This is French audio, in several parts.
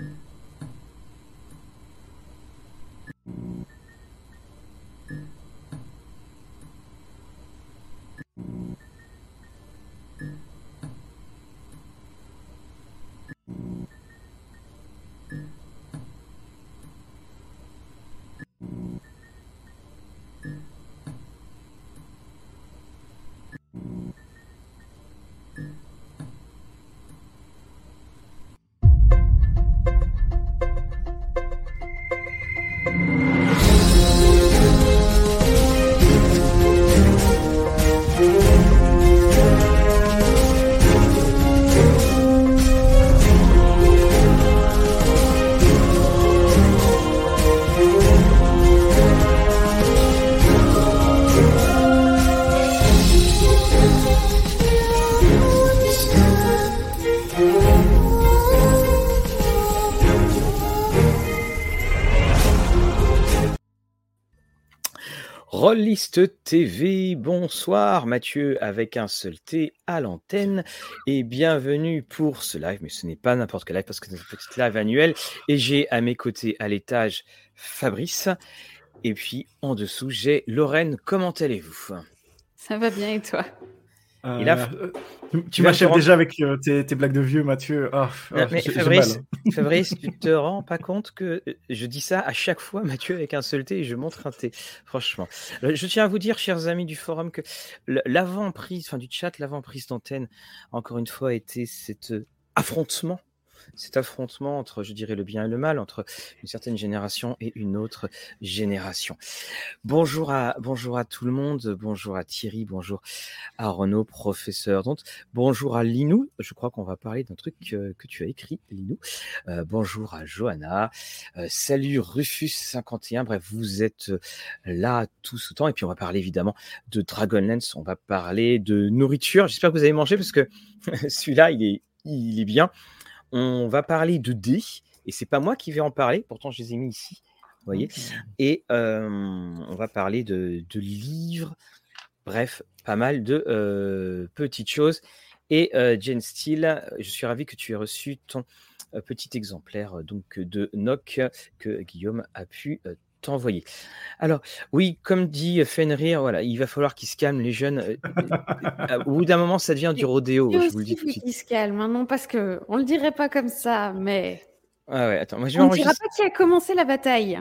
Mm-hmm. Rolliste TV, bonsoir Mathieu avec un seul T à l'antenne. Et bienvenue pour ce live, mais ce n'est pas n'importe quel live parce que c'est un petit live annuel. Et j'ai à mes côtés à l'étage Fabrice. Et puis en dessous j'ai Lorraine, comment allez-vous? Ça va bien et toi? Euh, tu, m'achèves déjà avec euh, tes, blagues de vieux, Mathieu. Oh, oh, mais Fabrice, Fabrice, tu te rends pas compte que euh, je dis ça à chaque fois, Mathieu, avec un seul T et je montre un T. Franchement. Je tiens à vous dire, chers amis du forum, que l'avant-prise, enfin du chat, l'avant-prise d'antenne, encore une fois, a été cet affrontement cet affrontement entre, je dirais, le bien et le mal, entre une certaine génération et une autre génération. Bonjour à, bonjour à tout le monde, bonjour à Thierry, bonjour à Renaud, professeur Donc, bonjour à Linou, je crois qu'on va parler d'un truc que, tu as écrit, Linou. Euh, bonjour à Johanna, euh, salut Rufus51, bref, vous êtes là tout ce temps, et puis on va parler évidemment de Dragonlance, on va parler de nourriture, j'espère que vous avez mangé, parce que celui-là, il est, il est bien. On va parler de dés, et c'est pas moi qui vais en parler, pourtant je les ai mis ici, vous voyez. Et on va parler de, livres, bref, pas mal de petites choses. Et Jane Steele, je suis ravi que tu aies reçu ton petit exemplaire donc de Noc que Guillaume a pu t'envoyer. Alors, oui, comme dit Fenrir, voilà, il va falloir qu'ils se calment, les jeunes. Euh, euh, au bout d'un moment, ça devient du rodéo, je vous le dis tout de suite. Qu'ils se calment, hein, non, parce que on le dirait pas comme ça, mais. Ah ouais, attends, moi je vais on ne dira pas qui a commencé la bataille.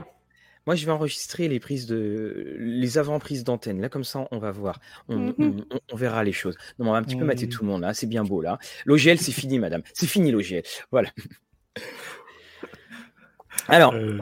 Moi, je vais enregistrer les prises de, les avant-prises d'antenne. Là, comme ça, on va voir. On, mhm. verra les choses. Non, on va un petit peu mater tout le monde là. C'est bien beau là. L'OGL, c'est fini, madame. C'est fini l'OGL. Voilà. Alors, euh,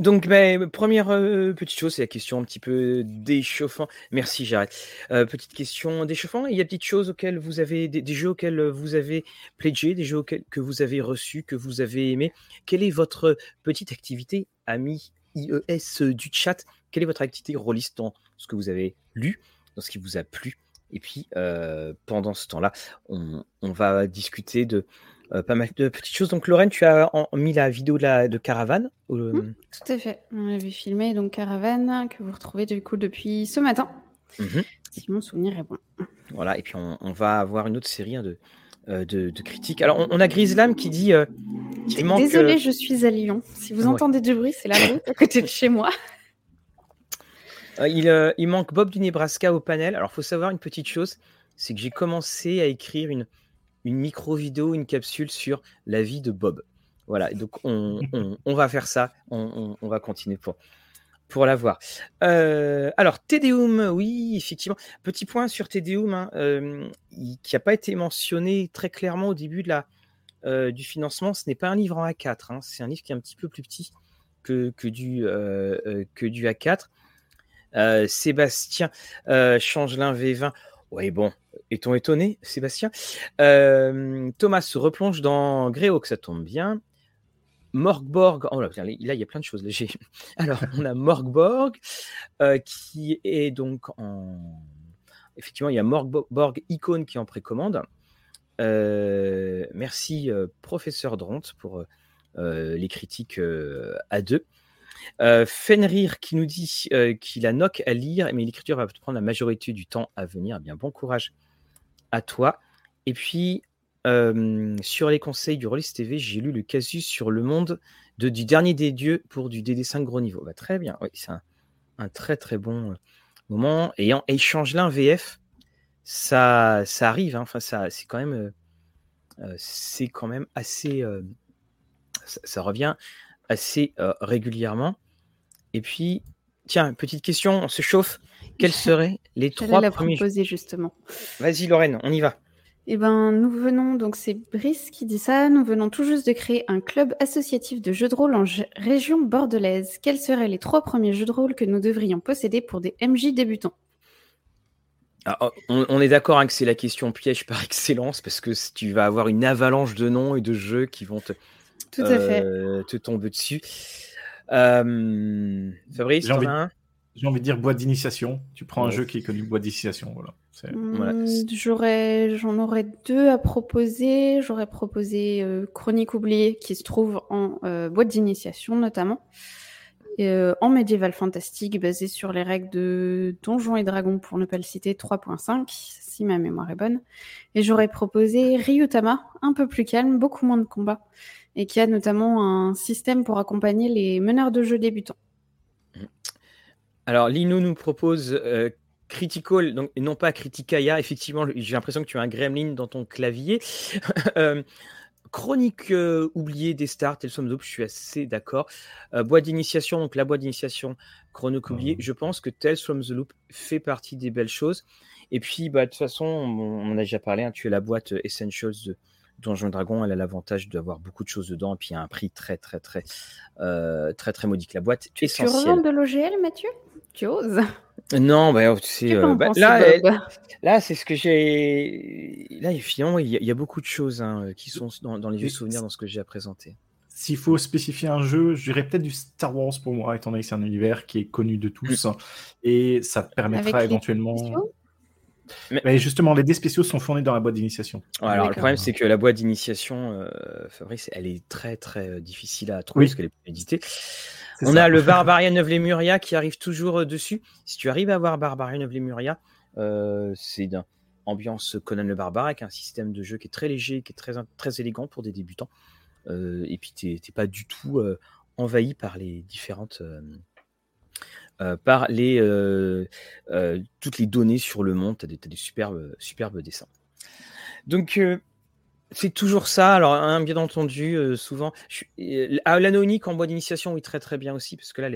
donc, première euh, petite chose, c'est la question un petit peu d'échauffant. Merci, j'arrête. Euh, petite question d'échauffant. Il y a petites choses auxquelles vous avez, des, jeux auxquels vous avez pledgé, des jeux que vous avez reçus, que vous avez aimés. Quelle est votre petite activité, ami IES du chat? Quelle est votre activité rôliste dans ce que vous avez lu, dans ce qui vous a plu? Et puis, euh, pendant ce temps-là, on, va discuter de euh, pas mal de petites choses. Donc, Lorraine, tu as mis la vidéo de, la, de Caravane. Euh, mmh, tout à fait. On avait filmé donc Caravane que vous retrouvez du coup depuis ce matin. Mmh si mon souvenir est bon. Voilà, et puis on, va avoir une autre série hein, euh, de, de, critiques. Alors, on, a Grislam qui dit. Désolée, je suis à Lyon. Si vous entendez du bruit, c'est la route à côté de chez moi. il, il, manque Bob du Nebraska au panel. Alors, il faut savoir une petite chose c'est que j'ai commencé à écrire une, une micro-vidéo, une capsule sur la vie de Bob. Voilà, donc on, va faire ça, on, va continuer pour, pour la voir. Euh, alors, Tedeum, oui, effectivement. Petit point sur Tedeum, hein, euh, qui n'a pas été mentionné très clairement au début de la, euh, du financement. Ce n'est pas un livre en A4, hein, c'est un livre qui est un petit peu plus petit que, que, du, que du A4. Sébastien Changelin V20. Oui, bon, est-on étonné, Sébastien? Euh, Thomas se replonge dans Gréox, ça tombe bien. Morgborg, oh là, là, il y a plein de choses légères. Alors, on a Morgborg euh, qui est donc en. Effectivement, il y a Morgborg Icône qui est en précommande. Euh, merci, professeur Dront, pour les critiques à deux. Euh, Fenrir qui nous dit euh, qu'il a knock à lire, mais l'écriture va prendre la majorité du temps à venir. Eh bien, bon courage à toi. Et puis, sur les conseils du Rollis TV, j'ai lu le casus sur le monde de, du dernier des dieux pour du DD5 gros niveau. Bah, très bien, oui, c'est un, très très bon moment. Et en échange là VF, ça, ça arrive, hein. enfin, ça, c'est quand même, c'est quand même assez, ça, revient assez régulièrement. Et puis, tiens, petite question, on se chauffe. Quels seraient les trois la premiers proposer justement. Vas-y Lorraine, on y va. Eh ben, nous venons, donc c'est Brice qui dit ça, nous venons tout juste de créer un club associatif de jeux de rôle en région bordelaise. Quels seraient les trois premiers jeux de rôle que nous devrions posséder pour des MJ débutants? Ah, oh, on, est d'accord hein, que c'est la question piège par excellence parce que tu vas avoir une avalanche de noms et de jeux qui vont te, Tout à fait. Euh, te tomber dessus. Euh, Fabrice, j'ai envie, j'ai envie de dire boîte d'initiation. Tu prends un jeu qui est connu boîte d'initiation. Voilà. Mmh, j'aurais, j'en aurais deux à proposer. J'aurais proposé euh, Chronique oubliée qui se trouve en euh, boîte d'initiation notamment. Euh, en médiéval fantastique basé sur les règles de Donjons et Dragons pour ne pas le citer 3.5 si ma mémoire est bonne. Et j'aurais proposé Ryutama, un peu plus calme, beaucoup moins de combats et qui a notamment un système pour accompagner les meneurs de jeu débutants. Alors, Lino nous propose euh, Critical, donc, et non pas Criticaya. Effectivement, j'ai l'impression que tu as un gremlin dans ton clavier. Euh, chronique euh, oubliée des stars, Tales from je suis assez d'accord. boîte d'initiation, donc la boîte d'initiation, chronique oubliée. Mmh. Je pense que Tales from the Loop fait partie des belles choses. Et puis, bah, de toute façon, on, en a déjà parlé, hein, tu es la boîte Essentials de, Donjon Dragon, elle a l'avantage d'avoir beaucoup de choses dedans et puis à un prix très très très très très, très modique. La boîte tu essentielle. de l'OGL, Mathieu? Tu oses? Non, bah, tu euh, bah, là, là c'est ce que j'ai. Là, finalement, il y, a, beaucoup de choses hein, qui sont dans, les vieux souvenirs dans ce que j'ai à présenter. S'il faut spécifier un jeu, je dirais peut-être du Star Wars pour moi, étant donné que c'est un univers qui est connu de tous. Mm. Et ça permettra éventuellement. Mais... justement, les dés spéciaux sont fournis dans la boîte d'initiation. alors, le problème, c'est que la boîte d'initiation, euh, Fabrice, elle est très très euh, difficile à trouver parce qu'elle est éditée. On a le Barbarian of Lemuria qui arrive toujours euh, dessus. Si tu arrives à avoir Barbarian of Lemuria, c'est d'une ambiance Conan le Barbare avec un système de jeu qui est très léger, qui est très, très élégant pour des débutants. et puis, tu n'es pas du tout envahi par les différentes euh, par les, euh, euh, toutes les données sur le monde. Tu as, des, superbes, superbes dessins. Donc, c'est toujours ça. Alors, hein, bien entendu, souvent. à l'anonique en bois d'initiation, oui, très très bien aussi, parce que là,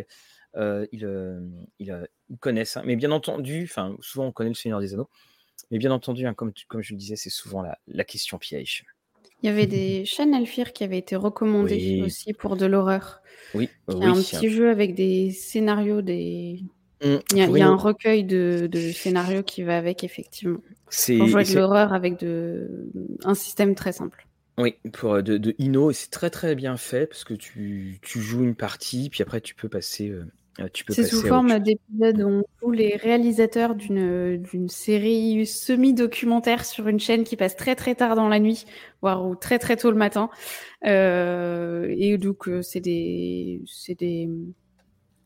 ils, connaissent. Hein. Mais bien entendu, souvent on connaît le Seigneur des Anneaux. Mais bien entendu, hein, comme, comme je le disais, c'est souvent la, la, question piège. Il y avait des chaînes Alphir qui avaient été recommandées aussi pour de l'horreur. Oui, il y a un petit jeu avec des scénarios, des. Mmh, il, y a, un recueil de, scénarios qui va avec, effectivement. Pour jouer de l'horreur avec de... un système très simple. Oui, pour euh, de, de Ino, et c'est très très bien fait parce que tu, tu, joues une partie, puis après tu peux passer euh, c'est sous forme d'épisodes où on les réalisateurs d'une série semi-documentaire sur une chaîne qui passe très très tard dans la nuit, voire ou très très tôt le matin. Euh, et donc euh, c'est des des,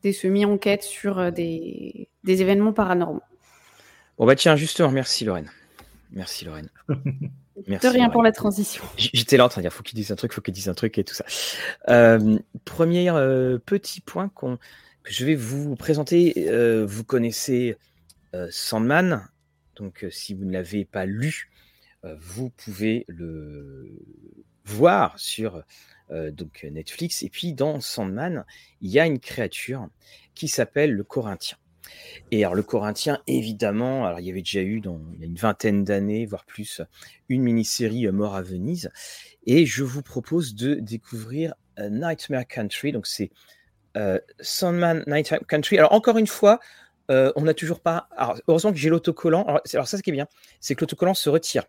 des semi-enquêtes sur des, des événements paranormaux. Bon bah tiens justement merci Lorraine, merci Lorraine. Merci, de rien pour la transition. J'étais là en train de dire faut qu'il dise un truc, faut qu'il dise un truc et tout ça. premier petit point qu'on je vais vous présenter. Euh, vous connaissez euh, Sandman, donc euh, si vous ne l'avez pas lu, vous pouvez le voir sur donc Netflix. Et puis dans Sandman, il y a une créature qui s'appelle le Corinthien. Et alors le Corinthien, évidemment, alors il y avait déjà eu dans il y a une vingtaine d'années, voire plus, une mini-série Mort à Venise. Et je vous propose de découvrir Nightmare Country. Donc c'est Sandman Night Country. Alors, encore une fois, euh, on n'a toujours pas. heureusement que j'ai l'autocollant. Alors, ça, ce qui est bien, c'est que l'autocollant se retire.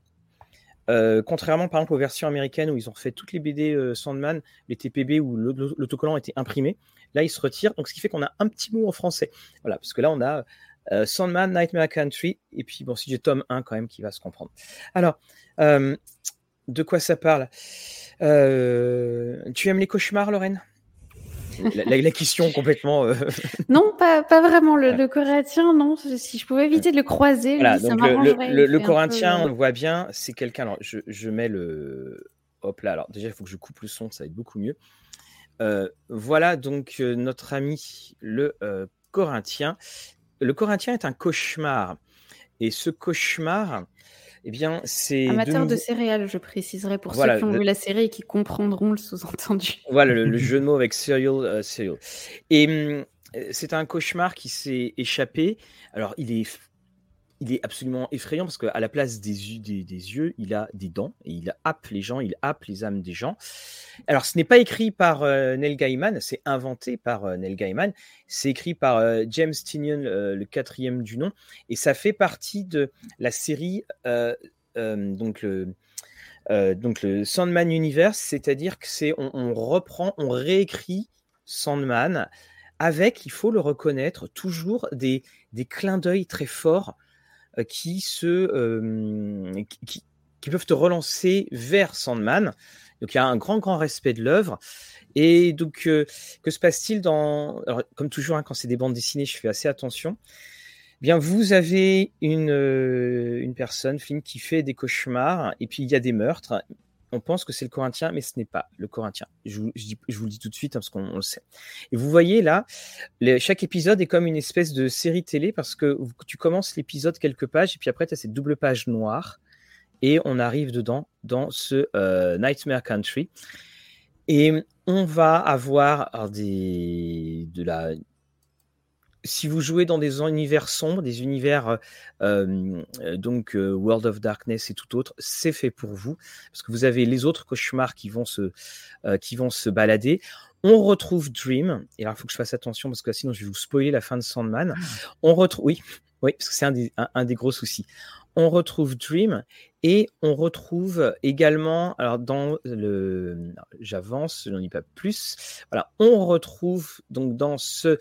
Euh, contrairement par exemple aux versions américaines où ils ont fait toutes les BD Sandman, les TPB où l'autocollant était imprimé, là il se retire, donc ce qui fait qu'on a un petit mot en français. Voilà, parce que là on a Sandman Nightmare Country, et puis bon, si j'ai tome 1 quand même qui va se comprendre. Alors, de quoi ça parle? Tu aimes les cauchemars, Lorraine? La, question complètement. non, pas, pas vraiment. Le, coréen, non. Si je pouvais éviter de le croiser, ça le, le, corinthien, on le voit bien, c'est quelqu'un. Alors, je, je, mets le. Hop là. Alors, déjà, il faut que je coupe le son, ça va être beaucoup mieux. voilà donc notre ami le Corinthien. Le Corinthien est un cauchemar. Et ce cauchemar, eh bien, c'est. Amateur de, céréales, je préciserai pour ceux qui ont vu la série et qui comprendront le sous-entendu. Voilà, le, jeu de mots avec cereal. Euh, et hum, c'est un cauchemar qui s'est échappé. Alors, il est il est absolument effrayant parce qu'à la place des, yeux, il a des dents et il happe les gens, il happe les âmes des gens. Alors, ce n'est pas écrit par euh, Neil Gaiman, c'est inventé par euh, Neil Gaiman. C'est écrit par euh, James Tynion, le quatrième du nom, et ça fait partie de la série donc le donc le Sandman Universe, c'est-à-dire que c'est on, reprend, on réécrit Sandman avec, il faut le reconnaître, toujours des, des clins d'œil très forts euh, qui, se, qui, qui, peuvent te relancer vers Sandman. Donc il y a un grand, grand respect de l'œuvre. Et donc, euh, que se passe-t-il dans... Comme toujours, hein, quand c'est des bandes dessinées, je fais assez attention. Eh bien, vous avez une, euh, une personne, Flynn, qui fait des cauchemars, et puis il y a des meurtres on pense que c'est le Corinthien, mais ce n'est pas le Corinthien. Je vous, le dis tout de suite hein, parce qu'on le sait. Et vous voyez là, chaque épisode est comme une espèce de série télé parce que tu commences l'épisode quelques pages et puis après tu as cette double page noire et on arrive dedans dans ce euh, Nightmare Country. Et on va avoir des, de la, si vous jouez dans des univers sombres, des univers euh, donc World of Darkness et tout autre, c'est fait pour vous parce que vous avez les autres cauchemars qui vont se qui vont se balader. On retrouve Dream et là il faut que je fasse attention parce que sinon je vais vous spoiler la fin de Sandman. Ah. On retrouve oui oui parce que c'est un des, un des gros soucis on retrouve Dream et on retrouve également, alors dans le, j'avance, je n'en dis pas plus. Voilà, on retrouve donc dans ce,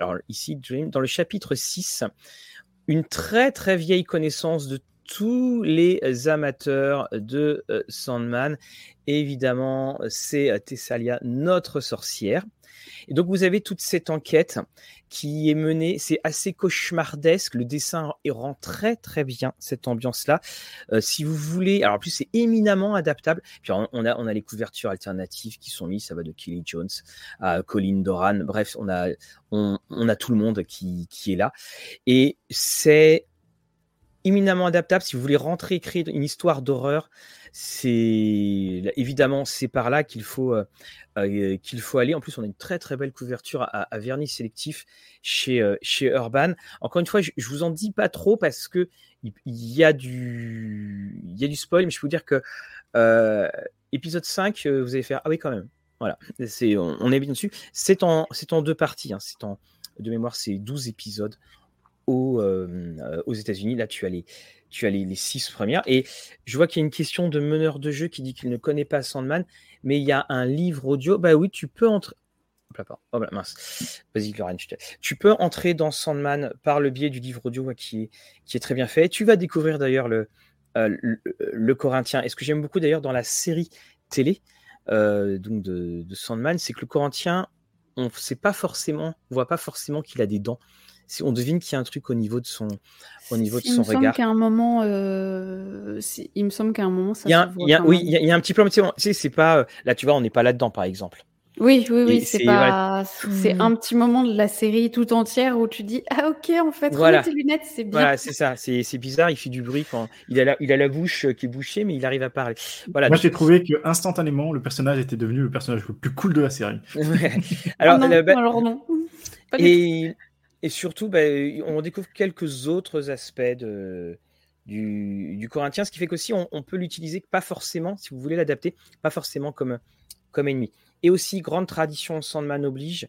alors ici Dream, dans le chapitre 6, une très très vieille connaissance de tous les amateurs de euh, Sandman. Évidemment, c'est Thessalia, notre sorcière. Et donc vous avez toute cette enquête qui est menée, c'est assez cauchemardesque, le dessin rend très très bien cette ambiance-là. Euh, si vous voulez, alors en plus c'est éminemment adaptable, puis on a, on a les couvertures alternatives qui sont mises, ça va de Kelly Jones à Colin Doran, bref, on a, on, on a tout le monde qui, qui est là. Et c'est éminemment adaptable si vous voulez rentrer écrire une histoire d'horreur c'est évidemment c'est par là qu'il faut euh, euh, qu'il faut aller. En plus, on a une très très belle couverture à, vernis sélectif chez euh, chez Urban. Encore une fois, je, je, vous en dis pas trop parce que il, y a du il y a du spoil, mais je peux vous dire que épisode 5, vous allez faire ah oui quand même. Voilà, c'est on, est bien dessus. C'est en c'est en deux parties. Hein. C'est en de mémoire, c'est 12 épisodes aux, États-Unis. Là, tu as les tu as les, six premières. Et je vois qu'il y a une question de meneur de jeu qui dit qu'il ne connaît pas Sandman, mais il y a un livre audio. Bah oui, tu peux entrer. Oh bah, mince. Vas-y, Lorraine, tu peux entrer dans Sandman par le biais du livre audio qui est, qui est très bien fait. Tu vas découvrir d'ailleurs le, le, Corinthien. Et ce que j'aime beaucoup d'ailleurs dans la série télé donc de, Sandman, c'est que le Corinthien, on ne pas forcément, on voit pas forcément qu'il a des dents on devine qu'il y a un truc au niveau de son, au niveau de son regard. qu'à un moment, euh, il me semble qu'à un moment, ça. Il y a, il y a oui, il y, a un petit peu. Tu sais, c'est pas euh, là, tu vois, on n'est pas là-dedans, par exemple. Oui, oui, oui, c'est pas. C'est un petit moment de la série tout entière où tu dis ah ok en fait voilà. tes lunettes c'est bien. Voilà, c'est ça. C'est bizarre. Il fait du bruit quand il a la, il a la bouche qui est bouchée, mais il arrive à parler. Voilà. Moi j'ai trouvé que instantanément le personnage était devenu le personnage le plus cool de la série. alors, ah non, bah, alors non. et et surtout, bah, on découvre quelques autres aspects du, corinthien, ce qui fait qu'aussi on, on peut l'utiliser pas forcément, si vous voulez l'adapter, pas forcément comme, comme ennemi. Et aussi, grande tradition Sandman oblige,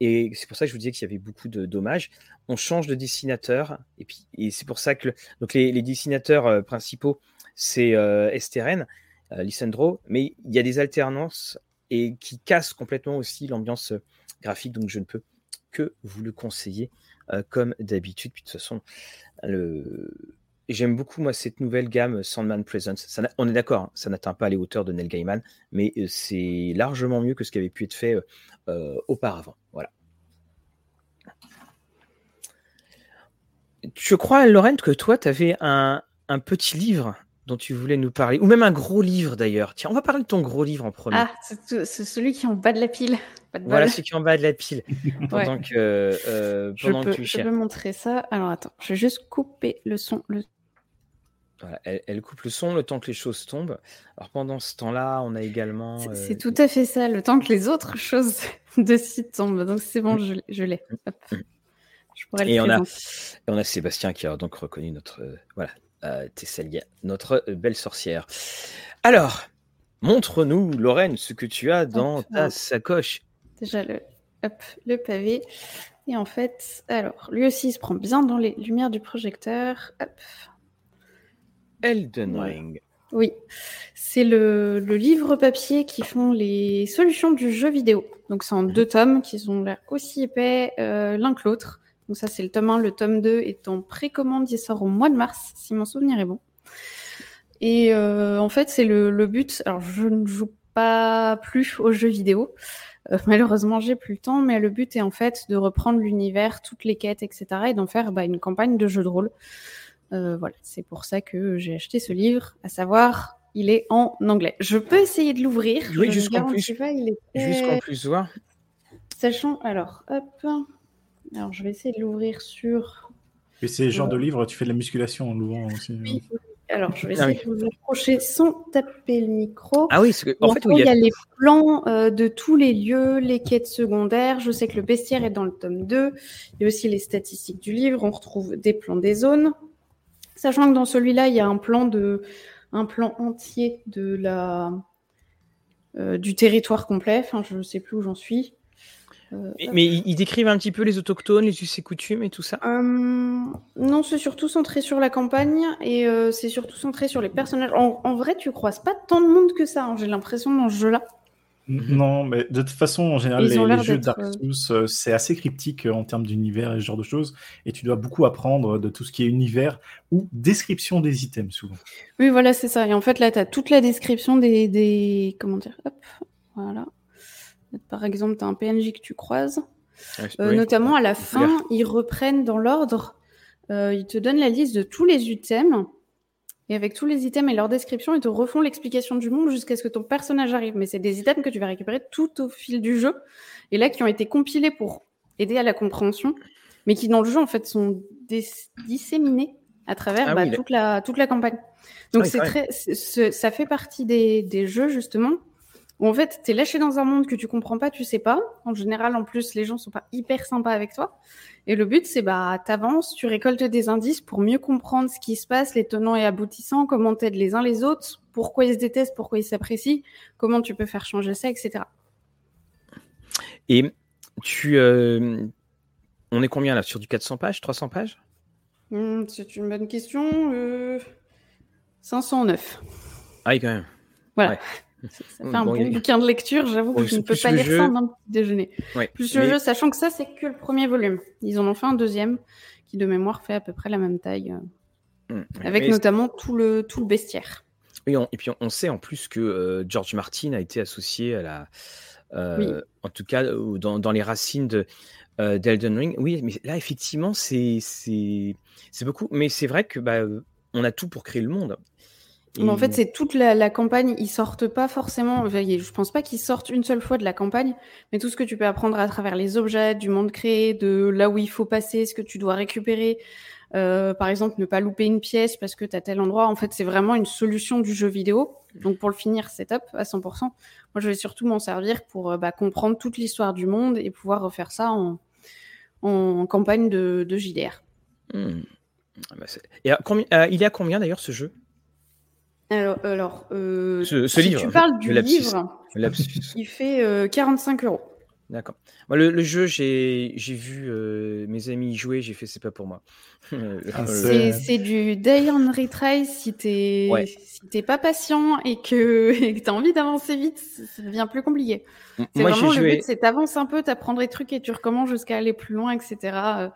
et c'est pour ça que je vous disais qu'il y avait beaucoup de dommages. On change de dessinateur, et puis et c'est pour ça que donc les, dessinateurs euh, principaux, c'est euh, Esteren, euh, Lissandro, mais il y a des alternances et qui cassent complètement aussi l'ambiance graphique, donc je ne peux que vous le conseillez comme d'habitude. De toute façon, j'aime beaucoup moi cette nouvelle gamme Sandman Presents. on est d'accord, hein, ça n'atteint pas les hauteurs de Neil Gaiman, mais c'est largement mieux que ce qui avait pu être fait auparavant. Voilà. Je crois, Laurent, que toi, tu avais un, petit livre dont tu voulais nous parler, ou même un gros livre d'ailleurs. Tiens, on va parler de ton gros livre en premier. Ah, c'est celui qui est en bas de la pile. voilà, celui qui est en bas de la pile. pendant que, euh, pendant je, peux, je peux montrer ça. Alors attends, je vais juste couper le son. Le... Voilà, elle, coupe le son le temps que les choses tombent. Alors pendant ce temps-là, on a également. C'est euh, tout à fait ça, le temps que les autres choses de site tombent. Donc c'est bon, mm. je, l'ai. Mm. Je pourrais le et, on a, et on a Sébastien qui a donc reconnu notre. Euh, voilà, euh, Tesselia, notre belle sorcière. Alors, montre-nous, Lorraine, ce que tu as dans ta sacoche. Déjà le, le pavé. Et en fait, alors, lui aussi, il se prend bien dans les lumières du projecteur. Elden Ring. Oui, c'est le, livre papier qui font les solutions du jeu vidéo. Donc c'est en deux tomes qui ont l'air aussi épais euh, l'un que l'autre. Donc ça, c'est le tome 1. Le tome 2 est en précommande. Il sort au mois de mars, si mon souvenir est bon. Et euh, en fait, c'est le, but. Alors, je ne joue pas plus aux jeux vidéo. Euh, malheureusement, j'ai plus le temps, mais le but est en fait de reprendre l'univers, toutes les quêtes, etc., et d'en faire bah, une campagne de jeu de rôle. Euh, voilà, c'est pour ça que j'ai acheté ce livre, à savoir, il est en anglais. Je peux essayer de l'ouvrir. Oui, jusqu'en plus. Jusqu'en plus, voir. Sachant, alors, hop. Alors, je vais essayer de l'ouvrir sur. Et c'est le genre de livre, tu fais de la musculation en l'ouvrant aussi. Oui. Alors, je vais ah essayer de vous approcher sans taper le micro. Ah oui, que, en, fait, il y a, les plans euh, de tous les lieux, les quêtes secondaires. Je sais que le bestiaire est dans le tome 2. Il y a aussi les statistiques du livre. On retrouve des plans des zones. Sachant que dans celui-là, il y a un plan, de, un plan entier de la, euh, du territoire complet. Enfin, je ne sais plus où j'en suis. Euh, mais, ils décrivent un petit peu les autochtones, les us et coutumes et tout ça? Euh, Non, c'est surtout centré sur la campagne et euh, c'est surtout centré sur les personnages. En, vrai, tu croises pas tant de monde que ça, hein, j'ai l'impression, dans ce jeu-là. Non, mais de toute façon, en général, les, jeux Dark Souls, c'est assez cryptique en termes d'univers et ce genre de choses. Et tu dois beaucoup apprendre de tout ce qui est univers ou description des items, souvent. Oui, voilà, c'est ça. Et en fait, là, tu as toute la description des, des. Comment dire Hop, voilà. Par exemple, tu as un PNJ que tu croises. Ah, euh, notamment à la fin, ils reprennent dans l'ordre. Euh, ils te donnent la liste de tous les items. Et avec tous les items et leur description, ils te refont l'explication du monde jusqu'à ce que ton personnage arrive. Mais c'est des items que tu vas récupérer tout au fil du jeu. Et là, qui ont été compilés pour aider à la compréhension. Mais qui, dans le jeu, en fait, sont disséminés à travers ah bah, toute, la, toute la campagne. Donc, c'est très, ça fait partie des, des jeux, justement, en fait, tu es lâché dans un monde que tu comprends pas, tu sais pas. En général, en plus, les gens sont pas hyper sympas avec toi. Et le but, c'est bah, t'avances, tu récoltes des indices pour mieux comprendre ce qui se passe, les tenants et aboutissants, comment t'aides les uns les autres, pourquoi ils se détestent, pourquoi ils s'apprécient, comment tu peux faire changer ça, etc. Et tu, euh, on est combien là sur du 400 pages, 300 pages? Hmm, C'est une bonne question. Euh... 509. Ah oui, quand même. Voilà. Ça fait un bon, bouquin de lecture, j'avoue que je ne peux pas lire ça en un petit déjeuner. plus le jeu, sachant que ça, c'est que le premier volume. Ils en ont fait un deuxième qui, de mémoire, fait à peu près la même taille, euh, mm. avec notamment tout le, tout le bestiaire. Oui, et puis on sait en plus que euh, George Martin a été associé à la. Euh, en tout cas, dans, dans les racines de, d'Elden Ring. Oui, mais là, effectivement, c'est, c'est, beaucoup. Mais c'est vrai que bah, on a tout pour créer le monde en fait, c'est toute la, campagne. Ils sortent pas forcément. Je pense pas qu'ils sortent une seule fois de la campagne, mais tout ce que tu peux apprendre à travers les objets, du monde créé, de là où il faut passer, ce que tu dois récupérer. Euh, par exemple, ne pas louper une pièce parce que tu as tel endroit. En fait, c'est vraiment une solution du jeu vidéo. Donc, pour le finir, c'est top à 100%. Moi, je vais surtout m'en servir pour euh, bah, comprendre toute l'histoire du monde et pouvoir refaire ça en, en campagne de, de JDR. Hmm. Ah bah, et euh, il est à combien d'ailleurs ce jeu? Alors, alors euh, ce, livre, tu parles du livre, il fait 45 euh, euros. D'accord. le, jeu, j'ai vu euh, mes amis y jouer, j'ai fait c'est pas pour moi. Ah, c'est du day on retry si t'es si pas patient et que tu as envie d'avancer vite, ça devient plus compliqué. C'est vraiment le but, c'est t'avances un peu, t'apprends des trucs et tu recommences jusqu'à aller plus loin, etc.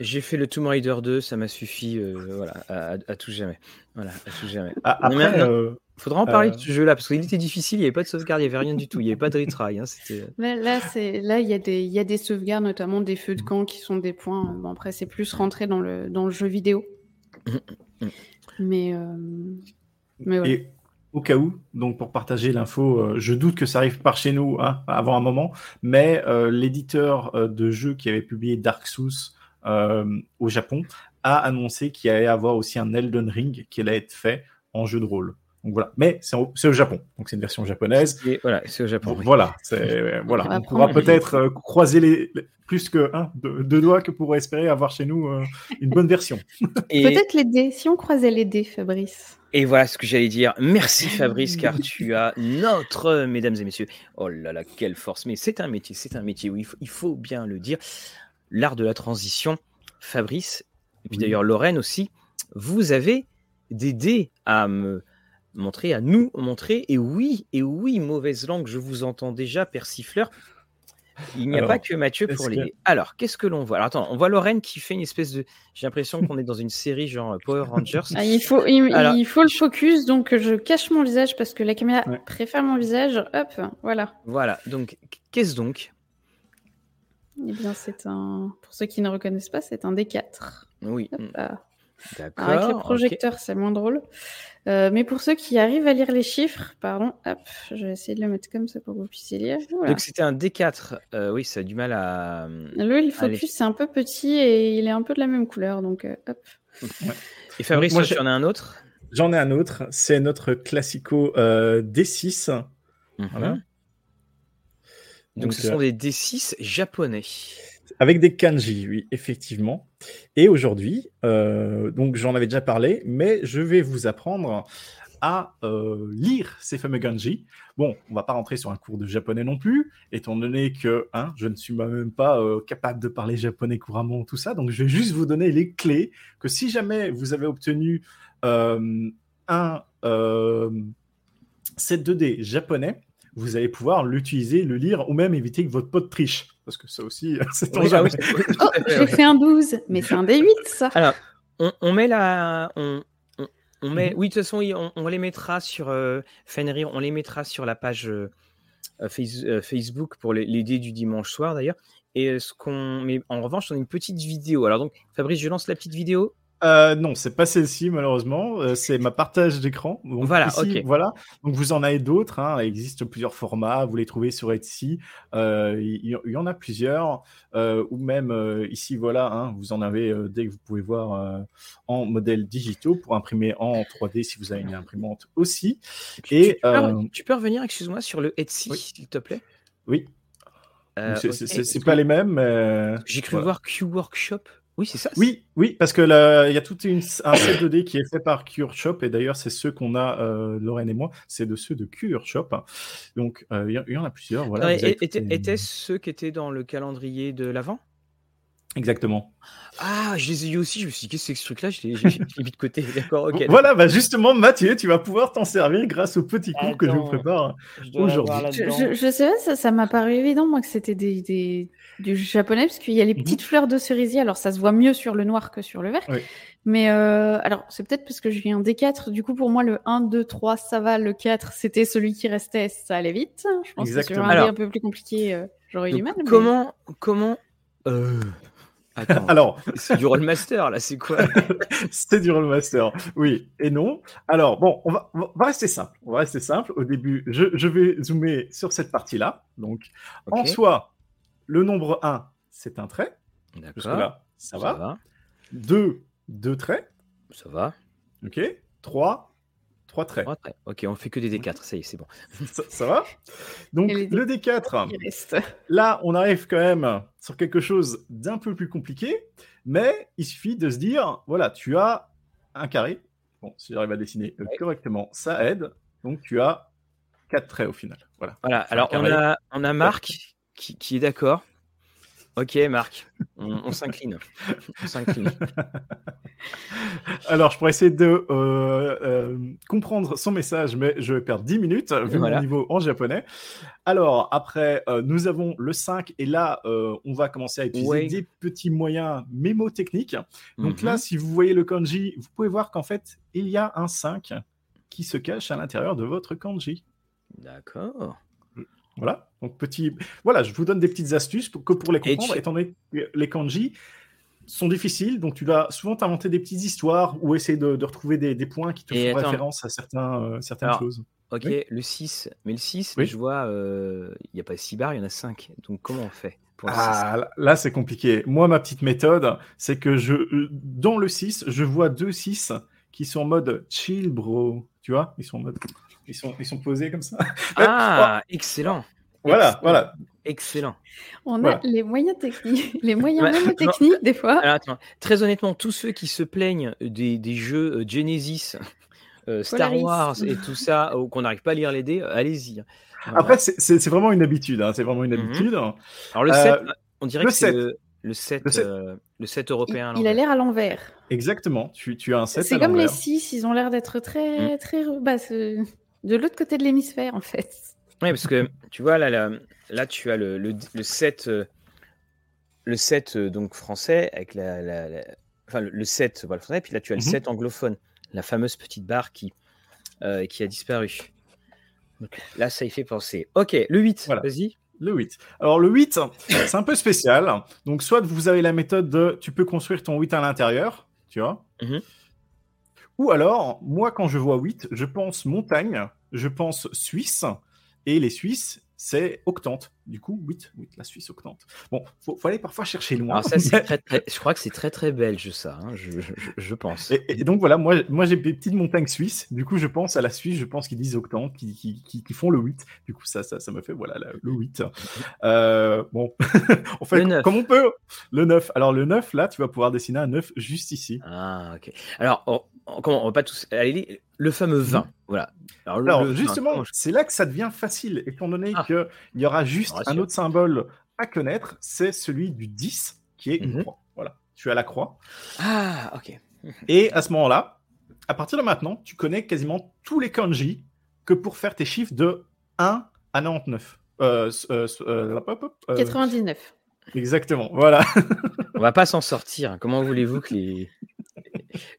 J'ai fait le Tomb Raider 2, ça m'a suffi euh, voilà, à, tout jamais. Voilà, à tout jamais. Ah, après, euh, faudra en parler de ce jeu-là parce qu'il était difficile, il n'y avait pas de sauvegarde, il n'y avait rien du tout, il n'y avait pas de retry. Hein, là, c'est là, il y a des, il y a des sauvegardes, notamment des feux de camp qui sont des points. Bon, après, c'est plus rentré dans le dans le jeu vidéo. mais mais ouais au cas où, donc pour partager l'info, euh, je doute que ça arrive par chez nous hein, avant un moment, mais euh, l'éditeur euh, de jeux qui avait publié Dark Souls au Japon a annoncé qu'il allait avoir aussi un Elden Ring qui allait être fait en jeu de rôle. Donc voilà, mais c'est au, Japon, donc c'est une version japonaise. Et voilà, c'est au Japon. Voilà, voilà, on pourra peut-être croiser les, plus que deux, doigts que pour espérer avoir chez nous une bonne version. Peut-être les dés, si on croisait les dés, Fabrice. Et voilà ce que j'allais dire. Merci Fabrice, car tu as notre, mesdames et messieurs. Oh là là, quelle force. Mais c'est un métier, c'est un métier, oui, il faut, bien le dire. L'art de la transition. Fabrice, et puis d'ailleurs Lorraine aussi, vous avez des dés à me montrer, à nous montrer. Et oui, et oui, mauvaise langue, je vous entends déjà, persifleur. Il n'y a pas que Mathieu pour les. Alors, qu'est-ce que l'on voit? Alors, attends, on voit Lorraine qui fait une espèce de. J'ai l'impression qu'on est dans une série genre Power Rangers. Ah, il, faut, il, faut le focus, donc je cache mon visage parce que la caméra préfère mon visage. Hop, voilà. Voilà, donc qu'est-ce donc? Eh bien, c'est un. Pour ceux qui ne reconnaissent pas, c'est un D4. Oui. D'accord. Avec les projecteurs, c'est moins drôle. Euh, mais pour ceux qui arrivent à lire les chiffres, pardon, hop, je vais essayer de le mettre comme ça pour que vous puissiez lire. Donc c'était un D4. Euh, oui, ça a du mal à. Le, le focus, c'est un peu petit et il est un peu de la même couleur. Donc euh, hop. Et Fabrice, moi, tu en as un autre? J'en ai un autre. C'est notre classico D6. Mhm. Voilà. Donc, Donc ce sont des D6 japonais. Avec des kanji, oui, effectivement. Et aujourd'hui, euh, donc j'en avais déjà parlé, mais je vais vous apprendre à euh, lire ces fameux kanji. Bon, on va pas rentrer sur un cours de japonais non plus, étant donné que hein, je ne suis même pas euh, capable de parler japonais couramment, tout ça. Donc, je vais juste vous donner les clés que si jamais vous avez obtenu un set 2D japonais, vous allez pouvoir l'utiliser, le lire ou même éviter que votre pote triche. Parce que ça aussi, c'est oui, ah oh, J'ai fait un 12, mais c'est un D8 ça. Alors, on, met la. On, on, met... Mhm. Oui, de toute façon, on, les mettra sur euh, Fenrir, on les mettra sur la page euh, euh, Facebook pour les, les, dés du dimanche soir d'ailleurs. Et ce qu'on. Mais en revanche, on a une petite vidéo. Alors, donc, Fabrice, je lance la petite vidéo. Euh, non, c'est pas celle-ci malheureusement. Euh, c'est ma partage d'écran. Voilà, ok. Voilà. Donc vous en avez d'autres. Hein. Il existe plusieurs formats. Vous les trouvez sur Etsy. Euh, il y, en a plusieurs. ou même ici, voilà. Hein, vous en avez dès que vous pouvez voir en modèle digitaux pour imprimer en 3D si vous avez une imprimante aussi. Et tu peux, revenir, excuse-moi, sur le Etsy, s'il te plaît? Oui. c'est pas les mêmes. J'ai cru voir Q Workshop. Oui, c'est ça. Oui, oui, parce que il y a tout un set 2D qui est fait par Cure Shop et d'ailleurs c'est ceux qu'on a euh, Lorraine et moi, c'est de ceux de Cure Shop. Donc euh, il y, en a plusieurs. Voilà. Était-ce ceux qui étaient dans le calendrier de l'avant Exactement. Ah, je les ai eu aussi. Je me suis dit, qu'est-ce que c'est ce truc-là? Je l'ai mis de côté. D'accord, ok. Voilà, bah justement, Mathieu, tu vas pouvoir t'en servir grâce au petit cours que je vous prépare aujourd'hui. Je, sais pas, ça m'a paru évident, moi, que c'était des, du japonais, parce qu'il y a les mhm. petites fleurs de cerisier. Alors, ça se voit mieux sur le noir que sur le vert. Mais euh, alors, c'est peut-être parce que j'ai un D4. Du coup, pour moi, le 1, 2, 3, ça va. Le 4, c'était celui qui restait. Ça allait vite. Je pense que sur un un peu plus compliqué, euh, j'aurais eu du mal. Comment, comment euh, Alors, c'est du rollmaster là, c'est quoi C'est du rollmaster, oui et non. Alors bon, on va, on va, rester simple. On va rester simple. Au début, je, je vais zoomer sur cette partie-là. Donc, en soi, le nombre 1, c'est un trait. D'accord. là, ça, va. 2, 2 traits. Ça va. Ok. 3, 3 traits. Ok, on fait que des D4, ça y est, c'est bon. ça, va? Donc, le D4, là, on arrive quand même sur quelque chose d'un peu plus compliqué, mais il suffit de se dire, voilà, tu as un carré. Bon, si j'arrive à dessiner correctement, ça aide. Donc, tu as 4 traits au final. Voilà. Voilà, alors on a, on a Marc qui, est d'accord. Ok, Marc, on, s'incline. On s'incline. Alors, je pourrais essayer de euh, euh, comprendre son message, mais je vais perdre 10 minutes vu mon niveau en japonais. Alors, après, euh, nous avons le 5, et là, on va commencer à utiliser des petits moyens mémotechniques. Donc là, mhm. si vous voyez le kanji, vous pouvez voir qu'en fait, il y a un 5 qui se cache à l'intérieur de votre kanji. D'accord. Voilà. Donc, petit. Voilà, je vous donne des petites astuces pour, que pour les comprendre, étant donné que les kanji sont difficiles. Donc, tu vas souvent t'inventer des petites histoires ou essayer de, retrouver des, points qui te font référence à certains, euh, certaines choses. Ok, le 6. Mais le 6, je vois, euh, il n'y a pas 6 barres, il y en a 5. Donc, comment on fait pour ah, là, c'est compliqué. Moi, ma petite méthode, c'est que je, euh, dans le 6, je vois deux 6 qui sont en mode chill, bro. Tu vois? Ils sont en mode ils sont, ils sont posés comme ça. Ah, excellent. Voilà, voilà. Excellent. On a les moyens techniques, les moyens même techniques des fois. Très honnêtement, tous ceux qui se plaignent des, des jeux euh, Genesis, euh, Star Wars et tout ça, ou qu'on n'arrive pas à lire les dés, allez-y. Après, c'est vraiment une habitude. Hein, c'est vraiment une mhm. habitude. Alors le 7, euh, on dirait que c'est le, 7, le 7, européen. Il, a l'air à l'envers. Exactement. Tu, tu as un 7 C'est comme les 6, ils ont l'air d'être très, mm. très. Bah, de l'autre côté de l'hémisphère, en fait. Oui, parce que tu vois, là, là, là tu as le, le, le 7, le 7 euh, euh, donc français, avec la, la, enfin, le 7 voilà, français, puis là, tu as le 7 mhm. anglophone, la fameuse petite barre qui, euh, qui a disparu. Donc, là, ça y fait penser. Ok, le 8, voilà. vas-y. Le 8. Alors, le 8, c'est un peu spécial. Donc, soit vous avez la méthode de tu peux construire ton 8 à l'intérieur, tu vois. Mhm. Ou alors, moi, quand je vois 8, je pense montagne, je pense Suisse, et les Suisses, c'est octante. Du coup, 8, 8 la Suisse octante. Bon, faut, faut aller parfois chercher loin. ça, très, très, je crois que c'est très très belge ça, hein, je, je, pense. Et, donc voilà, moi, moi j'ai des petites montagnes suisses. Du coup, je pense à la Suisse, je pense qu'ils disent octante, qui, qui, qui, font le 8. Du coup, ça, ça, ça me fait voilà le 8. Euh, bon, on fait comme on peut. Le 9. Alors le 9, là, tu vas pouvoir dessiner un 9 juste ici. Ah, ok. Alors, on, comment, on va pas tous aller le fameux 20. Mhm. Voilà. Alors, justement, c'est là que ça devient facile, étant donné ah. qu'il y aura juste un autre symbole à connaître, c'est celui du 10, qui est une mhm. croix. Voilà, tu as la croix. Ah, ok. Et à ce moment-là, à partir de maintenant, tu connais quasiment tous les kanji que pour faire tes chiffres de 1 à 99. Euh, 99. Euh, Exactement, voilà. On va pas s'en sortir. Comment voulez-vous que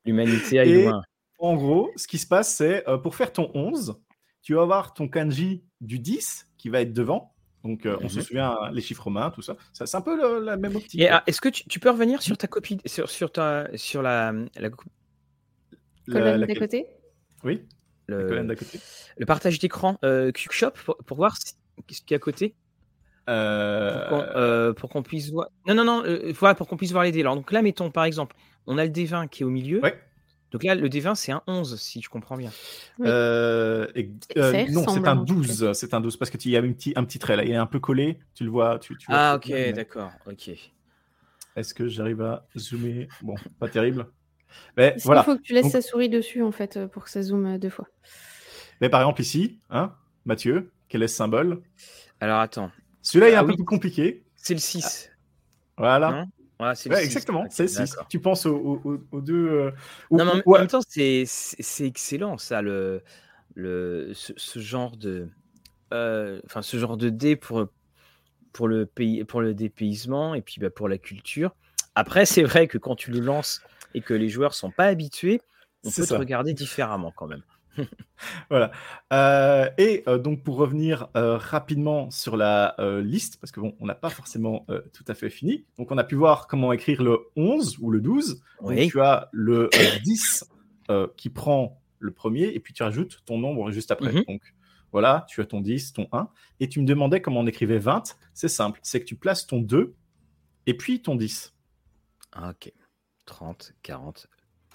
l'humanité aille loin en gros, ce qui se passe, c'est euh, pour faire ton 11, tu vas avoir ton kanji du 10 qui va être devant. Donc, euh, on se mhm. souvient, hein, les chiffres romains, tout ça. c'est un peu la même optique. Ah, est-ce que tu, peux revenir sur ta copie, sur, sur, ta, sur la, la... colonne d'à côté? Oui. Le, colonne d'à côté. Le partage d'écran euh, Shop pour, voir ce qu'il y a à côté? Euh, pour qu'on puisse voir. Non, non, non. voilà, pour qu'on puisse voir les dés. Alors, donc là, mettons par exemple, on a le D20 qui est au milieu. Ouais. Donc là, le D20, c'est un 11, si je comprends bien. Euh, euh, non, c'est un 12. C'est un 12 parce qu'il y a un petit, un petit trait là. Il est un peu collé. Tu le vois. Tu, ah, ok, d'accord. Ok. Est-ce que j'arrive à zoomer? Bon, pas terrible. Mais voilà. Il faut que tu laisses sa souris dessus en fait pour que ça zoome deux fois. Mais par exemple, ici, hein, Mathieu, quel est ce symbole? Alors attends. Celui-là est un ah peu plus compliqué. C'est le 6. Voilà exactement, c'est 6. Tu penses aux, deux. Euh, non, mais en, même temps, c'est excellent, ça, le, le, ce, genre de. Euh, enfin, ce genre de dé pour, pour, le, pays, pour le dépaysement et puis bah, pour la culture. Après, c'est vrai que quand tu le lances et que les joueurs sont pas habitués, on peut te regarder différemment quand même. voilà. Euh, et euh, donc pour revenir euh, rapidement sur la liste, parce que bon, on n'a pas forcément tout à fait fini. Donc on a pu voir comment écrire le 11 ou le 12. tu as le 10 qui prend le premier et puis tu rajoutes ton nombre juste après. Mhm. Donc voilà, tu as ton 10, ton 1. Et tu me demandais comment on écrivait 20. C'est simple, c'est que tu places ton 2 et puis ton 10. Ah, ok. 30, 40,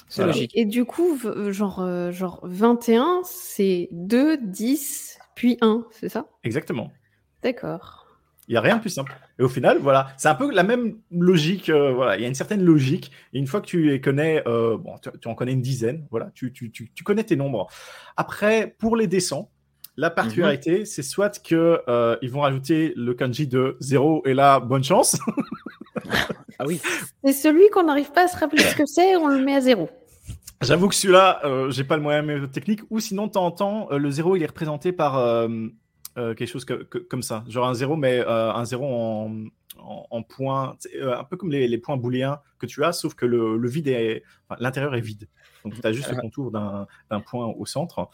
c'est logique. Et du coup, euh, genre, euh, genre 21, c'est 2, 10, puis 1, c'est ça? Exactement. D'accord. Il n'y a rien de plus simple. Et au final, voilà, c'est un peu la même logique. Euh, voilà, il y a une certaine logique. Et une fois que tu les connais, bon, tu, en connais une dizaine, voilà, tu, tu, tu, tu, connais tes nombres. Après, pour les descends, la particularité, mhm. c'est soit que ils vont rajouter le kanji de 0 et là, bonne chance. Ah oui. C'est celui qu'on n'arrive pas à se rappeler ce que c'est, on le met à zéro. J'avoue que celui-là, euh, j'ai pas le moyen technique. Ou sinon, de temps en temps, euh, le zéro, il est représenté par euh, quelque chose comme ça. Genre un zéro, mais un zéro en, en, point, un peu comme les, points booléens que tu as, sauf que le, vide est, l'intérieur est vide. Donc tu as juste le contour d'un point au centre.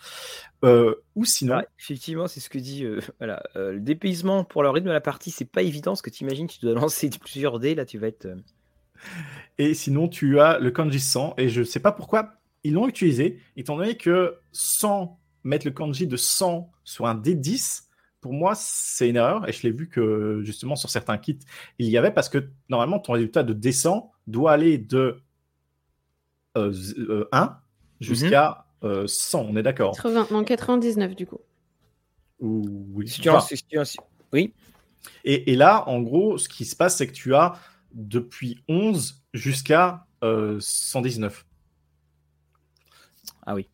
ou sinon. effectivement, c'est ce que dit. voilà, le dépaysement pour le rythme de la partie, c'est pas évident. Ce que tu imagines, tu dois lancer plusieurs dés. Là, tu vas être. Et sinon, tu as le kanji 100. Et je sais pas pourquoi ils l'ont utilisé, étant donné que sans mettre le kanji de 100 sur un D10, pour moi, c'est une erreur. Et je l'ai vu que justement sur certains kits, il y avait parce que normalement, ton résultat de descend doit aller de 1 euh, euh, jusqu'à 100. Mhm. On est d'accord 80, 99 du coup. Oui. oui. Et, et, là, en gros, ce qui se passe, c'est que tu as depuis 11 jusqu'à 119. Ah oui.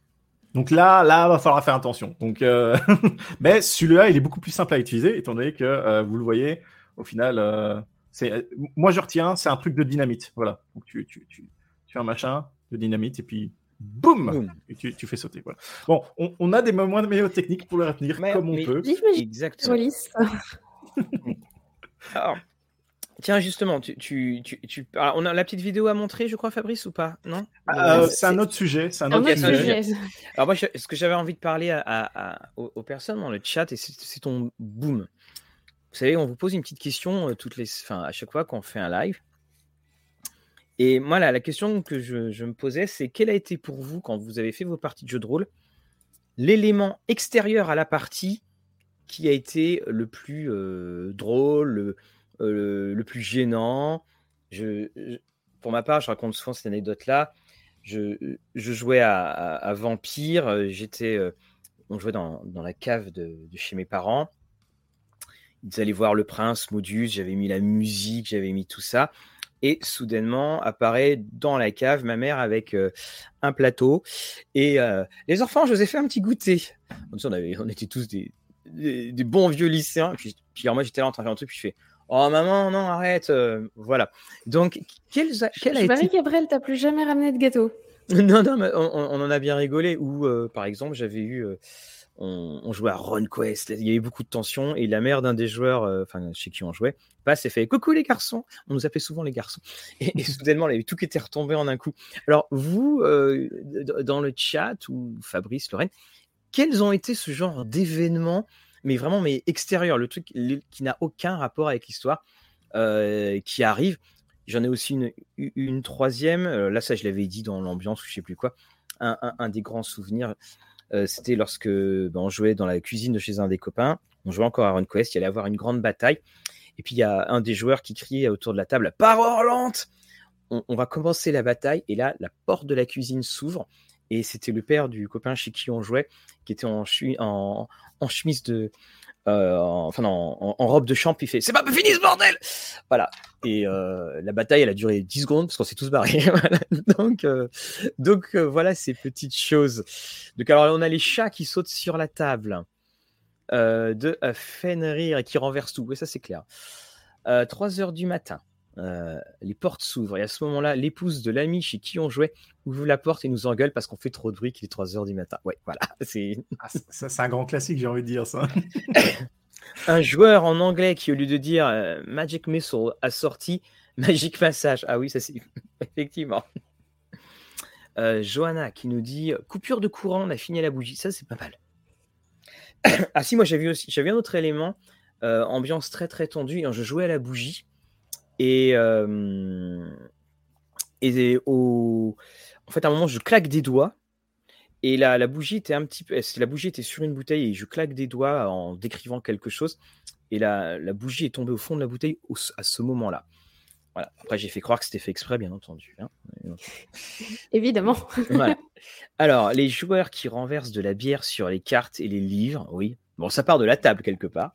Donc là, là, va falloir faire attention. Donc, euh, mais celui-là, il est beaucoup plus simple à utiliser, étant donné que euh, vous le voyez, au final, euh, c'est, moi je retiens, c'est un truc de dynamite. Voilà. Donc tu, tu, tu, tu fais un machin de dynamite et puis boum, et tu, tu, fais sauter. Voilà. Bon, on, on a des moments de meilleure technique pour le retenir comme on peut. Exactement. Alors, Tiens, justement, tu, tu, tu, on a la petite vidéo à montrer, je crois, Fabrice, ou pas? Non? Euh, C'est un autre sujet. C'est un, autre sujet. Alors, moi, ce que j'avais envie de parler à, aux, personnes dans le chat, et c'est ton boom. Vous savez, on vous pose une petite question euh, toutes les, enfin, à chaque fois qu'on fait un live. Et moi, là, la question que je, me posais, c'est quel a été pour vous, quand vous avez fait vos parties de jeu de rôle, l'élément extérieur à la partie qui a été le plus euh, drôle, le, euh, le, plus gênant? Pour ma part, je raconte souvent cette anecdote-là. Je, jouais à, Vampire. Euh, j'étais, on jouait dans, dans la cave de, chez mes parents. Ils allaient voir le prince, Modus. J'avais mis la musique, j'avais mis tout ça. Et soudainement apparaît dans la cave ma mère avec un plateau. Et les enfants, je vous ai fait un petit goûter. On, avait, on était tous des, des, bons vieux lycéens. Puis, puis moi, j'étais là en train de faire un truc. Puis je fais Oh maman, non, arrête. Euh, voilà. Donc, quel, quel a été. Marie Gabriel, t'as plus jamais ramené de gâteau. non, non, mais on, en a bien rigolé. Ou, euh, par exemple, j'avais eu. Euh, on, jouait à RunQuest. Il y avait beaucoup de tension. Et la mère d'un des joueurs, enfin, chez qui on jouait, passe et fait Coucou les garçons. On nous appelait souvent les garçons. Et, soudainement, il y avait tout qui était retombé en un coup. Alors, vous, dans le chat, ou Fabrice, Lorraine, quels ont été ce genre d'événements mais vraiment mais extérieur, le truc qui n'a aucun rapport avec l'histoire euh, qui arrive? J'en ai aussi une, une troisième. Euh, là, ça, je l'avais dit dans l'ambiance ou je sais plus quoi. Un, des grands souvenirs, euh, c'était lorsque ben, on jouait dans la cuisine de chez un des copains. On jouait encore à RunQuest. Il y allait avoir une grande bataille. Et puis il y a un des joueurs qui criait autour de la table Par lente on, va commencer la bataille. Et là, la porte de la cuisine s'ouvre et c'était le père du copain chez qui on jouait, qui était en chemise de. Euh, enfin, en, robe de champ, il fait C'est pas fini ce bordel Voilà. Et euh, la bataille, elle a duré 10 secondes parce qu'on s'est tous barrés. Donc, euh, donc voilà ces petites choses. Donc, alors, on a les chats qui sautent sur la table de Fenrir et qui renversent tout. Oui, ça, c'est clair. 3 heures du matin. Euh, les portes s'ouvrent. Et à ce moment-là, l'épouse de l'ami chez qui on jouait ouvre la porte et nous engueule parce qu'on fait trop de bruit qu'il est 3 heures du matin. Ouais, voilà. C'est ah, c'est un grand classique, j'ai envie de dire ça. un joueur en anglais qui, au lieu de dire euh, Magic Missile, a sorti Magic Passage. Ah oui, ça c'est effectivement. Euh, Johanna qui nous dit coupure de courant, on a fini la bougie. Ça, c'est pas mal. ah si, moi j'avais aussi j'avais un autre élément, ambiance très très tendue. je jouais à la bougie et, et au, en fait, à un moment, je claque des doigts. Et la, la bougie était un petit peu. La bougie était sur une bouteille et je claque des doigts en décrivant quelque chose. Et la, la bougie est tombée au fond de la bouteille à ce moment-là. Voilà. Après, j'ai fait croire que c'était fait exprès, bien entendu. Hein. Évidemment. voilà. Alors, les joueurs qui renversent de la bière sur les cartes et les livres, oui. Bon, ça part de la table quelque part.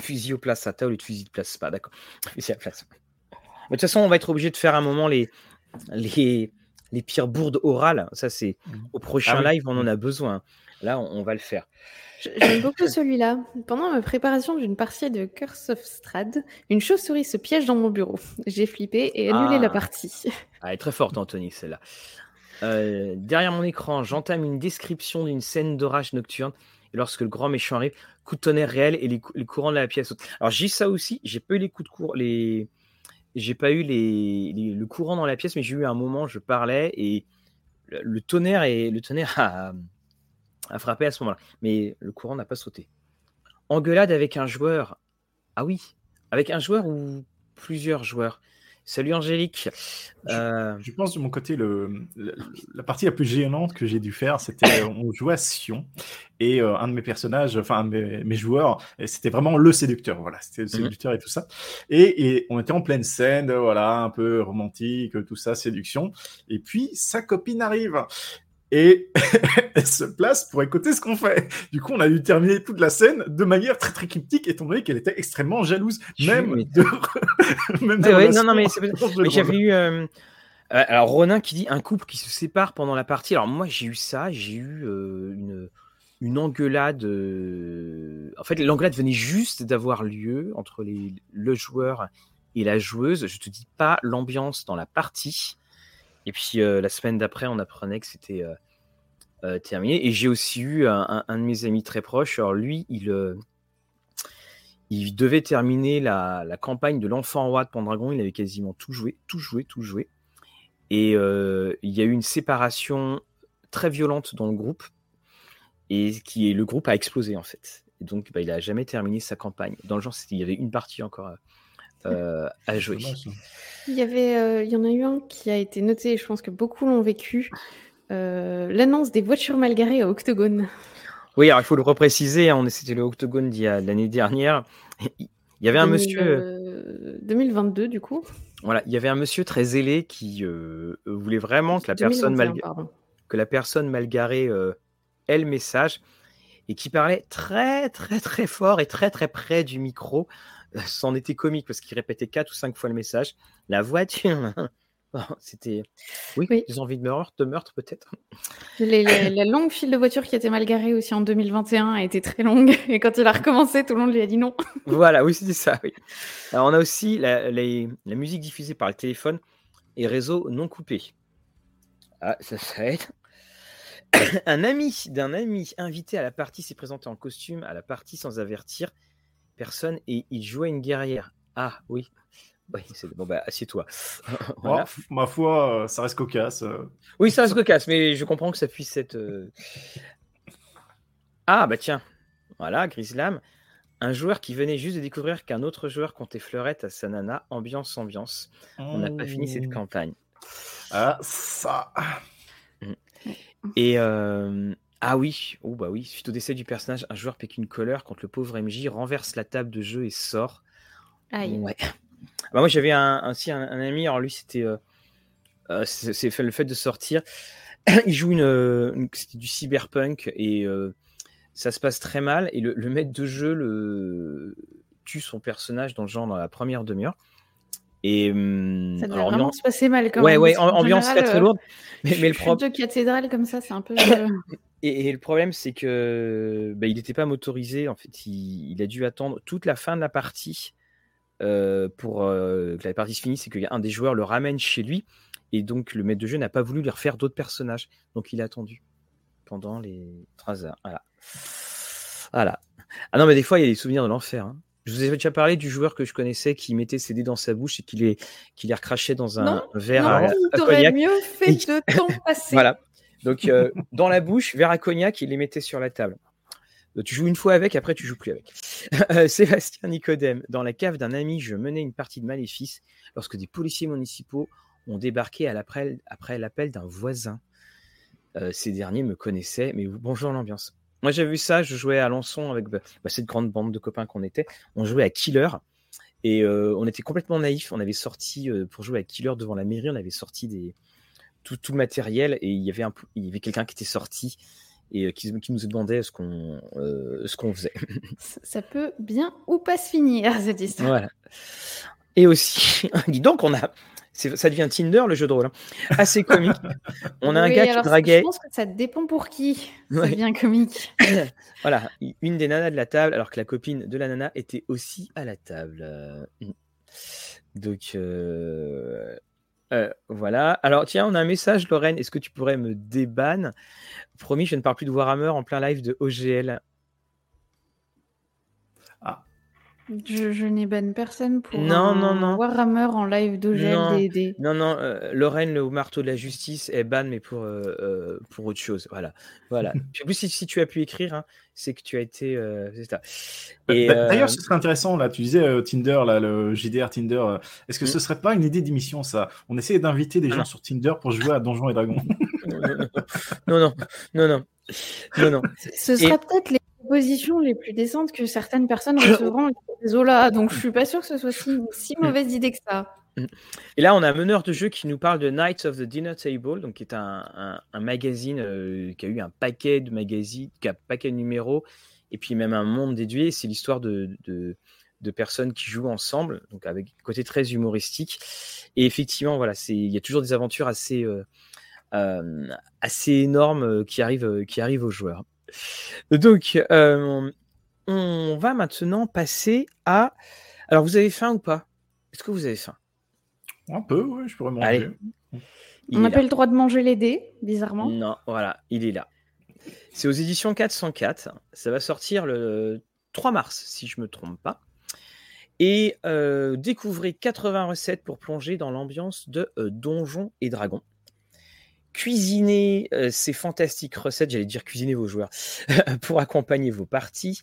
Fusil au placenta au lieu de fusil de place pas, d'accord. Fusil à place. de toute façon, on va être obligé de faire un moment les, les, les pires bourdes orales. Ça, c'est mmh. au prochain ah live, on en a besoin. Là, on, va le faire. J'aime beaucoup celui-là. Pendant ma préparation d'une partie de Curse of Strad, une chauve-souris se piège dans mon bureau. J'ai flippé et annulé la ah. partie. Ah, elle est très forte, Anthony, celle-là. Euh, derrière mon écran, j'entame une description d'une scène d'orage nocturne. Et lorsque le grand méchant arrive, coup de tonnerre réel et les, courants de la pièce. Alors j'ai ça aussi, j'ai pas eu les coups de cour, les, j'ai pas eu les, le courant dans la pièce, mais j'ai eu un moment, je parlais et le, tonnerre et le tonnerre a, a frappé à ce moment-là, mais le courant n'a pas sauté. Engueulade avec un joueur. Ah oui, avec un joueur ou plusieurs joueurs. Salut Angélique. Euh, je, pense de mon côté, le, la partie la plus gênante que j'ai dû faire, c'était euh, on jouait à Sion et euh, un de mes personnages, enfin mes, joueurs, c'était vraiment le séducteur. Voilà, c'était le mhm. séducteur et tout ça. Et, on était en pleine scène, voilà, un peu romantique, tout ça, séduction. Et puis sa copine arrive et elle se place pour écouter ce qu'on fait. Du coup, on a dû terminer toute la scène de manière très très cryptique, étant donné qu'elle était extrêmement jalouse, même de. même de non, non, mais, mais j'avais eu. Euh, euh, alors, Ronin qui dit un couple qui se sépare pendant la partie. Alors, moi, j'ai eu ça, j'ai eu euh, une, une engueulade. En fait, l'engueulade venait juste d'avoir lieu entre les, le joueur et la joueuse. Je te dis pas l'ambiance dans la partie. Et puis la semaine d'après, on apprenait que c'était euh, terminé. Et j'ai aussi eu un, de mes amis très proches. Alors lui, il, euh, il devait terminer la, campagne de l'enfant roi de Pendragon. Il avait quasiment tout joué, tout joué, tout joué. Et euh, il y a eu une séparation très violente dans le groupe. Et qui est le groupe a explosé en fait. Et donc bah, il a jamais terminé sa campagne. Dans le genre, il y avait une partie encore à jouer. Il y avait, il y en a eu un qui a été noté. Je pense que beaucoup l'ont vécu. Euh, l'annonce des voitures mal garées à Octogone. Oui, alors il faut le repréciser, hein, c'était le Octogone d'il y a l'année dernière. Il y avait un monsieur. 2022, du coup. Voilà, il y avait un monsieur très zélé qui euh, voulait vraiment que la, personne mal... que la personne mal garée euh, ait le message et qui parlait très, très, très fort et très, très près du micro. C'en était comique parce qu'il répétait quatre ou cinq fois le message. La voiture C'était. Oui, des envies de meurtre, de meurtre peut-être. la longue file de voitures qui était mal garée aussi en 2021 a été très longue. Et quand il a recommencé, tout le monde lui a dit non. voilà, oui, c'était ça. Oui. Alors, on a aussi la, la, musique diffusée par le téléphone et réseau non coupé. Ah, ça, ça aide. Un ami d'un ami invité à la partie s'est présenté en costume à la partie sans avertir personne et il jouait une guerrière. Ah oui, bon, bah, assieds-toi. ma foi, euh, ça reste cocasse. Euh. Oui, ça reste cocasse, mais je comprends que ça puisse être. Euh, ah, bah tiens, voilà, Grislam. Un joueur qui venait juste de découvrir qu'un autre joueur comptait fleurette à sa nana, ambiance, ambiance. On n'a pas fini cette mmh. campagne. Ah, ça. Et. Ah oui, oh bah oui, suite au décès du personnage, un joueur pique une colère quand le pauvre MJ renverse la table de jeu et sort. Aïe. Ouais. Bah, moi, j'avais un, aussi un, ami. Alors, lui, c'était euh, euh, c'est le fait de sortir. il joue une, c'était du cyberpunk et euh, ça se passe très mal. Et le, maître de jeu le, tue son personnage dans le genre dans la première demi-heure. Et hum, ça devait vraiment se passer mal quand ouais, même. Ouais, ambiance très très lourde. Mais, mais le problème. de cathédrale comme ça, c'est un peu. et, le problème, c'est que bah, il n'était pas motorisé. En fait, il, il, a dû attendre toute la fin de la partie euh, pour euh, que la partie se finisse, c'est qu'un des joueurs le ramène chez lui. Et donc, le maître de jeu n'a pas voulu lui refaire d'autres personnages. Donc, il a attendu pendant les 3 heures. Voilà. Voilà. Ah non, mais des fois, il y a des souvenirs de l'enfer. Hein. Je vous ai déjà parlé du joueur que je connaissais qui mettait ses dés dans sa bouche et qui les, qui les recrachait dans un verre à, cognac. mieux fait de temps passer. voilà. Donc, euh, dans la bouche, verre à cognac, il les mettait sur la table. Euh, tu joues une fois avec, après tu joues plus avec. Euh, Sébastien Nicodème, dans la cave d'un ami, je menais une partie de maléfice lorsque des policiers municipaux ont débarqué à après l'appel d'un voisin. Euh, ces derniers me connaissaient, mais bonjour l'ambiance. Moi j'ai vu ça, je jouais à Lançon avec bah, bah, cette grande bande de copains qu'on était. On jouait à Killer et on était complètement naïfs. On avait sorti pour jouer à Killer devant la mairie, on avait sorti des, tout, tout le matériel et il y avait, un, il y avait quelqu'un qui était sorti et euh, qui, nous demandait ce qu'on euh, ce qu'on faisait. Ça peut bien ou pas se finir cette histoire. Voilà. Et aussi, dis donc, on a ça devient Tinder le jeu de rôle. Hein. Assez comique. On a un gars qui draguait. Je pense que ça dépend pour qui. Ça devient comique. voilà, une des nanas de la table, alors que la copine de la nana était aussi à la table. Mm. Donc euh, euh, voilà. Alors tiens, on a un message, Lorraine. Est-ce que tu pourrais me débanner? Promis, je ne parle plus de Warhammer en plein live de OGL. Je, n'ai banne personne pour non, non, non. Warhammer en live d'OGL non, Non, non, euh, Lorraine, le marteau de la justice, est ban, mais pour, euh, euh, pour autre chose. Voilà. voilà. en plus, si, tu as pu écrire, hein, c'est que tu as été. Bah, bah, d'ailleurs, ce serait intéressant, là, tu disais Tinder, là, le JDR Tinder. Est-ce que ce mm. serait pas une idée d'émission, ça? On essaie d'inviter des gens sur Tinder pour jouer à Donjons et Dragons. non, non, non, non. Non, non. Ce serait peut-être les positions les plus décentes que certaines personnes recevront eaux-là. Donc, je suis pas sûr que ce soit si, mm. mauvaise idée que ça. Mm. Et là, on a un meneur de jeu qui nous parle de Knights of the Dinner Table, donc qui est un, magazine euh, qui a eu un paquet de magazines, qui a un paquet de numéros, et puis même un monde déduit. C'est l'histoire de, de, personnes qui jouent ensemble, donc avec un côté très humoristique. Et effectivement, voilà, il y a toujours des aventures assez, euh, euh, assez énormes qui arrivent, qui arrivent aux joueurs. Donc, euh, on va maintenant passer à. Alors, vous avez faim ou pas? Est-ce que vous avez faim? Un peu, oui, je pourrais manger. on n'a pas le droit de manger les dés, bizarrement. Non, voilà, il est là. C'est aux éditions 404. Ça va sortir le 3 mars, si je ne me trompe pas. Et euh, découvrez 80 recettes pour plonger dans l'ambiance de euh, Donjons et Dragons cuisiner euh, ces fantastiques recettes, j'allais dire cuisiner vos joueurs, pour accompagner vos parties,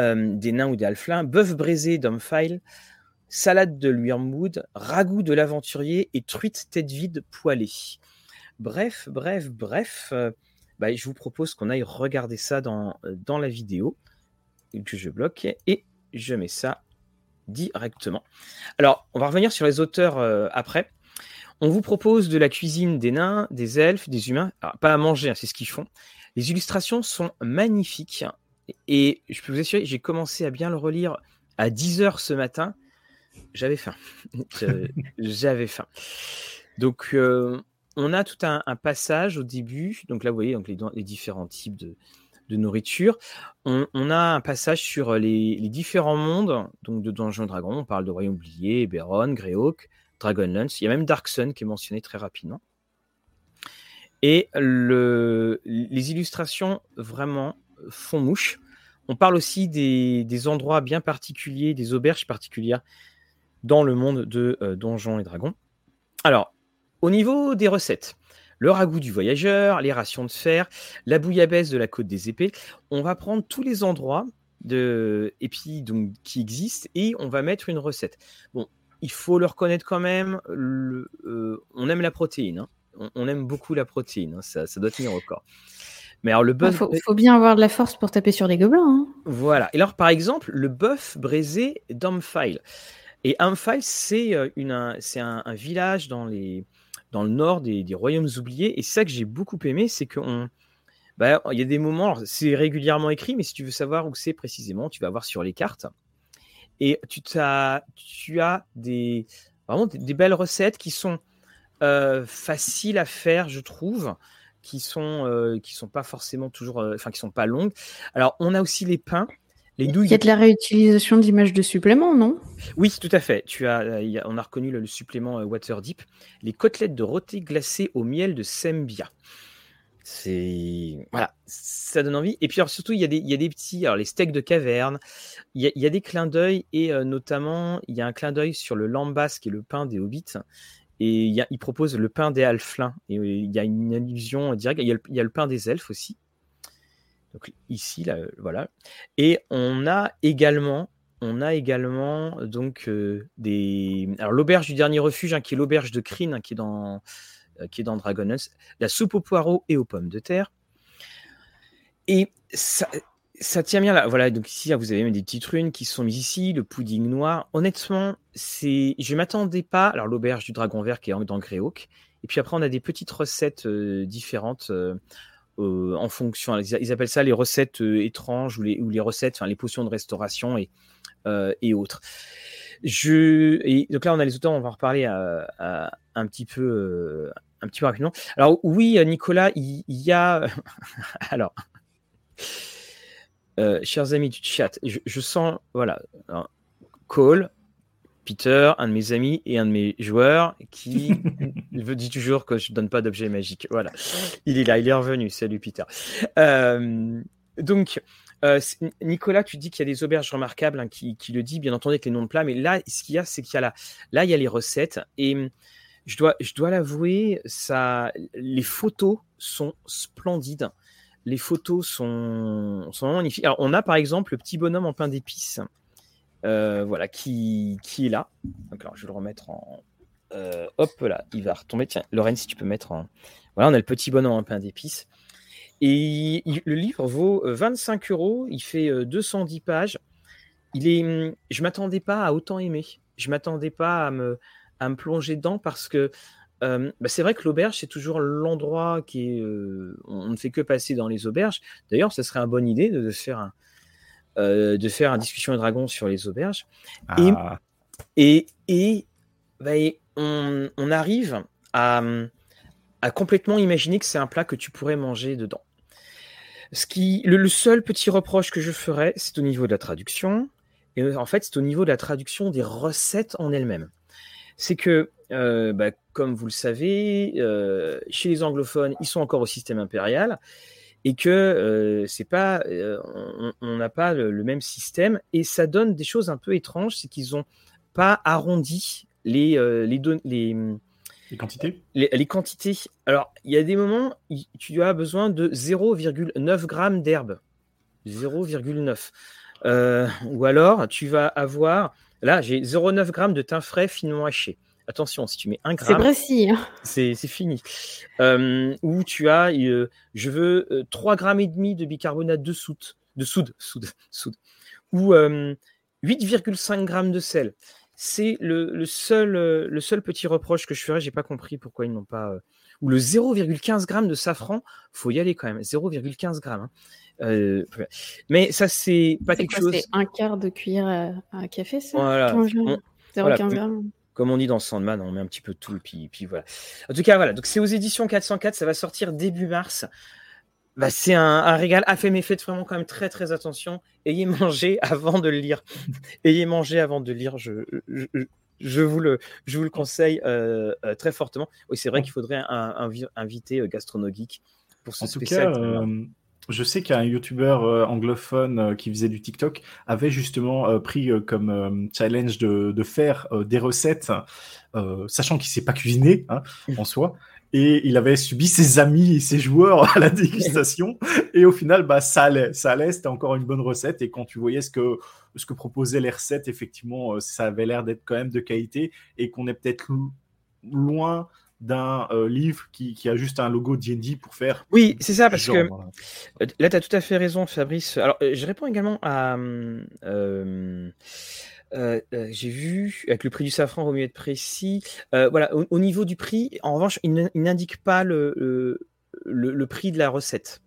euh, des nains ou des halflins, bœuf braisé d'homefile, salade de l'Uirmood, ragoût de l'aventurier et truite tête vide poêlée. Bref, bref, bref, euh, bah, je vous propose qu'on aille regarder ça dans, dans la vidéo que je bloque et je mets ça directement. Alors, on va revenir sur les auteurs après. On vous propose de la cuisine des nains, des elfes, des humains. pas à manger, hein, c'est ce qu'ils font. Les illustrations sont magnifiques. Et je peux vous assurer, j'ai commencé à bien le relire à 10h ce matin. J'avais faim. J'avais faim. Donc, euh, on a tout un, passage au début. Donc là, vous voyez les, différents types de, nourriture. On, a un passage sur les, différents mondes donc de Donjons Dragons. On parle de Royaume oublié, Eberron, Greyhawk, Dragonlance. Il y a même Dark Sun qui est mentionné très rapidement. Et le, les illustrations vraiment font mouche. On parle aussi des, endroits bien particuliers, des auberges particulières dans le monde de euh, Donjons et Dragons. Alors, au niveau des recettes, le ragoût du voyageur, les rations de fer, la bouillabaisse de la côte des épées, on va prendre tous les endroits de, et puis, donc, qui existent et on va mettre une recette. Bon, il faut le reconnaître quand même, euh, on aime la protéine. Hein. On, aime beaucoup la protéine. Hein. Ça, doit tenir au corps. Mais alors le bœuf. Il faut, bien avoir de la force pour taper sur les gobelins. Hein. Voilà. Et alors, par exemple, le bœuf braisé d'Amphile. Et Amphile, c'est euh, un, un, village dans, les, dans le nord des, royaumes oubliés. Et ça que j'ai beaucoup aimé, c'est qu'on. Bah, il y a des moments, c'est régulièrement écrit, mais si tu veux savoir où c'est précisément, tu vas voir sur les cartes. Et tu, as, tu as des, vraiment des, belles recettes qui sont euh, faciles à faire, je trouve, qui sont, euh, qui sont pas forcément toujours, euh, enfin, qui sont pas longues. Alors, on a aussi les pains. Les douilles. Il y a de la réutilisation d'images de suppléments, non? Oui, tout à fait. Tu as, on a reconnu le, supplément Water Deep. Les côtelettes de rôti glacées au miel de Sembia. C'est voilà, ça donne envie. Et puis surtout, il y, a des, y a des petits, alors les steaks de caverne, il y a, des clins d'œil et euh, notamment il y a un clin d'œil sur le lambas qui est le pain des hobbits. Et il, y a, propose le pain des halflins. Et euh, il y a une allusion directe. Il y a le, y a le pain des elfes aussi. Donc ici, là, voilà. Et on a également, on a également donc euh, des. Alors l'auberge du dernier refuge, hein, qui est l'auberge de Kryn, hein, qui est dans euh, qui est dans Dragonlance, la soupe aux poireaux et aux pommes de terre. Et ça, ça tient bien là. Voilà, donc ici, vous avez des petites runes qui sont mises ici, le pudding noir. Honnêtement, c'est, je m'attendais pas. Alors, l'auberge du dragon vert qui est dans Greyhawk. Et puis après, on a des petites recettes euh, différentes. Euh, en fonction. Ils appellent ça les recettes étranges ou les, recettes, enfin les potions de restauration et, autres. Je, donc là, on a les auteurs, on va en reparler un petit peu, un petit peu rapidement. Alors oui, Nicolas, il, y a, alors, chers amis du chat, je, sens, voilà, Cole, Peter, un de mes amis et un de mes joueurs, qui me dit toujours que je ne donne pas d'objet magique. Voilà, il est là, il est revenu. Salut Peter. donc, euh, Nicolas, tu dis qu'il y a des auberges remarquables hein, qui, le dit, bien entendu, avec les noms de plats, mais là, ce qu'il y a, c'est qu'il y a là, là, il y a les recettes. Et je dois, je dois l'avouer, ça, les photos sont splendides. Les photos sont, sont magnifiques. Alors, on a par exemple le petit bonhomme en pain d'épices, euh, voilà, qui, qui est là. Donc, alors, je vais le remettre en. Euh, hop là, il va retomber. Tiens, Lorraine, si tu peux mettre en. Voilà, on a le petit bonhomme en pain d'épices. Et le livre vaut 25 euh, euros, il fait 210 euh, pages. Il est, hum, je m'attendais pas à autant aimer. Je m'attendais pas à me, à me plonger dedans parce que euh, bah, c'est vrai que l'auberge, c'est toujours l'endroit qui est. on ne fait que passer dans les auberges. D'ailleurs, ce serait une bonne idée de, faire un, de faire un discussion de dragon sur les auberges. Ah. Et, et, bah, on, on, arrive à, à complètement imaginer que c'est un plat que tu pourrais manger dedans. Ce qui, le, seul petit reproche que je ferais, c'est au niveau de la traduction. Et en fait, c'est au niveau de la traduction des recettes en elles-mêmes. C'est que, euh, bah, comme vous le savez, euh, chez les anglophones, ils sont encore au système impérial et que euh, c'est pas, on n'a pas le, même système et ça donne des choses un peu étranges, c'est qu'ils n'ont pas arrondi les, les, les, les quantités? les, quantités. Alors, il y a des moments, tu as besoin de 0,9 grammes d'herbe. 0,9. Euh, ou alors, tu vas avoir. Là, j'ai 0,9 grammes de thym frais finement haché. Attention, si tu mets 1 gramme. C'est précis. Hein. C'est fini. Euh, ou tu as. Euh, je veux 3 grammes et demi de bicarbonate de soude. De soude. soude, soude. Ou 8,5 grammes de sel c'est le, seul, euh, le seul petit reproche que je ferais. J'ai pas compris pourquoi ils n'ont pas. Ou le 0,15 g de safran, faut y aller quand même. 0,15 g. Hein. Euh, mais ça, c'est pas quelque chose. C'est un quart de cuillère à, café, ça? Voilà. 0,15 Comme on dit dans Sandman, on met un petit peu tout, puis, puis voilà. En tout cas, voilà. Donc, c'est aux éditions 404. Ça va sortir début mars. Bah, c'est un, régal à fait, mais faites vraiment quand même très très attention. Ayez mangé avant de le lire. Ayez mangé avant de lire. Je, je, vous, le, je vous le conseille euh, euh, très fortement. Oui, c'est vrai qu'il faudrait un, inviter euh, Gastronogeek pour ce en spécial. Tout cas, je sais qu'un youtubeur anglophone qui faisait du TikTok avait justement pris comme challenge de, de faire des recettes, sachant qu'il ne sait pas cuisiner hein, en soi, et il avait subi ses amis et ses joueurs à la dégustation. Et au final bah ça allait ça allait. C'était encore une bonne recette. Et quand tu voyais ce que ce que proposaient les recettes effectivement euh, ça avait l'air d'être quand même de qualité. Et qu'on est peut-être loin d'un euh, livre qui, qui, a juste un logo D&D pour faire oui c'est ça parce que euh, là tu as tout à fait raison Fabrice. Alors je réponds également à euh, euh, j'ai vu avec le prix du safran, au mieux être précis. Euh, voilà, au, niveau du prix, en revanche, il n'indique pas le, le, prix de la recette.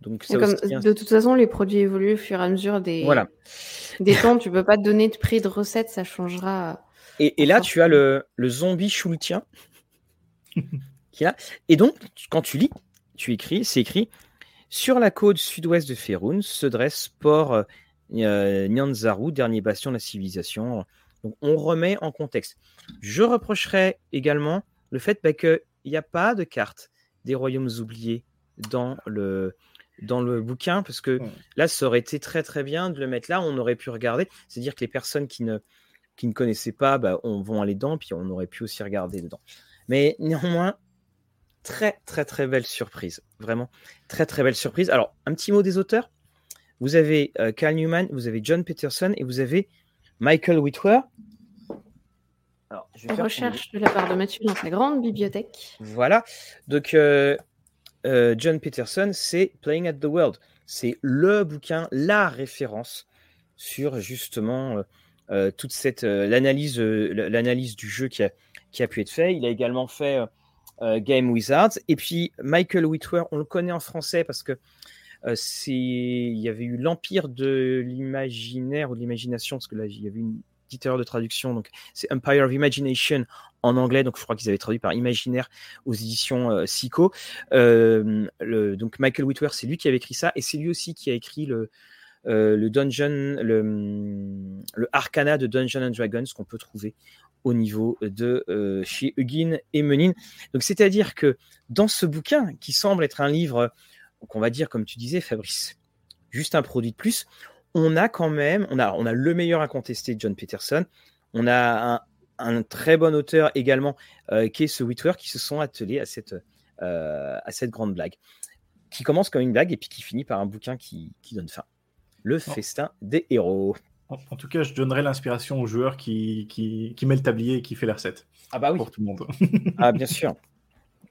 Donc, De toute façon, les produits évoluent au fur et à mesure des, voilà. des temps. Tu peux pas te donner de prix de recette, ça changera. Et, là, tu as le, le zombie schultien qui a. Et donc, quand tu lis, tu écris, c'est écrit sur la côte sud-ouest de Féroun se dresse port Nyanzaru, dernier bastion de la civilisation. Donc, on remet en contexte. Je reprocherais également le fait bah, qu'il n'y a pas de carte des royaumes oubliés dans le, dans le bouquin, parce que là, ça aurait été très très bien de le mettre là, on aurait pu regarder. C'est-à-dire que les personnes qui ne, qui ne connaissaient pas bah, on, vont aller dedans, puis on aurait pu aussi regarder dedans. Mais néanmoins, très très très belle surprise. Vraiment, très très belle surprise. Alors, un petit mot des auteurs? Vous avez euh, Carl Newman, vous avez John Peterson et vous avez Michael Whitwer. Alors, je recherche de la part de Mathieu dans sa grande bibliothèque. Voilà. Donc, euh, euh, John Peterson, c'est Playing at the World. C'est le bouquin, la référence sur justement toute cette l'analyse l'analyse du jeu qui a, qui a pu être fait. Il a également fait Game Wizards. Et puis Michael Whitwer, on le connaît en français parce que il y avait eu l'Empire de l'imaginaire ou de l'imagination, parce que là, il y avait une petite erreur de traduction. Donc, c'est Empire of Imagination en anglais. Donc, je crois qu'ils avaient traduit par Imaginaire aux éditions Sico. Euh, donc, Michael Whitwer, c'est lui qui avait écrit ça. Et c'est lui aussi qui a écrit le, le Dungeon, le, le, Arcana de Dungeons and Dragons qu'on peut trouver au niveau de chez Hugin et Menin. Donc, c'est-à-dire que dans ce bouquin, qui semble être un livre, qu'on va dire, comme tu disais, Fabrice, juste un produit de plus, on a quand même, on a, on a le meilleur incontesté, John Peterson. On a un, très bon auteur également, euh, qui est ce Whitwer, qui se sont attelés à cette, euh, à cette grande blague, qui commence comme une blague et puis qui finit par un bouquin qui, donne fin. Le festin des héros. En, tout cas, je donnerai l'inspiration au joueur qui, qui, met le tablier et qui fait la recette. Ah bah oui. Pour tout le monde. ah bien sûr.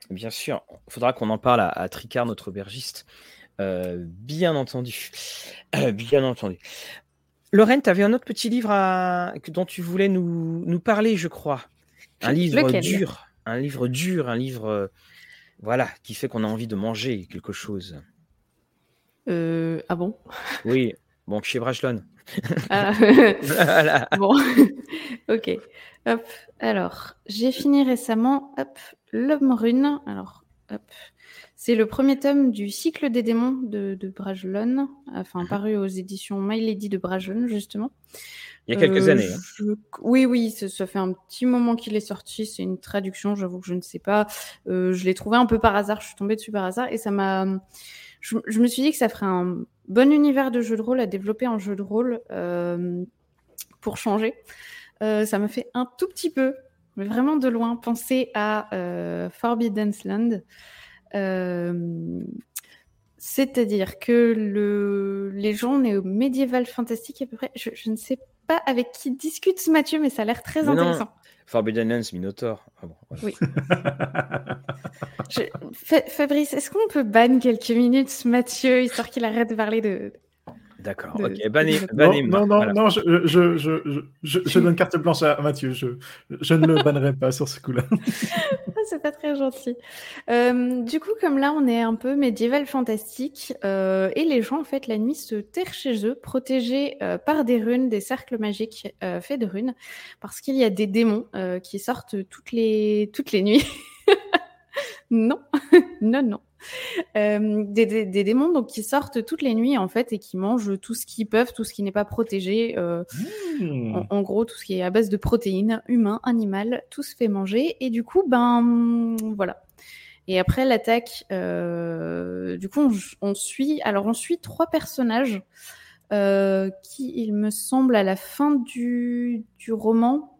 Bien sûr. Il faudra qu'on en parle à Tricard, notre aubergiste. Euh, bien entendu. Euh, bien entendu. Lorraine, tu avais un autre petit livre dont tu voulais nous, nous parler, je crois. Un livre dur. Un livre dur, un livre euh, voilà, qui fait qu'on a envie de manger quelque chose. ah bon? Oui, bon, chez Brajlon. Ah. Bon, ok. Hop. Alors, j'ai fini récemment, hop, L'homme rune. Alors, hop. C'est le premier tome du cycle des démons de, de Brajlon, enfin mhm. paru aux éditions My Lady de Brajlon, justement. Il y a quelques euh, années. Hein. Oui, oui, ça, fait un petit moment qu'il est sorti. C'est une traduction, j'avoue que je ne sais pas. Euh, je l'ai trouvé un peu par hasard, je suis tombée dessus par hasard et ça m'a. Je, me suis dit que ça ferait un bon univers de jeu de rôle à développer en jeu de rôle euh, pour changer. ça me fait un tout petit peu, mais vraiment de loin, penser à Forbidden Land. Euh, c'est-à-dire que le... les gens nés au médiéval fantastique à peu près, je, ne sais pas avec qui discute ce Mathieu, mais ça a l'air très intéressant. Forbidden Lands, Minotaur. Ah oui. Fabrice, est-ce qu'on peut ban quelques minutes Mathieu, histoire qu'il arrête de parler de, D'accord, ok. Banni, non, non, non, je, je, je, je, donne carte blanche à Mathieu. Je, je ne le bannerai pas sur ce coup-là. Ah, c'est pas très gentil. Euh, du coup, comme là, on est un peu médiéval fantastique, euh, et les gens, en fait, la nuit se terrent chez eux, protégés euh, par des runes, des cercles magiques faits de runes, parce qu'il y a des démons qui sortent toutes les, toutes les nuits. non, non, non. Euh, des, démons donc qui sortent toutes les nuits en fait et qui mangent tout ce qu'ils peuvent, tout ce qui n'est pas protégé. Euh, mmh. en, gros, tout ce qui est à base de protéines, humain, animal, tout se fait manger et du coup, ben voilà. Et après l'attaque, euh, du coup, on, suit. Alors, on suit trois personnages qui, il me semble, à la fin du, du roman,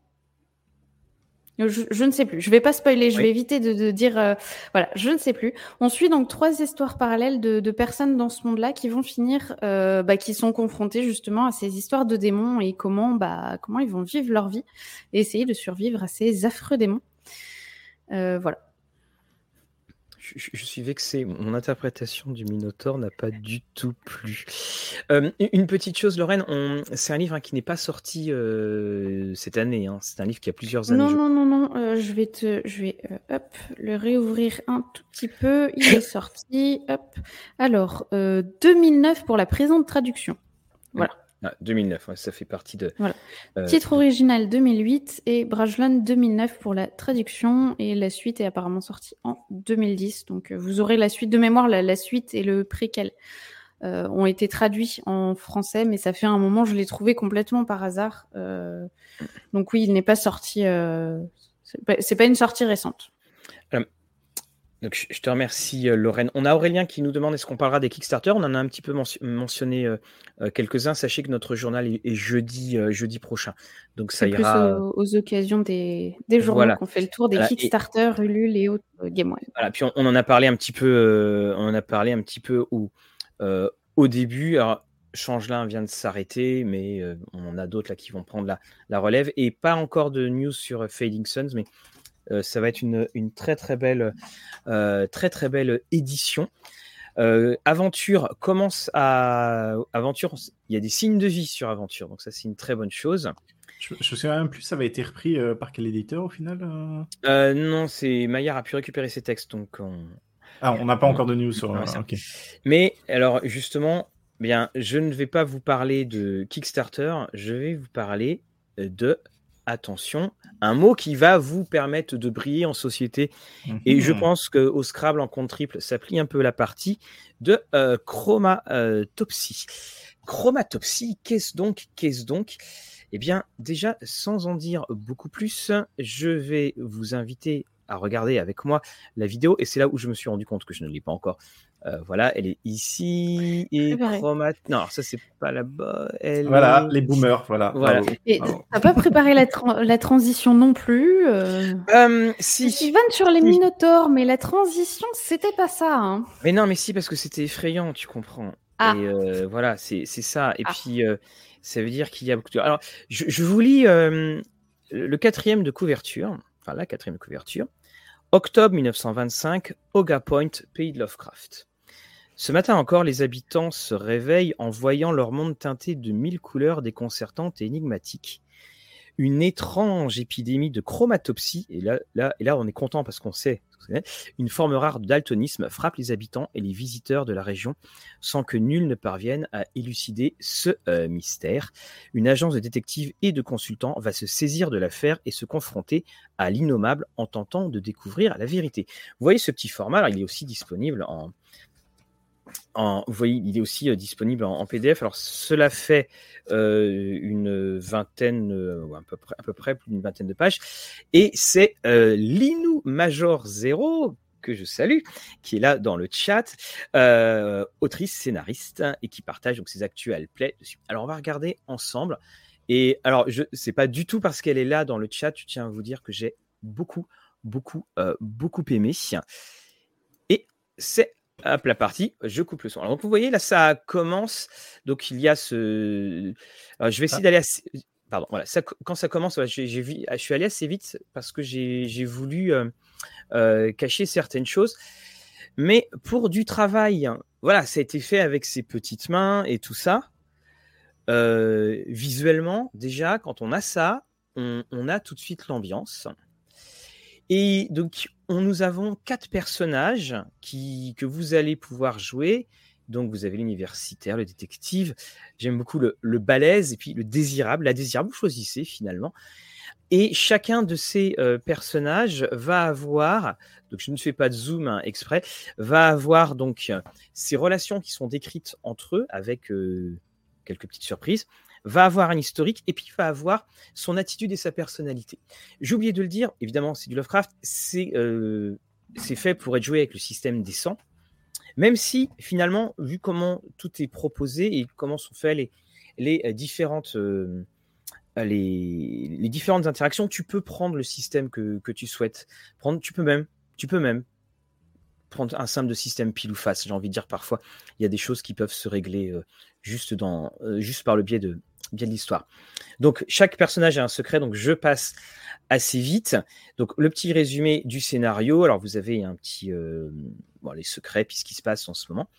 je, ne sais plus. Je vais pas spoiler. Je vais éviter de, dire. Euh, voilà, je ne sais plus. On suit donc trois histoires parallèles de, personnes dans ce monde-là qui vont finir, euh, bah, qui sont confrontées justement à ces histoires de démons et comment, bah, comment ils vont vivre leur vie et essayer de survivre à ces affreux démons. Euh, voilà je, suis vexé. Mon interprétation du Minotaure n'a pas du tout plu. Euh, une petite chose, Lorraine, c'est un livre hein, qui n'est pas sorti euh, cette année. Hein. C'est un livre qui a plusieurs années. Non, non, non, non. Euh, je vais te, je vais, hop, le réouvrir un tout petit peu. Il est sorti. Hop. Alors, 2009 pour la présente traduction. Voilà. 2009, ah, ça fait partie de. Euh, Titre original 2008 et Brajlon 2009 pour la traduction et la suite est apparemment sortie en 2010. Donc euh, vous aurez la suite de mémoire, la, suite et le préquel euh, ont été traduits en français, mais ça fait un moment, je l'ai trouvé complètement par hasard. donc oui, il n'est pas sorti. c'est pas une sortie récente. Donc, je te remercie, euh, Lorraine. On a Aurélien qui nous demande est-ce qu'on parlera des Kickstarter? On en a un petit peu mentionné euh, euh, quelques-uns. Sachez que notre journal est, jeudi, jeudi prochain. Donc, ça ira. aux, occasions des, des journaux qu'on fait le tour des Kickstarter, Ulule et autres Game Voilà. Puis, on, on, en a parlé un petit peu, on en a parlé un petit peu au, au début. Alors, Changelin vient de s'arrêter, mais on a d'autres là qui vont prendre la, la, relève. Et pas encore de news sur Fading Suns, mais ça va être une, très très belle, euh, très très belle édition. Aventure commence à. Aventure, il y a des signes de vie sur Aventure, donc ça, c'est une très bonne chose. Je, ne sais même plus, ça avait été repris par quel éditeur au final Non, c'est Maillard a pu récupérer ses textes, donc Ah, on n'a pas encore de news sur. Mais alors, justement, bien, je ne vais pas vous parler de Kickstarter, je vais vous parler de attention, un mot qui va vous permettre de briller en société. Et je mhm. pense qu'au Scrabble en compte triple, ça plie un peu la partie de euh, chromatopsie. Chromatopsie, qu'est-ce donc Qu'est-ce donc? Eh bien, déjà, sans en dire beaucoup plus, je vais vous inviter à regarder avec moi la vidéo. Et c'est là où je me suis rendu compte que je ne l'ai pas encore euh, voilà, elle est ici et chromat. Non, ça c'est pas la bonne. Voilà, les boomers, voilà. voilà. Et t'as pas préparé la, la, transition non plus. Euh... Euh, si. Je sur les Minotaures, mais la transition c'était pas ça. Hein. Mais non, mais si parce que c'était effrayant, tu comprends. Ah. Et euh, voilà, c'est ça. Et ah. puis ça veut dire qu'il y a beaucoup de. Alors, je, je vous lis le quatrième de couverture, enfin la quatrième couverture. Octobre 1925, Oga Point, pays de Lovecraft. Ce matin encore, les habitants se réveillent en voyant leur monde teinté de mille couleurs déconcertantes et énigmatiques. Une étrange épidémie de chromatopsie, et là, là, et là on est content parce qu'on sait, une forme rare daltonisme frappe les habitants et les visiteurs de la région sans que nul ne parvienne à élucider ce euh, mystère. Une agence de détectives et de consultants va se saisir de l'affaire et se confronter à l'innommable en tentant de découvrir la vérité. Vous voyez ce petit format, il est aussi disponible en, vous voyez, il est aussi euh, disponible en, PDF. Alors, cela fait euh, une vingtaine, euh, à, peu près, plus d'une vingtaine de pages. Et c'est Linou Major Zero que je salue, qui est là dans le chat, autrice, scénariste, et qui partage donc ses actuels plays dessus. Alors, on va regarder ensemble. Et alors, je c'est pas du tout parce qu'elle est là dans le chat, je tiens à vous dire que j'ai beaucoup, beaucoup, beaucoup aimé. Et c'est Hop, la partie, je coupe le son. Alors, donc, vous voyez, là, ça commence. Donc, il y a ce. je vais essayer ah. d'aller assez. Pardon, voilà. quand ça commence, vu... je suis allé assez vite parce que j'ai, voulu euh, euh, cacher certaines choses. Mais pour du travail, voilà, ça a été fait avec ses petites mains et tout ça. Euh, visuellement, déjà, quand on a ça, on, on a tout de suite l'ambiance. Et donc, on, nous avons quatre personnages qui, que vous allez pouvoir jouer. Donc, vous avez l'universitaire, le détective. J'aime beaucoup le, balèze et puis le désirable. La désirable, vous choisissez finalement. Et chacun de ces euh, personnages va avoir, donc je ne fais pas de zoom hein, exprès, va avoir donc ces relations qui sont décrites entre eux avec euh, quelques petites surprises va avoir un historique et puis va avoir son attitude et sa personnalité. J'ai oublié de le dire, évidemment, c'est du Lovecraft, c'est euh, fait pour être joué avec le système des sangs, même si finalement, vu comment tout est proposé et comment sont faites les, les euh, différentes... Euh, les, différentes interactions, tu peux prendre le système que, que tu souhaites prendre. Tu peux même, tu peux même prendre un simple système pile ou face. J'ai envie de dire parfois, il y a des choses qui peuvent se régler juste, dans, juste par le biais de, bien de l'histoire. Donc chaque personnage a un secret, donc je passe assez vite. Donc le petit résumé du scénario. Alors vous avez un petit euh, bon, les secrets puis ce qui se passe en ce moment.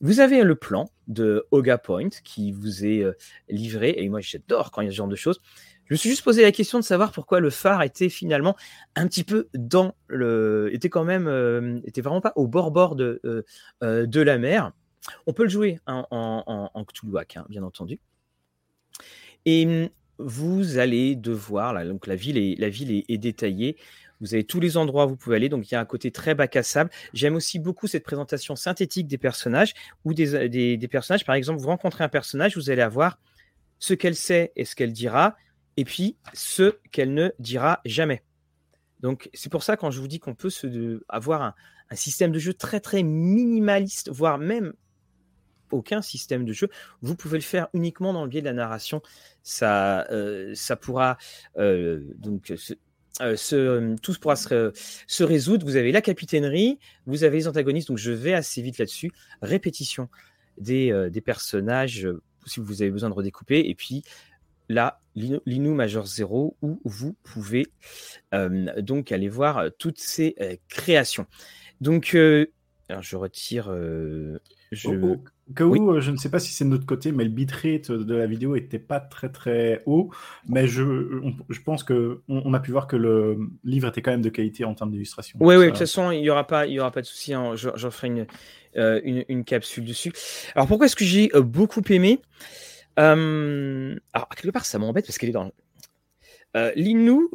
Vous avez le plan de Oga Point qui vous est euh, livré et moi j'adore quand il y a ce genre de choses. Je me suis juste posé la question de savoir pourquoi le phare était finalement un petit peu dans le, était quand même, euh, était vraiment pas au bord bord de de la mer. On peut le jouer en, en, en Cthulhuac, hein, bien entendu. Et mmh, vous allez devoir, là, donc la ville est, la ville est, détaillée. Vous avez tous les endroits où vous pouvez aller. Donc, il y a un côté très bac à sable. J'aime aussi beaucoup cette présentation synthétique des personnages ou des, des, personnages. Par exemple, vous rencontrez un personnage, vous allez avoir ce qu'elle sait et ce qu'elle dira, et puis ce qu'elle ne dira jamais. Donc, c'est pour ça, quand je vous dis qu'on peut avoir un, un, système de jeu très, très minimaliste, voire même aucun système de jeu. Vous pouvez le faire uniquement dans le biais de la narration. Ça, euh, ça pourra euh, donc euh, tout pourra se, se, résoudre. Vous avez la capitainerie, vous avez les antagonistes. Donc je vais assez vite là-dessus. Répétition des, des, personnages si vous avez besoin de redécouper. Et puis là, l'Inu Major 0 où vous pouvez donc aller voir toutes ces créations. Donc alors je retire. je... Au, cas où, je ne sais pas si c'est de notre côté, mais le bitrate de la vidéo était pas très très haut. Mais je, je pense que on, a pu voir que le livre était quand même de qualité en termes d'illustration. Oui, oui, de toute façon, il n'y aura pas, il y aura pas de souci. Hein. J'en ferai une, une, une, capsule dessus. Alors pourquoi est-ce que j'ai beaucoup aimé? Alors quelque part, ça m'embête parce qu'elle est dans. Euh, Linou,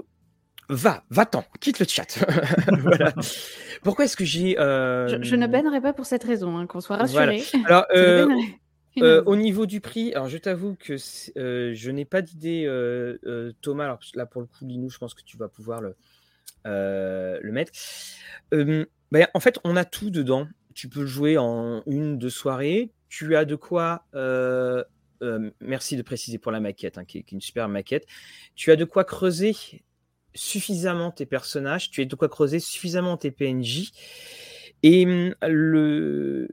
va, va-t'en, quitte le chat. voilà. Pourquoi est-ce que j'ai. Euh, je, ne bannerai pas pour cette raison, hein, qu'on soit rassuré. Alors, euh, euh, au niveau du prix, alors je t'avoue que je n'ai pas d'idée, Thomas. Alors là, pour le coup, Linou, je pense que tu vas pouvoir le, le mettre. Ben, en fait, on a tout dedans. Tu peux jouer en une, deux soirées. Tu as de quoi merci de préciser pour la maquette, hein, qui, est, une super maquette. Tu as de quoi creuser suffisamment tes personnages, tu as de quoi creuser suffisamment tes PNJ. Et hum, le,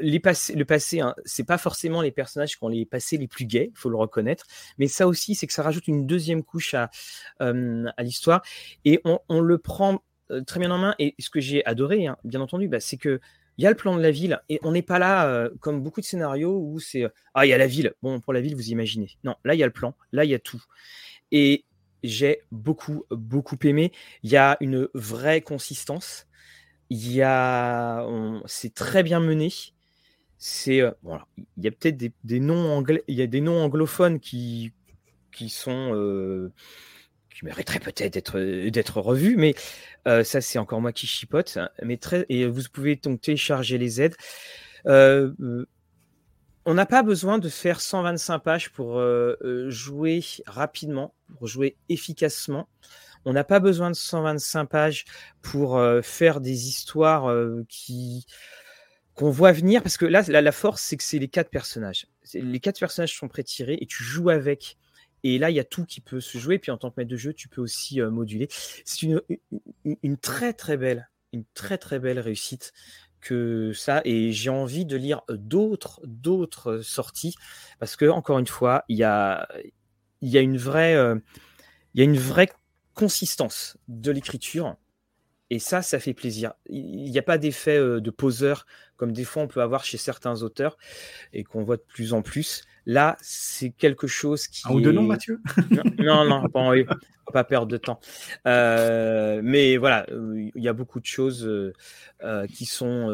les passés, le passé, hein, c'est pas forcément les personnages qui ont les passés les plus gays, faut le reconnaître, mais ça aussi, c'est que ça rajoute une deuxième couche à, hum, à l'histoire et on, le prend euh, très bien en main. Et ce que j'ai adoré, hein, bien entendu, bah, c'est que il y a le plan de la ville et on n'est pas là euh, comme beaucoup de scénarios où c'est euh, ah il y a la ville. Bon pour la ville vous imaginez. Non là il y a le plan, là il y a tout. Et j'ai beaucoup, beaucoup aimé. Il y a une vraie consistance. Il y a, c'est très bien mené. C'est, euh, voilà, il y a peut-être des, noms anglais, il y a des noms anglophones qui, qui sont, euh, qui mériteraient peut-être d'être, d'être revus, mais euh, ça c'est encore moi qui chipote. Mais très, et vous pouvez donc télécharger les aides on n'a pas besoin de faire 125 pages pour euh, euh, jouer rapidement, pour jouer efficacement. On n'a pas besoin de 125 pages pour euh, faire des histoires qui qu'on voit venir, parce que là, la, force, c'est que c'est les quatre personnages. Les quatre personnages sont pré-tirés et tu joues avec. Et là, il y a tout qui peut se jouer. Puis en tant que maître de jeu, tu peux aussi moduler. C'est une, une, très très belle, une très très belle réussite que ça et j'ai envie de lire d'autres d'autres sorties parce que encore une fois il y a il y a une vraie il y a une vraie consistance de l'écriture et ça ça fait plaisir. Il n'y a pas d'effet de poseur comme des fois on peut avoir chez certains auteurs et qu'on voit de plus en plus là c'est quelque chose qui un ou deux noms Mathieu? Non non, pas pas perdre de temps. Euh, mais voilà, euh, il y a beaucoup de choses euh, qui sont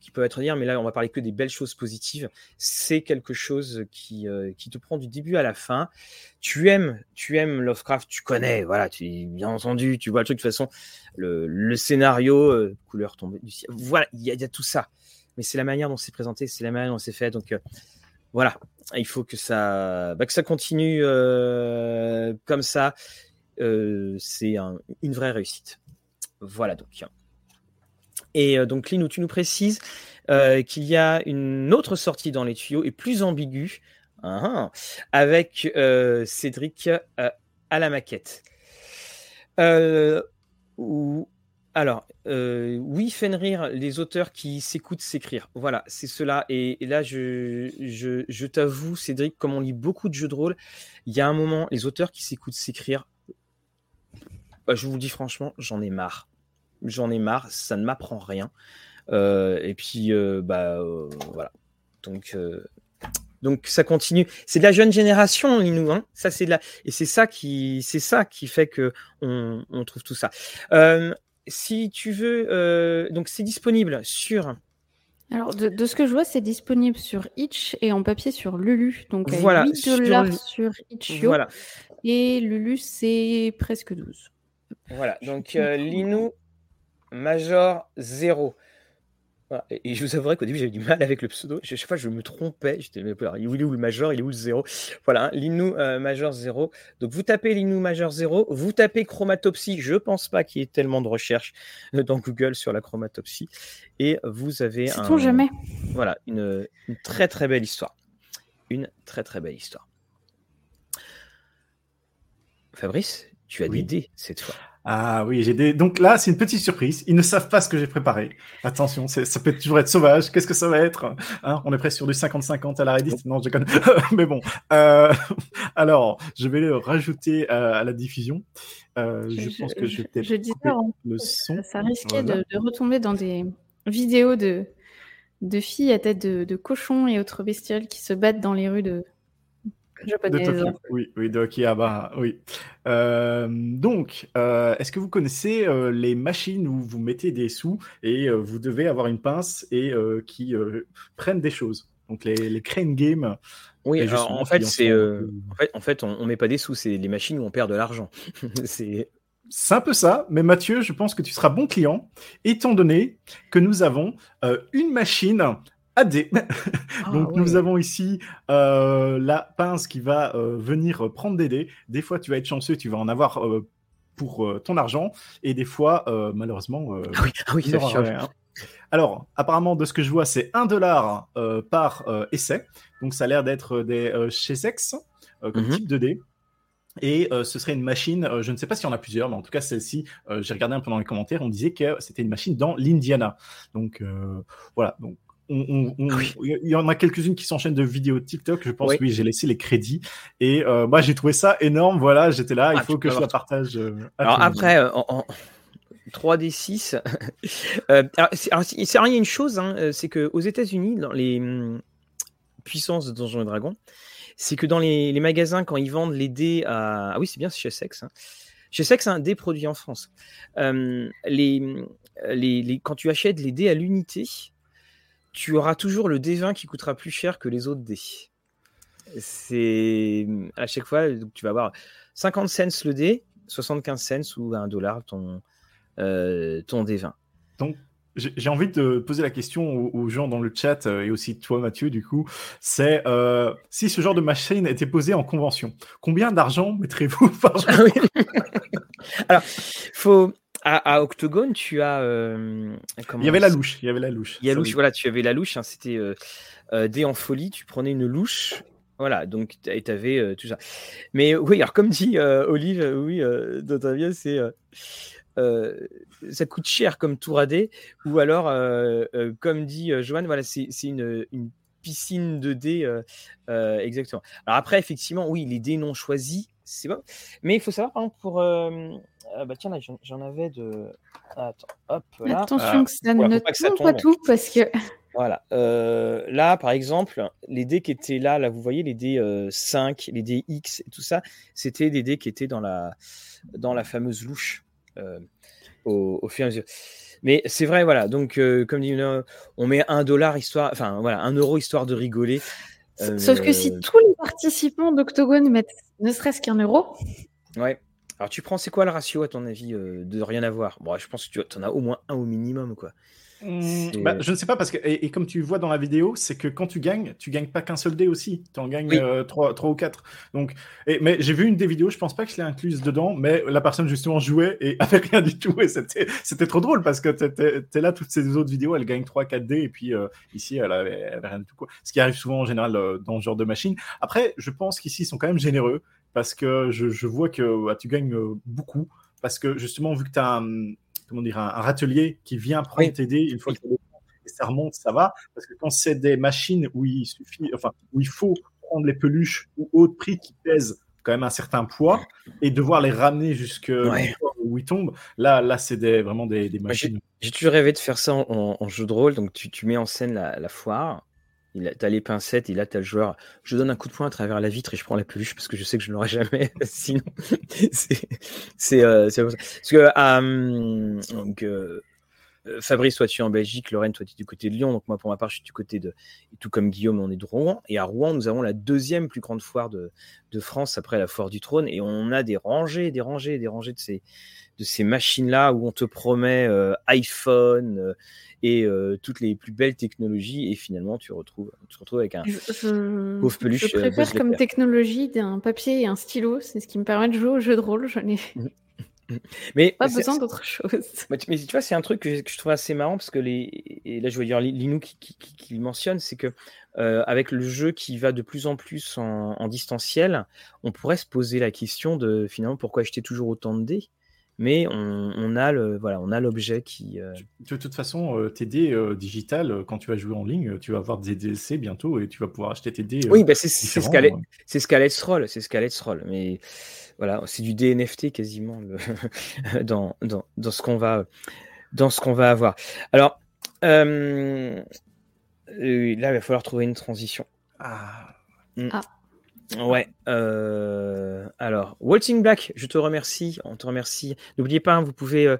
qui peuvent être dire, mais là on va parler que des belles choses positives. C'est quelque chose qui, qui te prend du début à la fin. Tu aimes, tu aimes Lovecraft, tu connais, voilà, tu bien entendu, tu vois le truc de toute façon, le, scénario, couleur tombée du ciel, voilà, il y, a tout ça. Mais c'est la manière dont c'est présenté, c'est la manière dont c'est fait, donc voilà, il faut que ça, bah, que ça continue comme ça. Euh, c'est une vraie réussite. Voilà donc. Et euh, donc, Linou, tu nous précises euh, qu'il y a une autre sortie dans les tuyaux et plus ambiguë, hein, avec Cédric à la maquette. Alors, oui, Fenrir, les auteurs qui s'écoutent s'écrire. Voilà, c'est cela. Et, là, je, t'avoue, Cédric, comme on lit beaucoup de jeux de rôle, il y a un moment, les auteurs qui s'écoutent s'écrire, bah, je vous dis franchement, j'en ai marre. J'en ai marre, ça ne m'apprend rien. Euh, et puis, euh, bah, euh, voilà. Donc, ça continue. C'est de la jeune génération, Linou. Hein ça, c'est la... Et c'est ça qui, c'est ça qui fait que on, trouve tout ça. Si tu veux, donc c'est disponible sur. Alors, de, ce que je vois, c'est disponible sur Itch et en papier sur Lulu. Donc, voilà, 8 dollars sur, sur Voilà. Et Lulu, c'est presque 12. Voilà, donc euh, Major 0. Et, je vous avouerai qu'au début, j'avais du mal avec le pseudo. Chaque fois, je me trompais. J'étais, il est où le Major Il est où le 0 Voilà, hein, Linou euh, Major 0. Donc, vous tapez Linou Major 0. Vous tapez chromatopsie. Je pense pas qu'il y ait tellement de recherches euh, dans Google sur la chromatopsie. Et vous avez un. jamais? Voilà, une, une très très belle histoire. Une très très belle histoire. Fabrice, tu as des dés cette fois. Ah oui, j'ai des. Donc là, c'est une petite surprise. Ils ne savent pas ce que j'ai préparé. Attention, ça peut toujours être sauvage. Qu'est-ce que ça va être hein? On est presque sur du 50-50 à la Reddit. Non, je déconne. Mais bon. Euh... Alors, je vais le rajouter à la diffusion. Euh, je, pense que je, je, je dis le son. Ça risquait de, retomber dans des vidéo de, de filles à tête de, de cochons et autres bestioles qui se battent dans les rues de, japonaises. oui, oui, de Akihabara, oui. Euh, donc, euh, est-ce que vous connaissez euh, les machines où vous mettez des sous et vous devez avoir une pince et qui prennent des choses? Donc les, les crane games. Oui, alors, en fait, c'est en fait, en fait, on, on met pas des sous, c'est les machines où on perd de l'argent. c'est c'est un peu ça, mais Mathieu, je pense que tu seras bon client, étant donné que nous avons euh, une machine AD. Ah Donc nous avons ici euh, la pince qui va euh, venir prendre des dés. Des fois, tu vas être chanceux, tu vas en avoir pour ton argent, et des fois, malheureusement, ah oui, ah oui rien. Alors, apparemment, de ce que je vois, c'est 1 dollar par essai. Donc ça a l'air d'être des chez Sex comme mhm. type de dés. Et euh, ce serait une machine, euh, je ne sais pas s'il y en a plusieurs, mais en tout cas celle-ci, euh, j'ai regardé un peu dans les commentaires, on disait que c'était une machine dans l'Indiana. Donc voilà, donc on, on, il y en a quelques-unes qui s'enchaînent de vidéos TikTok, je pense, oui, j'ai laissé les crédits. Et moi j'ai trouvé ça énorme, voilà, j'étais là, il ah, faut que je la partage. alors après, en, 3D6, alors, il y a une chose, hein, c'est qu'aux États-Unis, dans les hum, puissances de Donjons et Dragons, c'est que dans les, magasins, quand ils vendent les dés à. Ah oui, c'est bien, c'est chez Sex. Hein. Chez Sex, un dé produit en France. les, les, quand tu achètes les dés à l'unité, tu auras toujours le D20 qui coûtera plus cher que les autres dés. C'est à chaque fois, tu vas avoir 50 cents le dé, 75 cents ou 1 dollar ton, euh, ton D20. Donc, j'ai envie de poser la question aux, gens dans le chat euh, et aussi toi Mathieu du coup, c'est euh, si ce genre de machine était posé en convention, combien d'argent mettrez-vous par jour? Ah Alors, faut à, Octogone, tu as euh, il y avait la louche, il y avait la louche. Il y a louche, voilà, tu avais la louche, hein, c'était des en folie, tu prenais une louche. Voilà, donc tu avais tout ça. Mais oui, alors comme dit Olive, oui, dans c'est euh, ça coûte cher comme tour à dés, ou alors, euh, euh, comme dit Joanne, voilà, c'est une, une, piscine de dés, exactement. Alors après, effectivement, oui, les dés non choisis, c'est bon, mais il faut savoir, par pour, bah tiens, là, j'en avais de, attends, hop, là. Attention que ça ne tombe pas tout, parce que. Voilà. là, par exemple, les dés qui étaient là, là, vous voyez les dés 5, les dés X et tout ça, c'était des dés qui étaient dans la, dans la fameuse louche. Euh, au, fur et à mesure. Mais c'est vrai, voilà. Donc, euh, comme dit, on met un dollar histoire, enfin voilà, un euro histoire de rigoler. Sauf que si euh, tous les participants d'Octogone mettent ne serait-ce qu'un euro. Ouais. Alors, tu prends, c'est quoi le ratio à ton avis de rien avoir? Bon, je pense que tu en as au moins un au minimum, quoi. Mmh, bah, je ne sais pas parce que et, comme tu vois dans la vidéo, c'est que quand tu gagnes, tu gagnes pas qu'un seul dé aussi, tu en gagnes euh, trois, ou quatre. Donc, et, mais j'ai vu une des vidéos, je pense pas que je l'ai incluse dedans, mais la personne justement jouait et avait rien du tout et c'était c'était trop drôle parce que tu es, là toutes ces autres vidéos, elle gagne 3 4 dés et puis euh, ici elle avait, rien du tout quoi. Ce qui arrive souvent en général euh, dans ce genre de machine. Après, je pense qu'ici ils sont quand même généreux parce que je, je vois que bah, tu gagnes beaucoup parce que justement vu que tu as comment dire, un, râtelier qui vient prendre tes dés une fois que ça remonte, ça va. Parce que quand c'est des machines où il suffit, enfin, où il faut prendre les peluches ou autres prix qui pèsent quand même un certain poids et devoir les ramener jusque où ils tombent, là, là, c'est vraiment des, machines. J'ai toujours rêvé de faire ça en, jeu de rôle. Donc, tu, tu mets en scène la, la foire tu as les pincettes et là tu as le joueur. Je donne un coup de poing à travers la vitre et je prends la peluche parce que je sais que je ne l'aurai jamais. Sinon, c'est euh, ça. Parce que euh, donc, euh, Fabrice, toi tu es en Belgique, Lorraine, toi tu es du côté de Lyon. Donc moi pour ma part, je suis du côté de. tout comme Guillaume, on est de Rouen. Et à Rouen, nous avons la deuxième plus grande foire de, de France après la foire du trône. Et on a des rangées, des rangées, des rangées de ces, de ces machines-là où on te promet iPhone et euh, toutes les plus belles technologies et finalement tu retrouves tu te retrouves avec un je, pauvre peluche. Je euh, préfère comme technologie d'un papier et un stylo, c'est ce qui me permet de jouer au jeu de rôle. mais pas besoin d'autre chose. Mais, tu vois, c'est un truc que je, trouve assez marrant parce que les et là je veux dire Linou qui, qui, qui, mentionne, c'est que euh, avec le jeu qui va de plus en plus en, en, distanciel, on pourrait se poser la question de finalement pourquoi acheter toujours autant de dés? Mais on, a le voilà, on a l'objet qui. Euh, de toute façon, euh, tes dés euh, digital, quand tu vas jouer en ligne, tu vas avoir des DLC bientôt et tu vas pouvoir acheter tes dés. oui, bah c'est c'est ce qu'allait c'est ce Roll, c'est ce Roll, mais voilà, c'est du DNFT quasiment dans, dans, dans ce qu'on va dans ce qu'on va avoir. Alors là, il va falloir trouver une transition. Ah. Mm. ah. Ouais. alors, Waltzing Black, je te remercie. On te remercie. N'oubliez pas, hein, vous pouvez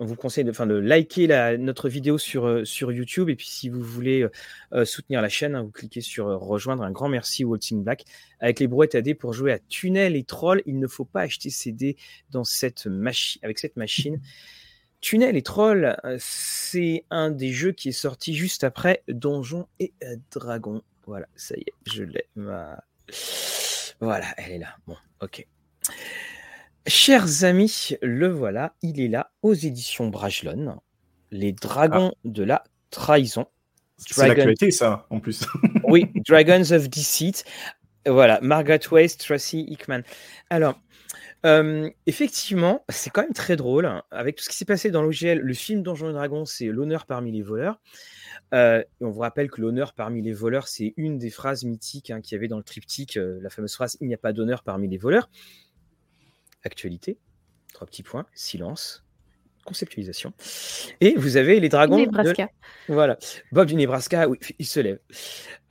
on vous conseille de, de liker la, notre vidéo sur, euh, sur YouTube. Et puis, si vous voulez euh, euh, soutenir la chaîne, hein, vous cliquez sur rejoindre. Un grand merci Waltzing Black. Avec les brouettes AD pour jouer à Tunnel et Troll, il ne faut pas acheter CD dans cette machine, avec cette machine. Tunnel et Troll, c'est un des jeux qui est sorti juste après Donjon et Dragon. Voilà, ça y est, je l'ai. Voilà, elle est là. Bon, ok. Chers amis, le voilà, il est là aux éditions Brajlon, Les Dragons ah. de la Trahison. C'est l'actualité, ça, en plus. oui, Dragons of Deceit. Voilà, Margaret Weiss, Tracy Hickman. Alors, euh, effectivement, c'est quand même très drôle. Hein, avec tout ce qui s'est passé dans l'OGL, le film Donjons et Dragons, c'est l'honneur parmi les voleurs. Euh, on vous rappelle que l'honneur parmi les voleurs, c'est une des phrases mythiques hein, qu'il y avait dans le triptyque, euh, la fameuse phrase Il n'y a pas d'honneur parmi les voleurs actualité, trois petits points, silence, conceptualisation. Et vous avez les dragons. Nebraska. Voilà. Bob du Nebraska, oui, il se lève.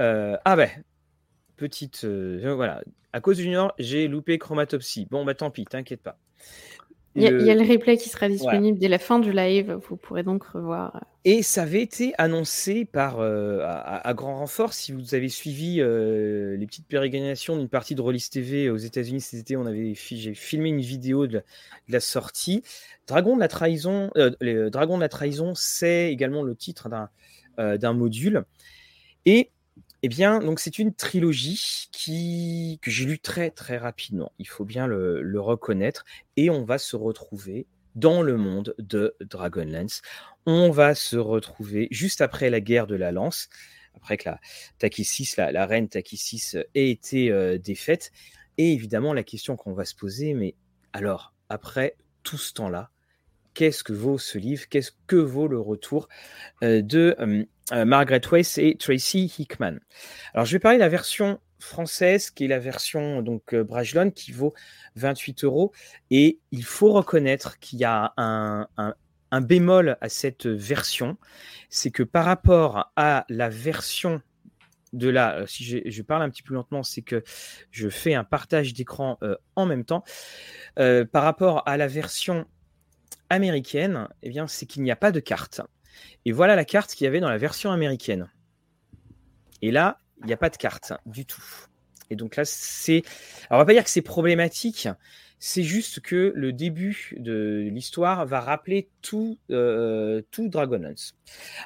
Euh, ah ben, petite. Euh, voilà. À cause du Junior, j'ai loupé Chromatopsie. Bon, bah tant pis, t'inquiète pas. Il y, a, le replay qui sera disponible dès la fin du live. Vous pourrez donc revoir. Et ça avait été annoncé par euh, à, grand renfort. Si vous avez suivi euh, les petites pérégrinations d'une partie de Rollis TV aux États-Unis cet été, on avait j'ai filmé une vidéo de la, sortie. Dragon de la trahison. Euh, les Dragons de la trahison, c'est également le titre d'un d'un module. Et eh bien, donc c'est une trilogie que j'ai lu très très rapidement. Il faut bien le, reconnaître. Et on va se retrouver dans le monde de Dragonlance. On va se retrouver juste après la guerre de la Lance, après que la Takissis, la, reine Takissis, ait été euh, défaite. Et évidemment, la question qu'on va se poser, mais alors, après tout ce temps-là, qu'est-ce que vaut ce livre? Qu'est-ce que vaut le retour euh, de euh, Margaret Weiss et Tracy Hickman. Alors, je vais parler de la version française, qui est la version donc euh, Brajlon, qui vaut 28 euros. Et il faut reconnaître qu'il y a un, bémol à cette version, c'est que par rapport à la version de la, euh, si je, parle un petit peu lentement, c'est que je fais un partage d'écran en même temps. par rapport à la version américaine, eh bien, c'est qu'il n'y a pas de carte. Et voilà la carte qu'il y avait dans la version américaine. Et là, il n'y a pas de carte du tout. Et donc là, c'est. Alors, on va pas dire que c'est problématique. C'est juste que le début de l'histoire va rappeler tout, euh, tout Dragonlance.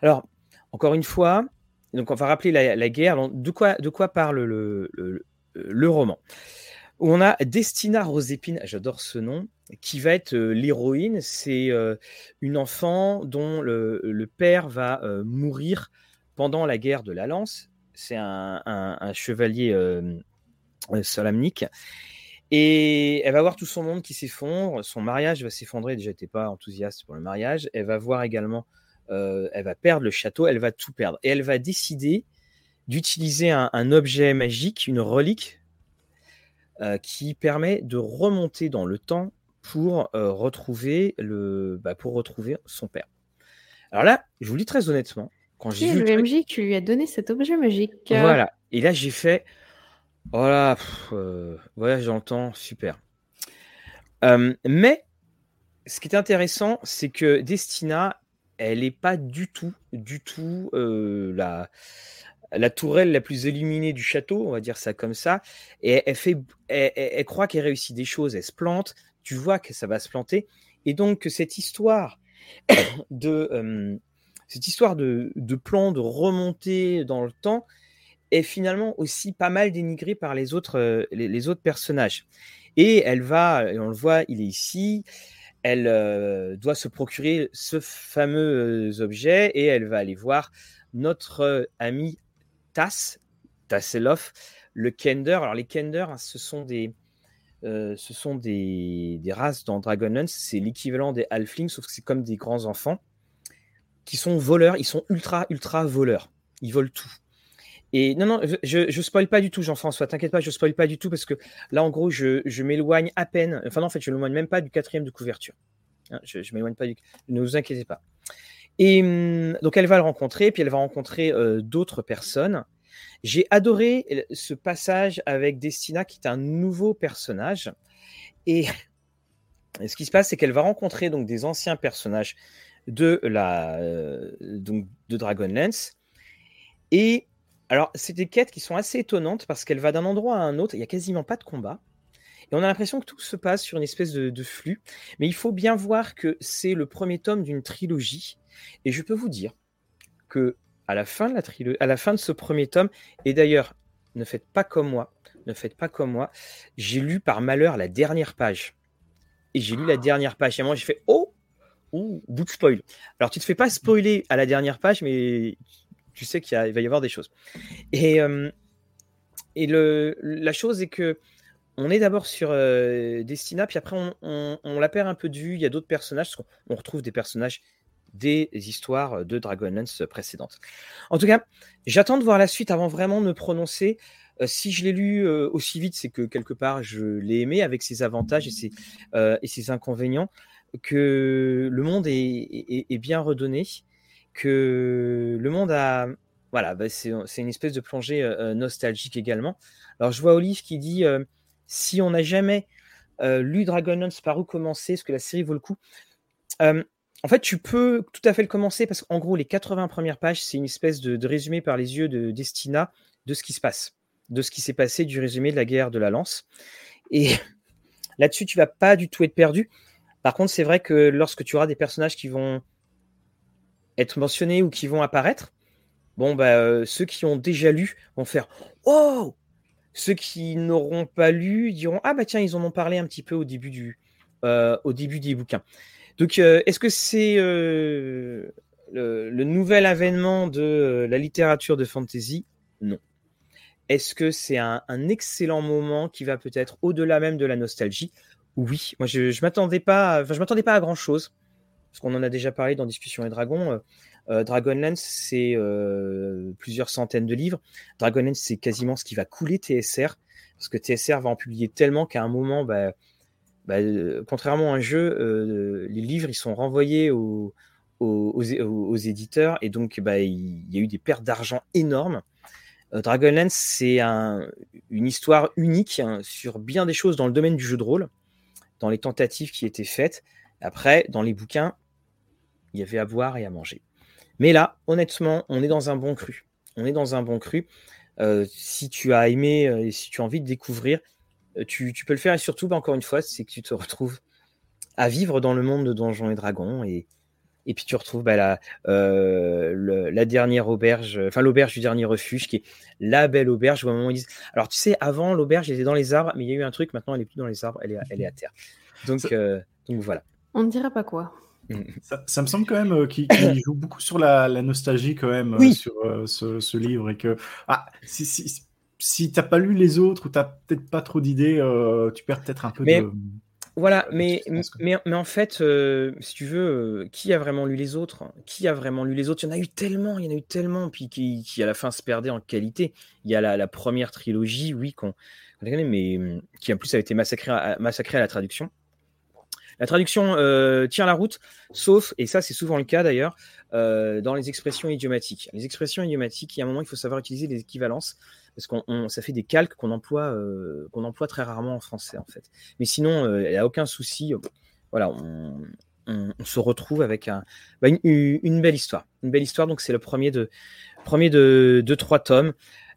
Alors, encore une fois, donc on va rappeler la, guerre. de, quoi, de quoi parle le, le roman? On a Destina Rosépine, j'adore ce nom, qui va être euh, l'héroïne. C'est euh, une enfant dont le, père va euh, mourir pendant la guerre de la Lance. C'est un, chevalier solamnique. Et elle va voir tout son monde qui s'effondre. Son mariage va s'effondrer. Déjà, n'était pas enthousiaste pour le mariage. Elle va voir également, elle va perdre le château. Elle va tout perdre. Et elle va décider d'utiliser un objet magique, une relique euh, qui permet de remonter dans le temps pour euh, retrouver le, bah, pour retrouver son père. Alors là, je vous le dis très honnêtement, quand j'ai vu le MJ qui lui a donné cet objet magique. Voilà. Et là, j'ai fait, voilà, euh, voyage dans le temps, super. mais ce qui est intéressant, c'est que Destina, elle n'est pas du tout, du tout la la tourelle la plus illuminée du château, on va dire ça comme ça, et elle, fait, elle, croit qu'elle réussit des choses, elle se plante, tu vois que ça va se planter, et donc cette histoire de euh, cette histoire de, plan de remonter dans le temps est finalement aussi pas mal dénigrée par les autres, euh, les, autres personnages. Et elle va, on le voit, il est ici, elle euh, doit se procurer ce fameux objet et elle va aller voir notre ami Tass, Tasselhoff, le Kender. Alors les Kender, hein, ce sont des, euh, ce sont des, races dans Dragonlance, c'est l'équivalent des Halflings, sauf que c'est comme des grands enfants qui sont voleurs, ils sont ultra, ultra voleurs. Ils volent tout. Et non, non, je, je spoil pas du tout, Jean-François, t'inquiète pas, je spoil pas du tout parce que là, en gros, je, m'éloigne à peine. Enfin, non, en fait, je m'éloigne même pas du quatrième de couverture. Hein, je, je m'éloigne pas du. Ne vous inquiétez pas. Et hum, donc elle va le rencontrer, puis elle va rencontrer d'autres personnes. J'ai adoré ce passage avec Destina, qui est un nouveau personnage. Et, ce qui se passe, c'est qu'elle va rencontrer donc des anciens personnages de la donc de Dragonlance. Et alors, c'est des quêtes qui sont assez étonnantes parce qu'elle va d'un endroit à un autre. Il n'y a quasiment pas de combat. Et on a l'impression que tout se passe sur une espèce de, flux. Mais il faut bien voir que c'est le premier tome d'une trilogie. Et je peux vous dire que à la fin de la à la fin de ce premier tome, et d'ailleurs, ne faites pas comme moi, ne faites pas comme moi. J'ai lu par malheur la dernière page. Et j'ai lu la dernière page. Et moi, j'ai fait Oh Ouh, bout de spoil. Alors, tu te fais pas spoiler à la dernière page, mais tu sais qu'il va y avoir des choses. Et, euh, et le, la chose est que on est d'abord sur euh, Destina, puis après on, la perd un peu de vue. Il y a d'autres personnages, on retrouve des personnages des histoires de Dragonlance précédentes. En tout cas, j'attends de voir la suite avant vraiment de me prononcer. Euh, si je l'ai lu aussi vite, c'est que quelque part je l'ai aimé avec ses avantages et ses, et ses inconvénients, que le monde est, bien redonné que le monde a. Voilà, bah, c'est une espèce de plongée euh, euh, nostalgique également. Alors, je vois Olive qui dit euh, si on n'a jamais lu Dragonlance, par où commencer Est-ce que la série vaut le coup En fait, tu peux tout à fait le commencer parce qu'en gros, les 80 premières pages, c'est une espèce de, résumé par les yeux de Destina de ce qui se passe, de ce qui s'est passé du résumé de la guerre de la Lance. Et là-dessus, tu vas pas du tout être perdu. Par contre, c'est vrai que lorsque tu auras des personnages qui vont être mentionnés ou qui vont apparaître, bon, bah, euh, ceux qui ont déjà lu vont faire Oh Ceux qui n'auront pas lu diront Ah, bah tiens, ils en ont parlé un petit peu au début, du, euh, au début des bouquins. Donc, euh, est-ce que c'est le, nouvel avènement de la littérature de fantasy? Non. Est-ce que c'est un, excellent moment qui va peut-être au-delà même de la nostalgie? Oui. Moi, je, je m'attendais pas, je m'attendais pas à grand chose parce qu'on en a déjà parlé dans Discussion et Dragons. Euh, euh, Dragonlance, c'est euh, plusieurs centaines de livres. Dragonlance, c'est quasiment ce qui va couler TSR, parce que TSR va en publier tellement qu'à un moment, bah, bah, contrairement à un jeu, les livres ils sont renvoyés aux, éditeurs, et donc bah, il y a eu des pertes d'argent énormes. Dragonlance, c'est un, une histoire unique hein, sur bien des choses dans le domaine du jeu de rôle, dans les tentatives qui étaient faites. Après, dans les bouquins, il y avait à boire et à manger. Mais là, honnêtement, on est dans un bon cru. On est dans un bon cru. Euh, si tu as aimé euh, et si tu as envie de découvrir, euh, tu, peux le faire. Et surtout, bah, encore une fois, c'est que tu te retrouves à vivre dans le monde de Donjons et Dragons. Et, et puis tu retrouves bah, la, la dernière auberge, enfin l'auberge du dernier refuge, qui est la belle auberge où à un moment ils disent Alors tu sais, avant l'auberge était dans les arbres, mais il y a eu un truc, maintenant elle est plus dans les arbres, elle est, elle est à terre. Donc, donc voilà. On ne dira pas quoi. Ça, me semble quand même euh, qu'il joue beaucoup sur la, nostalgie quand même euh, sur euh, ce, livre et que ah, si, si, si t'as pas lu les autres ou t'as peut-être pas trop d'idées, tu perds peut-être un peu mais, de. Voilà, mais, mais, mais, en fait, si tu veux, qui a vraiment lu les autres? Qui a vraiment lu les autres? Il y en a eu tellement, il y en a eu tellement, puis qui, qui à la fin se perdait en qualité. Il y a la, première trilogie, oui, qu'on mais qui en plus a été massacrée massacré à la traduction. La traduction euh, tient la route, sauf, et ça c'est souvent le cas d'ailleurs, euh, dans les expressions idiomatiques. Les expressions idiomatiques, il y a un moment, il faut savoir utiliser les équivalences, parce qu'on ça fait des calques qu'on emploie, euh, qu'on emploie très rarement en français en fait. Mais sinon, il n'y a aucun souci. voilà, on, se retrouve avec bah, une, belle histoire. Une belle histoire, donc c'est le premier de, premier de, de trois tomes.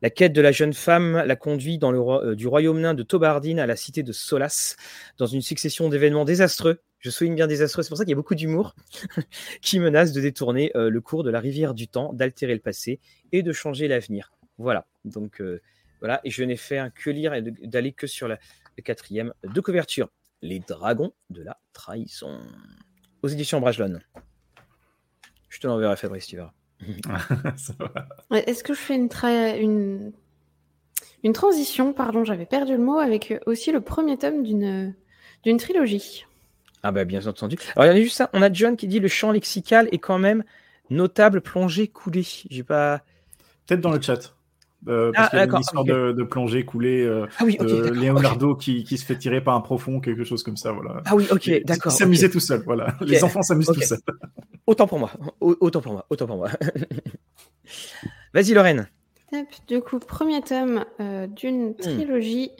La quête de la jeune femme la conduit dans le, euh, du royaume nain de Tobardine à la cité de Solas, dans une succession d'événements désastreux. Je souligne bien désastreux, c'est pour ça qu'il y a beaucoup d'humour, qui menacent de détourner euh, le cours de la rivière du temps, d'altérer le passé et de changer l'avenir. Voilà, donc euh, voilà, et je n'ai fait que lire et d'aller que sur la, quatrième de couverture. Les dragons de la trahison. Aux éditions Brajlon. Je te l'enverrai, Fabrice, tu verras. Est-ce que je fais une, une... une transition, pardon, j'avais perdu le mot, avec euh, aussi le premier tome d'une d'une trilogie Ah bah bien entendu. Alors il y a juste ça, on a John qui dit le champ lexical est quand même notable plongée coulée. J'ai pas. Peut-être dans le chat. Euh, parce ah, qu'il y a une histoire de, de, plongée coulée euh, ah oui, Leonardo qui, qui, se fait tirer par un profond, quelque chose comme ça. Voilà. Ah oui, ok, d'accord. Il s'amusait tout seul, voilà. Les enfants s'amusent tout seuls. autant pour moi. Autant pour moi. Autant pour moi. Vas-y, Lorraine. Du coup, premier tome euh, d'une hmm. trilogie.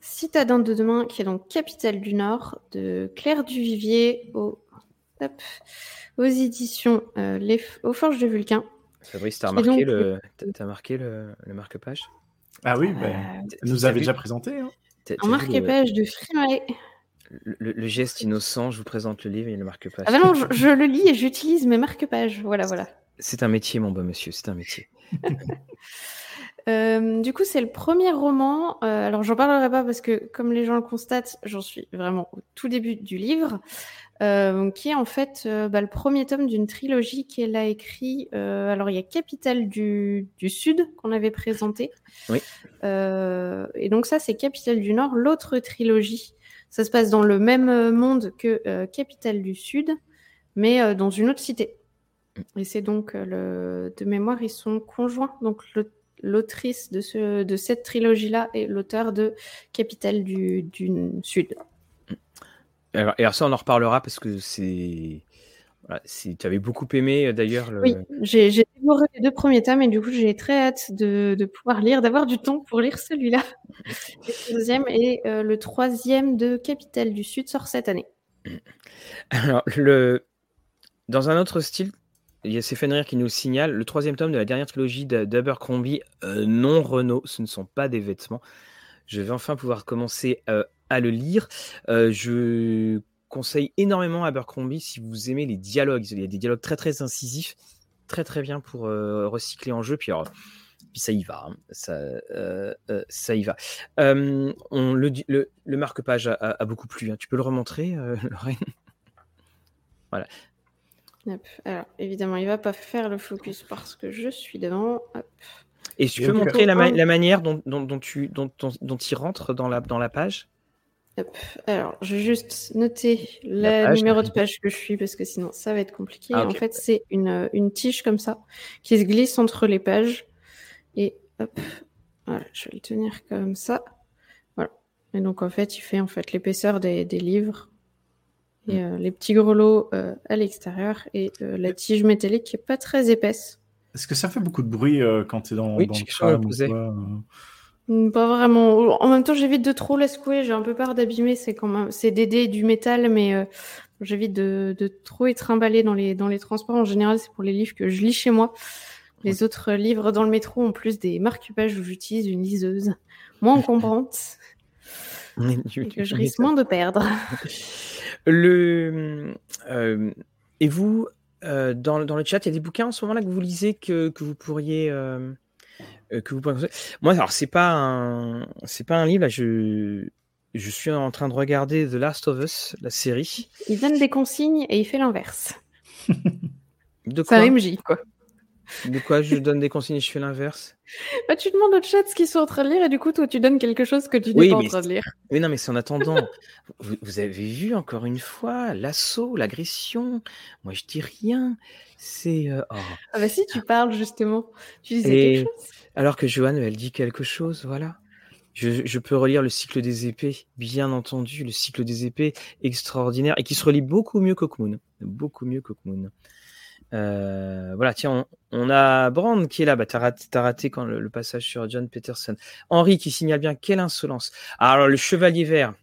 Citadin de demain, qui est donc capitale du Nord, de Claire Duvivier aux, aux éditions euh, les, aux Forges de Vulcain. Fabrice, t'as remarqué, le, as marqué le, marque-page? Ah oui, bah, nous avait déjà présenté. Hein. Un marque-page de Frimae. Le, geste innocent, je vous présente le livre et le marque-page. Ah bah non, je, le lis et j'utilise mes marque-pages. Voilà, voilà. C'est un métier, mon bon monsieur, c'est un métier. Euh, du coup, c'est le premier roman. Euh, alors, j'en parlerai pas parce que, comme les gens le constatent, j'en suis vraiment au tout début du livre, euh, qui est en fait bah, le premier tome d'une trilogie qu'elle a écrit. alors, il y a Capitale du, du Sud qu'on avait présenté. Oui. et donc, ça, c'est Capitale du Nord, l'autre trilogie. Ça se passe dans le même monde que Capitale du Sud, mais dans une autre cité. Et c'est donc le de mémoire, ils sont conjoints. Donc l'autrice de, ce, de cette trilogie-là est l'auteur de Capitale du, du Sud. Et alors ça, on en reparlera parce que c'est... Voilà, si tu avais beaucoup aimé d'ailleurs. Le... Oui, j'ai dévoré les deux premiers tomes et du coup j'ai très hâte de, de pouvoir lire, d'avoir du temps pour lire celui-là. le deuxième et euh, le troisième de Capitale du Sud sort cette année. Alors, le... dans un autre style, il y a Fenrir qui nous signale le troisième tome de la dernière trilogie d'Abercrombie, euh, non Renault, ce ne sont pas des vêtements. Je vais enfin pouvoir commencer euh, à le lire. Euh, je conseille énormément Abercrombie si vous aimez les dialogues. Il y a des dialogues très très incisifs, très très bien pour recycler en jeu. Puis, puis ça y va, hein. ça, ça y va. on, le, le, marque-page a, beaucoup plu. Hein. Tu peux le remontrer, Lorraine? Voilà. Alors, évidemment, il va pas faire le focus parce que je suis devant. Et tu peux montrer la, manière dont, tu, dont, dont, il rentre dans la, dans la page? Alors, je vais juste noter le numéro de page que je suis parce que sinon ça va être compliqué. Ah, en fait, c'est une, une, tige comme ça qui se glisse entre les pages. Et hop, voilà, je vais le tenir comme ça. Voilà. Et donc, en fait, il fait en fait l'épaisseur des, des livres et mm. euh, les petits grelots euh, à l'extérieur et euh, la tige métallique qui est pas très épaisse. Est-ce que ça fait beaucoup de bruit quand tu es dans, oui, dans le tram mm, Pas vraiment. En même temps, j'évite de trop la secouer. J'ai un peu peur d'abîmer. C'est quand même, c'est d'aider du métal, mais j'évite de, de, trop être emballé dans les dans les transports. En général, c'est pour les livres que je lis chez moi. Les autres livres dans le métro ont plus des marque-pages où j'utilise une liseuse moins encombrante. et que je risque moins de perdre. Le, euh, et vous, euh, dans, dans, le chat, il y a des bouquins en ce moment-là que vous lisez que, que vous pourriez. Euh, que vous pourriez... Moi, alors, c'est pas un, c'est pas un livre. Là, je, je suis en train de regarder The Last of Us, la série. Il donne des consignes et il fait l'inverse. De quoi C'est un MJ, quoi. De quoi je donne des consignes et je fais l'inverse? Bah, Tu demandes au chat ce qu'ils sont en train de lire et du coup, toi, tu donnes quelque chose que tu n'es pas en train de lire. Oui, non, mais c'est en attendant. vous, avez vu encore une fois l'assaut, l'agression? Moi, je dis rien. C'est. Euh, oh. Ah, bah si, tu parles justement. Tu disais quelque chose. Alors que Joanne, elle dit quelque chose, voilà. Je, peux relire le cycle des épées, bien entendu, le cycle des épées extraordinaire et qui se relie beaucoup mieux qu'Okmoon. Beaucoup mieux qu'Okmoon. Euh, voilà, tiens, on, a Brand qui est là. Bah, t'as raté, raté, quand le, passage sur John Peterson. Henri qui signale bien quelle insolence. alors, le chevalier vert.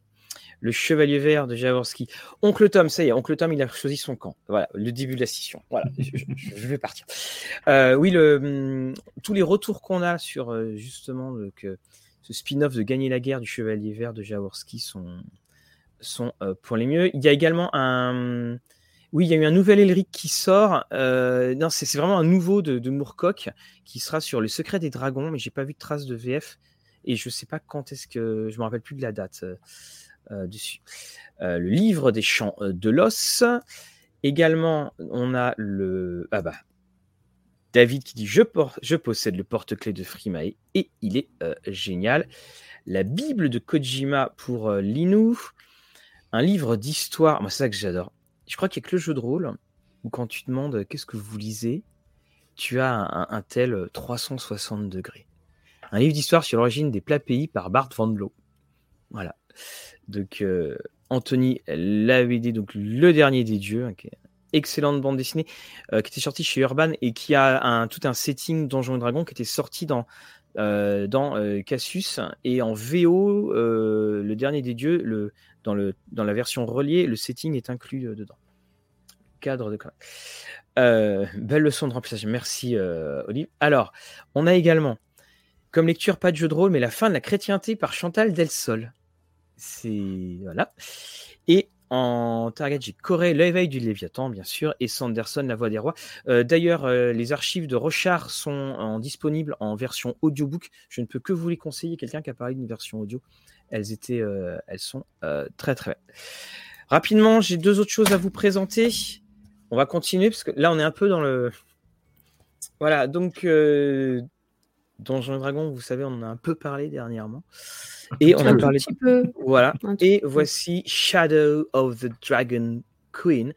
Le chevalier vert de Jaworski. Oncle Tom, ça y est, Oncle Tom, il a choisi son camp. Voilà, le début de la scission. Voilà, je, vais partir. Euh, oui, hum, tous les retours qu'on a sur euh, justement que ce spin-off de Gagner la guerre du chevalier vert de Jaworski sont, sont pour les mieux. Il y a également un oui, il y a eu un nouvel Elric qui sort. Euh, non, c'est vraiment un nouveau de, Moorcock qui sera sur le secret des dragons, mais j'ai pas vu de trace de VF et je sais pas quand est-ce que je me rappelle plus de la date euh, euh dessus. Euh, le livre des chants euh, de l'os. Également, on a le ah bah David qui dit je, je possède le porte-clés de Frimae et il est génial. La Bible de Kojima pour Linu. Un livre d'histoire, moi c'est ça que j'adore je crois qu'il y a que le jeu de rôle où quand tu demandes euh, qu'est-ce que vous lisez, tu as un, tel 360 euh, degrés. Un livre d'histoire sur l'origine des plats pays par Bart Van Loo. Voilà. Donc, euh, Anthony l'avait dit, donc le dernier des dieux, hein, excellente bande dessinée qui était sortie chez Urban et qui a tout un setting Donjons et Dragons qui était sorti dans, dans Cassius et en VO, le dernier des dieux, dans la version reliée, le setting est inclus dedans. Cadre de belle leçon de remplissage. Merci, Olive. Alors, on a également, comme lecture, pas de jeu de rôle, mais la fin de la chrétienté par Chantal Delsol. C'est. Voilà. Et en target, j'ai Corée, l'éveil du Léviathan, bien sûr, et Sanderson, la voix des rois. Euh, d'ailleurs, euh, les archives de Rochard sont disponibles en version audiobook. Je ne peux que vous les conseiller. Quelqu'un qui a parlé d'une version audio. Elles étaient, euh, elles sont très très belles. Rapidement, j'ai deux autres choses à vous présenter. On va continuer parce que là, on est un peu dans le. Voilà, donc Donjons et Dragons, vous savez, on en a un peu parlé dernièrement. Et on a parlé. Un petit peu. Voilà. Et voici Shadow of the Dragon Queen.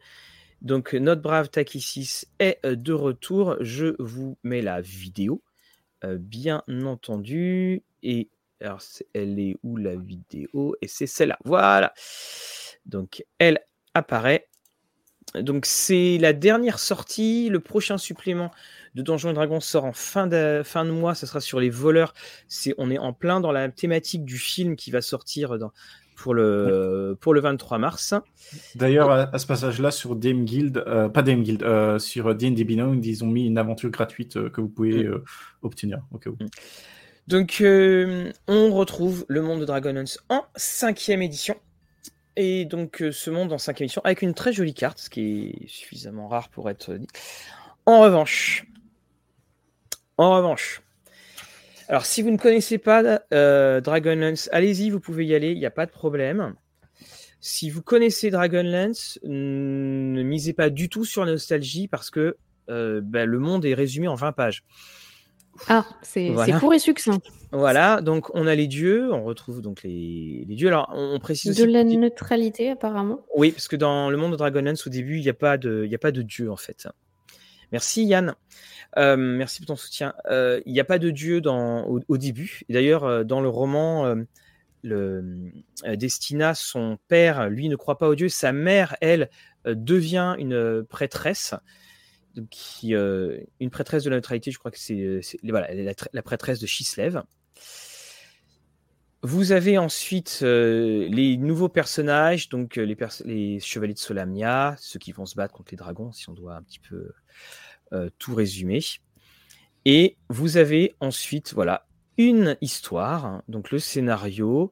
Donc, notre brave Takisis est euh, de retour. Je vous mets la vidéo, euh, bien entendu. Et alors, elle est où la vidéo? Et c'est celle-là. Voilà. Donc, elle apparaît. Donc, c'est la dernière sortie, le prochain supplément de Donjons et Dragons sort en fin de, fin de mois. Ça sera sur les voleurs. C'est, on est en plein dans la thématique du film qui va sortir pour, le, pour le 23 mars. D'ailleurs, à, ce passage-là, sur DM Guild, euh, pas DM Guild, euh, sur D&D Beyond, ils ont mis une aventure gratuite euh, que vous pouvez mm. obtenir au cas où. Mm. Donc, on retrouve le monde de Dragonlance en cinquième édition. Et donc, ce monde en cinquième édition avec une très jolie carte, ce qui est suffisamment rare pour être dit. En revanche, en revanche, alors si vous ne connaissez pas euh, Dragonlance, allez-y, vous pouvez y aller, il n'y a pas de problème. Si vous connaissez Dragonlance, ne misez pas du tout sur la nostalgie parce que euh, ben, le monde est résumé en 20 pages. Ah, c'est court et succinct. Voilà, donc on a les dieux, on retrouve donc les, dieux. Alors on, précise de la neutralité apparemment. Oui, parce que dans le monde de Dragonlance, au début, il n'y a pas de, il a pas de dieu en fait. Merci Yann. Euh, merci pour ton soutien. Euh, il n'y a pas de dieu dans, au, début. D'ailleurs, euh, dans le roman, le, Destina, son père, lui, ne croit pas au dieu. Sa mère, elle, devient une prêtresse. Qui, une prêtresse de la neutralité, je crois que c'est voilà, la, prêtresse de Chislev. Vous avez ensuite les nouveaux personnages, donc les, les, chevaliers de Solamnia, ceux qui vont se battre contre les dragons, si on doit un petit peu euh, tout résumé. Et vous avez ensuite, voilà, une histoire, hein, donc le scénario.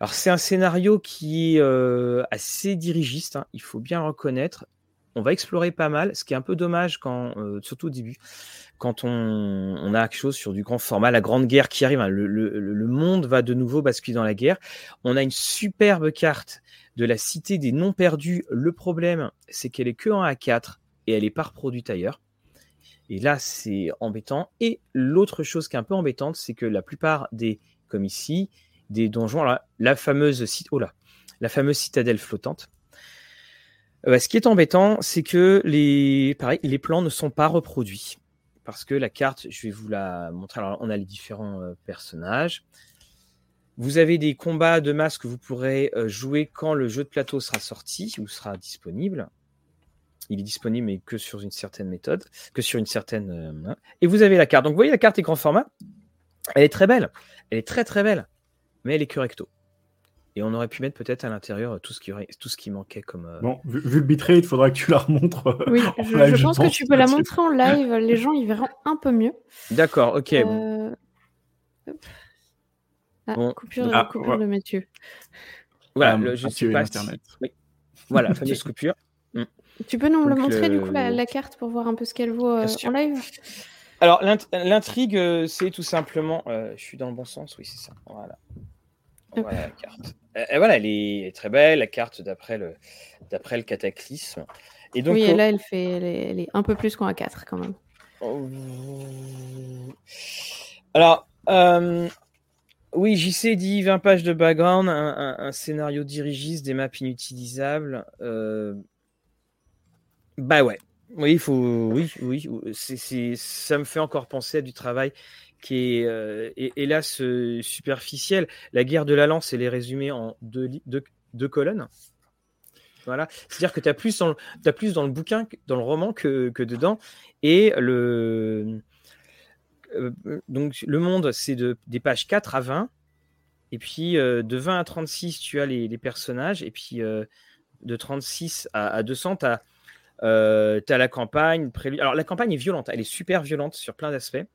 Alors c'est un scénario qui est euh, assez dirigiste, hein, il faut bien reconnaître. On va explorer pas mal, ce qui est un peu dommage quand, euh, surtout au début, quand on, a quelque chose sur du grand format, la grande guerre qui arrive, hein, le, monde va de nouveau basculer dans la guerre. On a une superbe carte de la cité des non perdus. Le problème, c'est qu'elle est que en A4 et elle est pas reproduite ailleurs. Et là, c'est embêtant. Et l'autre chose qui est un peu embêtante, c'est que la plupart des, comme ici, des donjons, la fameuse, oh la fameuse citadelle flottante, euh, ce qui est embêtant, c'est que les plans ne sont pas reproduits. Parce que la carte, je vais vous la montrer. Alors, on a les différents euh, personnages. Vous avez des combats de masse que vous pourrez euh, jouer quand le jeu de plateau sera sorti ou sera disponible il est disponible mais que sur une certaine méthode, que sur une certaine. Euh, et vous avez la carte. Donc vous voyez la carte est grand format. Elle est très belle. Elle est très très belle. Mais elle est que recto. Et on aurait pu mettre peut-être à l'intérieur tout ce qui tout ce qui manquait comme. Euh, bon, vu, le bitrate, il faudra que tu la remontres. Euh, oui, je, pense que tu peux la montrer en live. Les gens y verront un peu mieux. D'accord, ok. Ah, coupure, ah, de Mathieu. Voilà, ah, je sais pas. Oui. Voilà, fameuse coupure. Tu peux nous le montrer du coup la, carte pour voir un peu ce qu'elle vaut euh, en live? Alors l'intrigue, euh, c'est tout simplement. Euh, je suis dans le bon sens, oui, c'est ça. Voilà. Voilà la carte. Et voilà, elle est très belle, la carte d'après le, d'après le cataclysme. Et donc, oui, et là, elle, fait, elle est, un peu plus qu'en A4 quand même. Oh. Alors, oui, JC dit 20 pages de background, un, scénario dirigiste, des maps inutilisables. Bah ouais. Oui, il faut. Oui, oui. C'est, ça me fait encore penser à du travail qui est euh, hélas euh, superficiel. La guerre de la lance, elle est résumée en deux, colonnes. Voilà. C'est-à-dire que tu as plus dans le, bouquin, dans le roman que, dedans. Et le, euh, donc, le monde, c'est de, des pages 4 à 20. Et puis, de 20 à 36, tu as les, personnages. Et puis, de 36 à, à 200, tu as, as, la campagne. Alors, la campagne est violente. Elle est super violente sur plein d'aspects.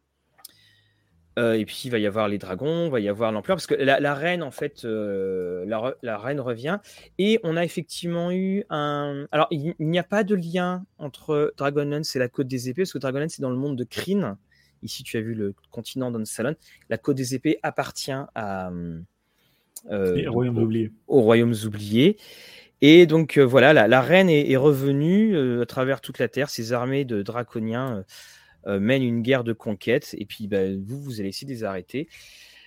Euh, et puis il va y avoir les dragons, il va y avoir l'ampleur, parce que la, reine, en fait, euh, la, reine revient. Et on a effectivement eu un. Alors, il, n'y a pas de lien entre Dragonlance et la Côte des Épées, parce que Dragonlance, c'est dans le monde de Kryn. Ici, tu as vu le continent d'Onsalon. La Côte des Épées appartient à. Euh, royaumes oubliés. aux royaumes oubliés. Et donc, voilà, la, reine est, est revenue à travers toute la Terre, ses armées de draconiens euh, mène une guerre de conquête, et puis bah, vous, vous allez essayer de les arrêter.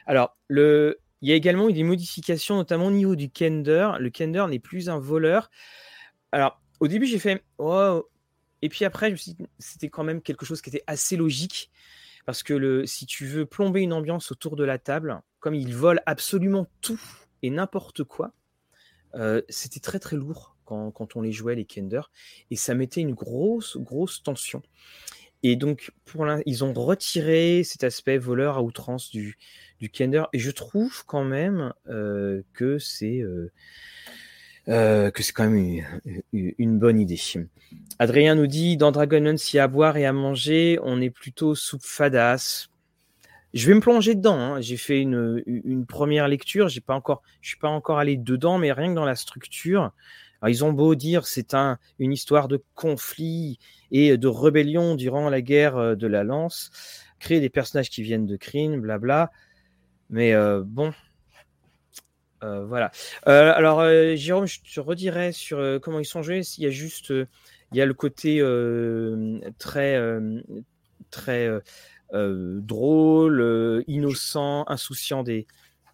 Alors, il y a également eu des modifications, notamment au niveau du Kender. Le Kender n'est plus un voleur. Alors, au début, j'ai fait oh. Et puis après, c'était quand même quelque chose qui était assez logique. Parce que si tu veux plomber une ambiance autour de la table, comme il vole absolument tout et n'importe quoi, euh, c'était très très lourd quand, quand, on les jouait, les Kender. Et ça mettait une grosse, grosse tension. Et donc, ils ont retiré cet aspect voleur à outrance du, du Kender. Et je trouve quand même euh, que c'est euh, euh, que c'est quand même une, bonne idée. Adrien nous dit dans Dragonlance, s'il y a à boire et à manger, on est plutôt sous fadas. Je vais me plonger dedans. Hein. J'ai fait une, une, première lecture. J'ai pas encore, je suis pas encore allé dedans, mais rien que dans la structure, ils ont beau dire c'est un, une histoire de conflit et de rébellion durant la guerre euh, de la Lance, créer des personnages qui viennent de Kryn, blabla. Mais euh, bon, euh, voilà. alors, Jérôme, je te redirai sur comment ils sont joués. Il y a juste, il y a le côté très, très drôle, innocent, insouciant des,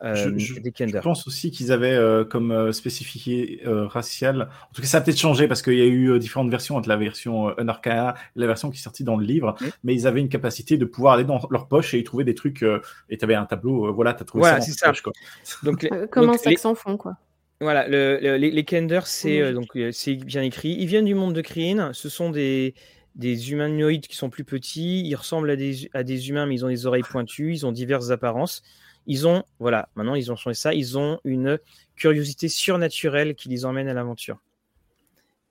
euh, je, pense aussi qu'ils avaient euh, comme euh, spécifié racial. En tout cas, ça a peut-être changé parce qu'il y a eu différentes versions entre la version Unarcana et la version qui est sortie dans le livre. Mais ils avaient une capacité de pouvoir aller dans leur poche et y trouver des trucs. et tu avais un tableau. voilà, tu as trouvé ça dans ça. Poche, quoi. Donc, Comment ça s'en font, quoi voilà, le, les, les Kender, c'est donc c'est bien écrit. Ils viennent du monde de Kryn. Ce sont des, des humanoïdes qui sont plus petits. Ils ressemblent à des, à des humains, mais ils ont des oreilles pointues. Ils ont diverses apparences. Ils ont, voilà, maintenant ils ont changé ça, ils ont une curiosité surnaturelle qui les emmène à l'aventure.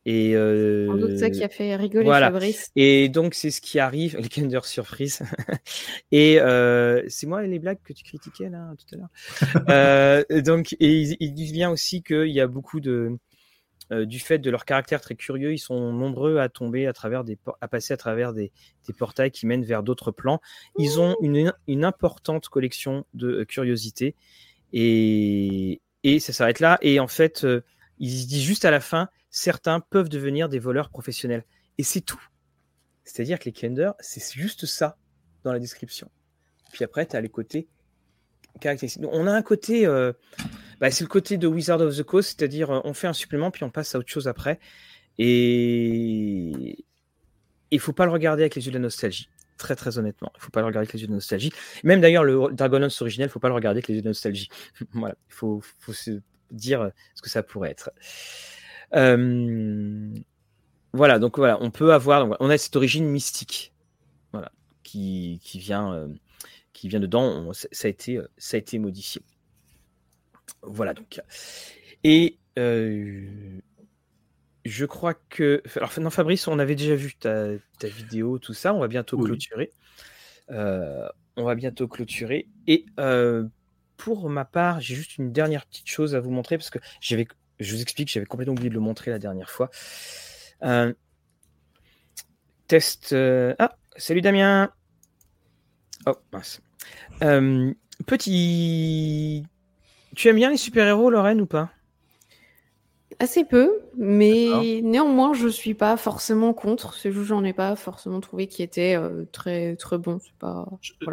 Et euh, Sans doute ça qui a fait rigoler Fabrice. Et donc c'est ce qui arrive, les Kinder surprise. et euh, c'est moi les blagues que tu critiquais là tout à l'heure? euh, donc et il, il vient aussi qu'il y a beaucoup de euh, du fait de leur caractère très curieux, ils sont nombreux à tomber à travers des à passer à travers des, portails qui mènent vers d'autres plans. Ils ont une, importante collection de euh, curiosités et, ça s'arrête là. Et en fait, euh, ils disent juste à la fin, certains peuvent devenir des voleurs professionnels. Et c'est tout. C'est-à-dire que les Kender, c'est juste ça dans la description. Puis après, tu as les côtés caractéristiques. On a un côté bah, c'est le côté de Wizard of the Coast, c'est-à-dire euh, on fait un supplément puis on passe à autre chose après. Et il faut pas le regarder avec les yeux de la nostalgie. Très très honnêtement, il faut pas le regarder avec les yeux de nostalgie. Même d'ailleurs le Dragonlance originel, il faut pas le regarder avec les yeux de nostalgie. voilà, il faut, se dire ce que ça pourrait être. Euh, voilà, donc voilà, on peut avoir, on a cette origine mystique, voilà, qui, qui vient, euh, qui vient dedans. ça a été, ça a été modifié. Voilà donc. Et euh, je crois que. Alors, non, Fabrice, on avait déjà vu ta, vidéo, tout ça. On va bientôt clôturer. Euh, on va bientôt clôturer. Et euh, pour ma part, j'ai juste une dernière petite chose à vous montrer parce que j'avais. Je vous explique, j'avais complètement oublié de le montrer la dernière fois. test. Ah, salut Damien. Oh, mince. petit tu aimes bien les super-héros, Lorraine, ou pas? Assez peu, mais néanmoins, je suis pas forcément contre. C'est juste j'en ai pas forcément trouvé qui était euh, très très bon. C'est pas.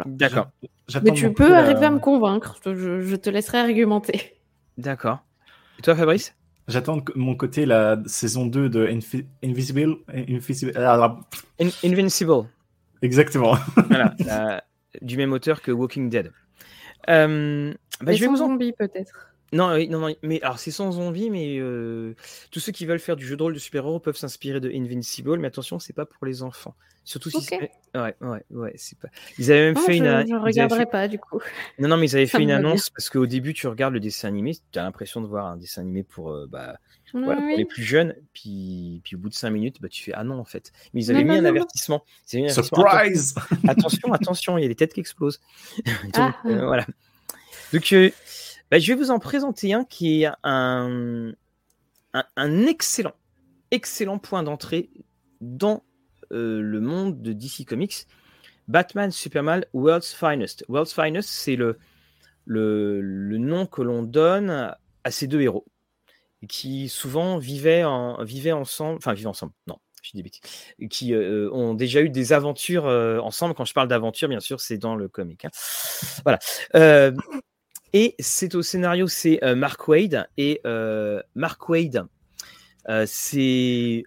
D'accord. Mais tu peux arriver à me convaincre. Je, te laisserai argumenter. D'accord. Et toi, Fabrice? J'attends mon côté la saison 2 de Invisible. Invisible. Ah, Invincible. Exactement. voilà, du même auteur que Walking Dead. Euh, bah, je vais vous en... zombie peut-être. Non, non, non, mais alors c'est sans envie, mais euh, tous ceux qui veulent faire du jeu de rôle de super-héros peuvent s'inspirer de Invincible, mais attention, c'est pas pour les enfants. Surtout si c'est. Ouais, ouais, ouais, c'est pas. Ils avaient même fait une. Je ne regarderai pas, du coup. Non, non, mais ils avaient fait une annonce parce qu'au début, tu regardes le dessin animé, tu as l'impression de voir un dessin animé pour, euh, bah, voilà, pour les plus jeunes, puis, puis au bout de 5 minutes, bah, tu fais Ah non, en fait. Mais ils avaient mis un avertissement. Surprise Attention, attention, il y a des têtes qui explosent. Donc, ah. euh, voilà. Donc, bah, je vais vous en présenter un qui est un, excellent, excellent point d'entrée dans euh, le monde de DC Comics. Batman Superman World's Finest. World's Finest, c'est le, le, nom que l'on donne à ces deux héros qui souvent vivaient, en, vivaient ensemble, enfin vivaient ensemble, non, je dis bêtises, qui euh, ont déjà eu des aventures euh, ensemble. Quand je parle d'aventure, bien sûr, c'est dans le comic. Hein. Voilà. Et c'est au scénario, c'est euh, Mark Wade. Et euh, Mark Wade, euh, c'est.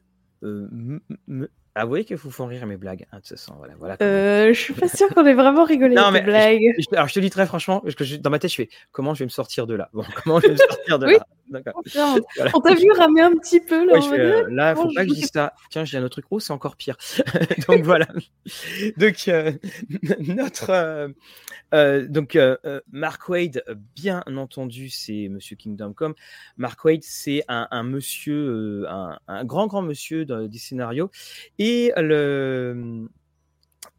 Ah, vous voyez que vous font rire mes blagues. Hein, de toute façon, voilà, voilà je suis pas sûr qu'on ait vraiment rigolé non, mais blagues. alors, je te dis très franchement, dans ma tête, je fais comment je vais me sortir de là? Bon, comment je vais me sortir de là? On t'a vu ramer un petit peu là. Ouais, là, faut pas que je dise ça. Tiens, j'ai un autre truc. Oh, c'est encore pire. donc voilà. donc notre euh, donc, euh, euh, Mark Wade, bien entendu, c'est Monsieur Kingdom Come. Mark Wade, c'est un, monsieur, un, grand, grand monsieur des scénarios. Et le.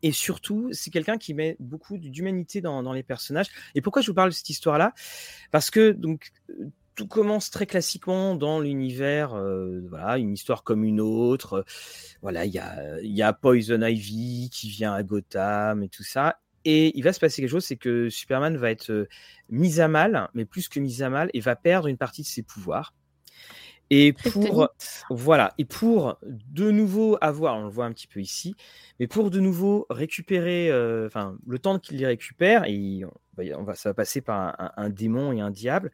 Et surtout, c'est quelqu'un qui met beaucoup d'humanité dans, dans, les personnages. Et pourquoi je vous parle de cette histoire-là? Parce que donc tout commence très classiquement dans l'univers, voilà, une histoire comme une autre. voilà, il y a, y a Poison Ivy qui vient à Gotham et tout ça. Et il va se passer quelque chose, c'est que Superman va être mis à mal, mais plus que mis à mal, et va perdre une partie de ses pouvoirs. Et pour voilà, et pour de nouveau avoir, on le voit un petit peu ici, mais pour de nouveau récupérer, enfin le temps qu'il les récupère, et on va, ça va passer par un, démon et un diable.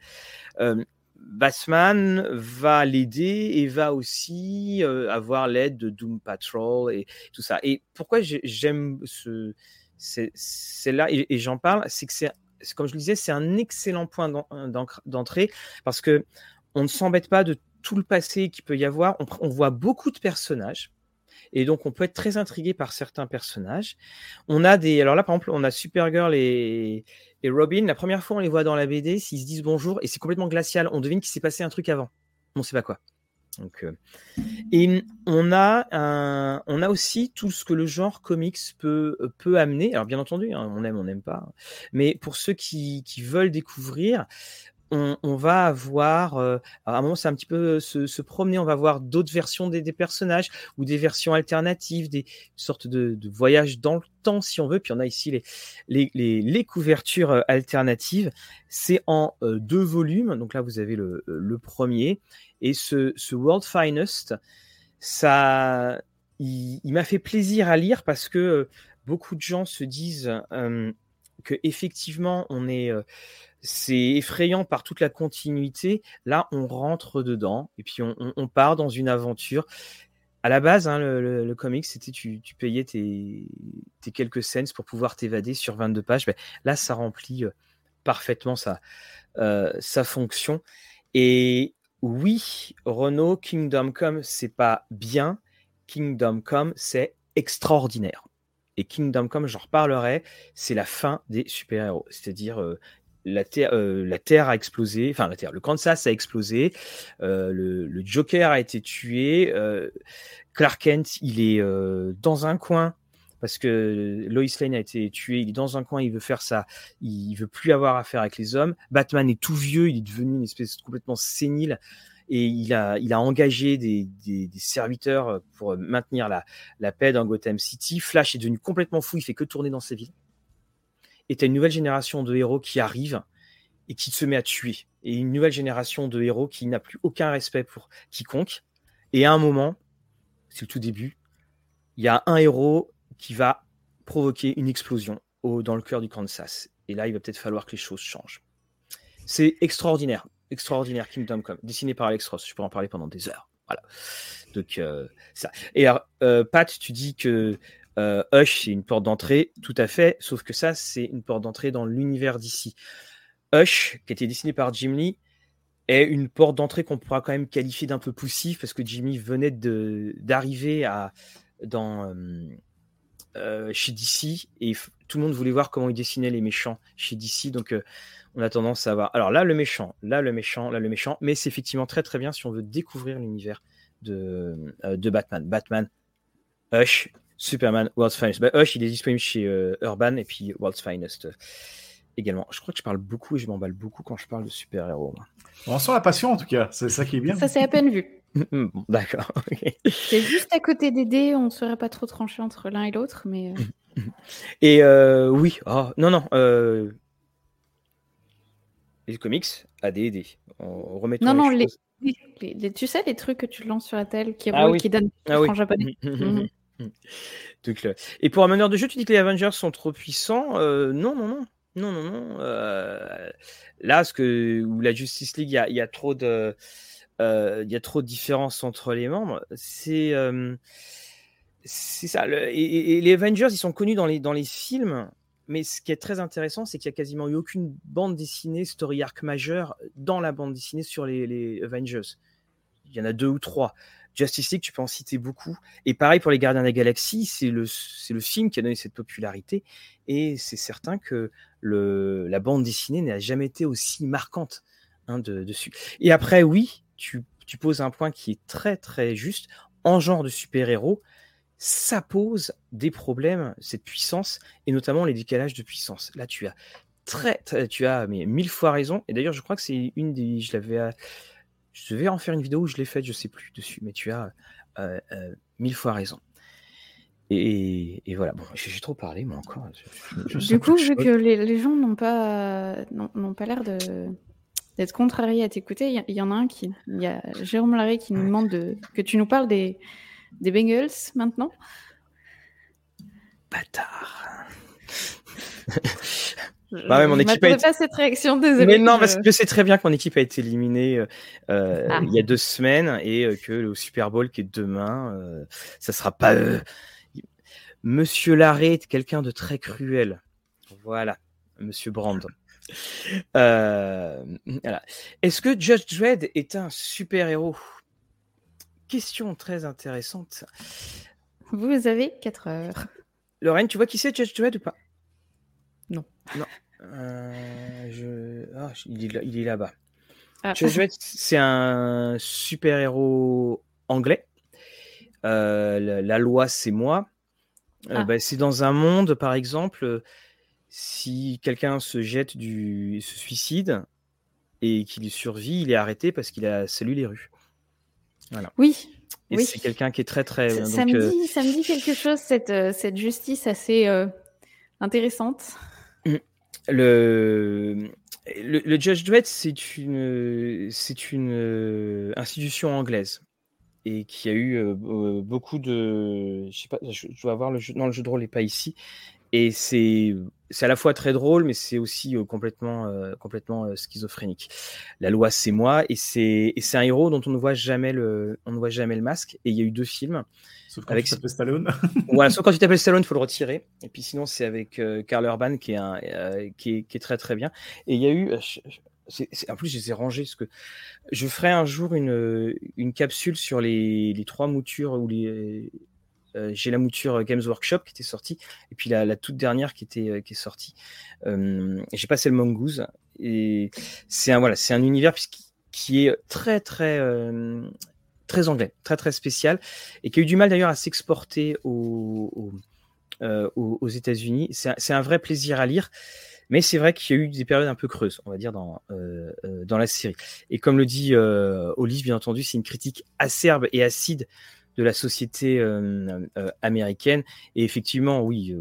Batman va l'aider et va aussi avoir l'aide de Doom Patrol et tout ça. Et pourquoi j'aime ce, c'est là, et, j'en parle, c'est que c'est, comme je le disais, c'est un excellent point d'entrée parce que on ne s'embête pas de tout le passé qu'il peut y avoir. On, voit beaucoup de personnages. Et donc, on peut être très intrigué par certains personnages. On a des. Alors là, par exemple, on a Supergirl et, et Robin. La première fois, on les voit dans la BD, s'ils se disent bonjour, et c'est complètement glacial. On devine qu'il s'est passé un truc avant. On ne sait pas quoi. Donc, euh, et on a, un, on a aussi tout ce que le genre comics peut, peut amener. Alors bien entendu, hein, on aime, on n'aime pas. Mais pour ceux qui, qui veulent découvrir, on, va avoir, euh, à un moment c'est un petit peu se, promener, on va voir d'autres versions des, personnages ou des versions alternatives, des sortes de, voyages dans le temps si on veut. Puis on a ici les, les, les, couvertures euh, alternatives. C'est en deux volumes. Donc là vous avez le, premier et ce, World Finest, ça, il, m'a fait plaisir à lire parce que euh, beaucoup de gens se disent euh, que effectivement on est euh, c'est effrayant par toute la continuité. Là, on rentre dedans et puis on, part dans une aventure. À la base, hein, le, le, comic, c'était tu, tu payais tes, quelques cents pour pouvoir t'évader sur 22 pages. Ben, là, ça remplit parfaitement sa, sa fonction. Et oui, Renault, Kingdom Come, c'est pas bien. Kingdom Come, c'est extraordinaire. Et Kingdom Come, j'en reparlerai, c'est la fin des super-héros. C'est-à-dire, euh, la, terre, euh, la Terre a explosé, enfin la Terre, le Kansas a explosé, euh, le, Joker a été tué, Clark Kent, il est dans un coin parce que Lois Lane a été tué, il est dans un coin, il veut faire ça, il veut plus avoir affaire avec les hommes. Batman est tout vieux, il est devenu une espèce complètement sénile et il a, engagé des, serviteurs pour maintenir la, paix dans Gotham City. Flash est devenu complètement fou, il fait que tourner dans ses villes. Et tu as une nouvelle génération de héros qui arrive et qui se met à tuer. Et une nouvelle génération de héros qui n'a plus aucun respect pour quiconque. Et à un moment, c'est le tout début, il y a un héros qui va provoquer une explosion dans le cœur du Kansas. Et là, il va peut-être falloir que les choses changent. C'est extraordinaire, extraordinaire Kingdom Come, dessiné par Alex Ross. Je pourrais en parler pendant des heures. Voilà. Donc, euh, ça. Et alors, euh, Pat, tu dis que euh, Hush, c'est une porte d'entrée. Tout à fait. Sauf que ça, c'est une porte d'entrée dans l'univers d'ici. Hush, qui a été dessiné par Jim Lee, est une porte d'entrée qu'on pourra quand même qualifier d'un peu poussif parce que Jimmy venait d'arriver à dans chez DC et tout le monde voulait voir comment il dessinait les méchants chez DC. Donc on a tendance à voir. Alors là, le méchant, là, le méchant, là, le méchant. Mais c'est effectivement très, très bien si on veut découvrir l'univers de, euh, Batman. Batman, Hush, Superman, World's Finest. Bah, Hush, il est disponible chez euh, Urban et puis World's Finest euh, également. Je crois que je parle beaucoup et je m'emballe beaucoup quand je parle de super-héros. On sent la passion en tout cas, c'est ça qui est bien. Ça, c'est à peine vu. D'accord. C'est juste à côté des dés, on ne saurait pas trop trancher entre l'un et l'autre, mais. Et oui, oh, non, non, les comics, AD&D. On remet non, non, les, les, tu sais, les trucs que tu lances sur la telle qui, ah qui donnent ah en japonais. Mhm. Et pour un meneur de jeu, tu dis que les Avengers sont trop puissants euh, Non, non, non. Non, non, non. Euh, là, ce que, où la Justice League, il y a, trop de. Euh, il y a trop de différences entre les membres. C'est c'est ça. et, les Avengers, ils sont connus dans les, dans les films mais ce qui est très intéressant, c'est qu'il n'y a quasiment eu aucune bande dessinée, story arc majeure dans la bande dessinée sur les, Avengers. Il y en a deux ou trois. Justice League, tu peux en citer beaucoup. Et pareil pour les Gardiens de la Galaxie, c'est le, le film qui a donné cette popularité. Et c'est certain que le, la bande dessinée n'a jamais été aussi marquante hein, dessus. Et après, oui, tu, tu poses un point qui est très très juste. En genre de super-héros, ça pose des problèmes, cette puissance, et notamment les décalages de puissance. Là, tu as très, tu as mais mille fois raison. Et d'ailleurs, je crois que c'est une des, je l'avais, je vais en faire une vidéo où je l'ai faite, je sais plus dessus, mais tu as euh, euh, mille fois raison. Et, voilà, bon, j'ai trop parlé, moi encore. du coup, vu que les, gens n'ont pas, n'ont pas l'air de d'être contrariés à t'écouter, il y, en a un qui, il y a Jérôme Larré qui nous demande de, que tu nous parles des des Bengals maintenant Bâtard. bah mon équipe a pas cette réaction, désolé. Mais non, parce que je sais très bien que mon équipe a été éliminée euh, euh, ah. il y a deux semaines et euh, que le Super Bowl qui est demain, ça sera pas. Monsieur Larré est quelqu'un de très cruel. Voilà, Monsieur Brand. Est-ce que Judge Dredd est un super héros question très intéressante. Vous avez 4 heures. Lorraine, tu vois qui c'est Judge Dredd ou pas? Non. Non. Euh, ah, il est là, bas ah. C'est un super-héros anglais. Euh, la, loi, c'est moi. Euh, ah. bah, c'est dans un monde, par exemple, si quelqu'un se jette du, se suicide et qu'il survit, il est arrêté parce qu'il a salué les rues. Oui. Et c'est quelqu'un qui est très très. Ça, ça, me euh, dit, ça, me dit, quelque chose cette, cette justice assez euh, intéressante. Le, Judge Dredd, c'est une, une institution anglaise et qui a eu beaucoup de. Je dois avoir le jeu. Non, le jeu de rôle n'est pas ici. Et c'est à la fois très drôle, mais c'est aussi euh, complètement, euh, complètement euh, schizophrénique. La loi, c'est moi, et c'est, c'est un héros dont on ne voit jamais le, on ne voit jamais le masque. Et il y a eu deux films. Sauf quand avec... tu t'appelles Stallone. sauf quand tu t'appelles Stallone, il faut le retirer. Et puis sinon, c'est avec Karl Urban qui est, un, qui, est, qui, est, très très bien. Et il y a eu, en plus, je les ai rangés parce que je ferai un jour une, une capsule sur les, les trois moutures ou les euh, j'ai la mouture euh, Games Workshop qui était sortie, et puis la, toute dernière qui, était, euh, qui est sortie. j'ai passé le Mongoose, et c'est un, voilà, c'est un univers qui est très, très, très anglais, très, très spécial, et qui a eu du mal d'ailleurs à s'exporter aux, aux, États-Unis. C'est un, vrai plaisir à lire. Mais c'est vrai qu'il y a eu des périodes un peu creuses, on va dire, dans, dans la série. Et comme le dit Olive, bien entendu, c'est une critique acerbe et acide de la société euh, euh, américaine. Et effectivement, oui.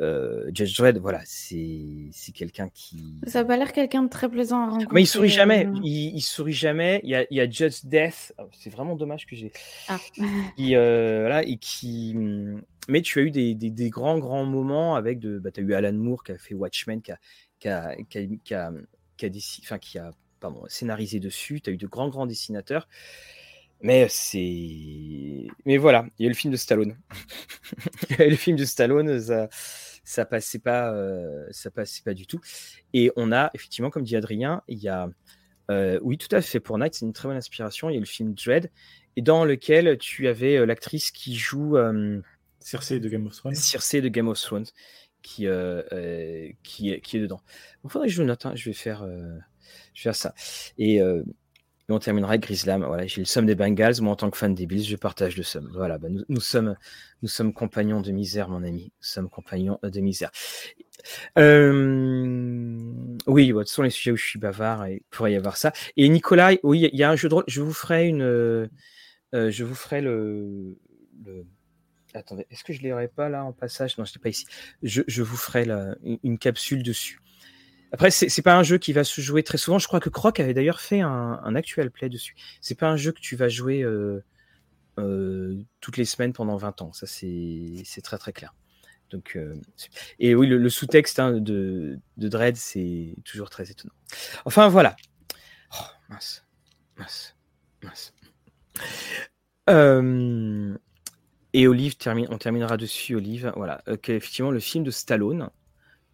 Euh, Judge Dredd, voilà, c'est quelqu'un qui. Ça n'a pas l'air quelqu'un de très plaisant à rencontrer. Mais il sourit jamais. Il, sourit jamais. Il y a, il y a Judge Death. Oh, c'est vraiment dommage que j'ai. Ah. voilà, et qui. Mais tu as eu des, des, grands, grands moments avec de. Bah, tu as eu Alan Moore qui a fait Watchmen, qui a, qui a, qui a, qui a, qui a, enfin, qui a pardon, scénarisé dessus. Tu as eu de grands, grands dessinateurs. Mais c'est. Mais voilà, il y a le film de Stallone. le film de Stallone, ça, ça passait pas, euh, ça passait pas du tout. Et on a effectivement, comme dit Adrien, il y a oui, tout à fait. Pour Night, c'est une très bonne inspiration. Il y a le film Dread, et dans lequel tu avais l'actrice qui joue. Circe de Game of Thrones. Circe de Game of Thrones, qui, qui, est, qui est dedans. Il faudrait que je note. Hein. Je, vais faire, je vais faire ça. Et et on terminera avec Grislam. Voilà, j'ai le somme des Bengals. Moi, en tant que fan des Bills, je partage le somme. Voilà, bah, nous, sommes, nous sommes compagnons de misère, mon ami. Nous sommes compagnons de misère. Euh, oui, ce sont les sujets où je suis bavard et il pourrait y avoir ça. Et Nicolas, oui, il y a un jeu de rôle. Je vous ferai une. Euh, je vous ferai le. Attendez, est-ce que je ne l'aurai pas là en passage? Non, je ne pas ici. Je, je vous ferai une capsule dessus. Après, c'est pas un jeu qui va se jouer très souvent. Je crois que Croc avait d'ailleurs fait un, actual play dessus. C'est pas un jeu que tu vas jouer euh, euh, toutes les semaines pendant 20 ans. Ça, c'est très très clair. Donc, euh, et oui, le, sous-texte hein, de, de Dread, c'est toujours très étonnant. Enfin, voilà. Oh, mince, mince, mince. et Olive, on terminera dessus, Olive. Voilà, effectivement, le film de Stallone,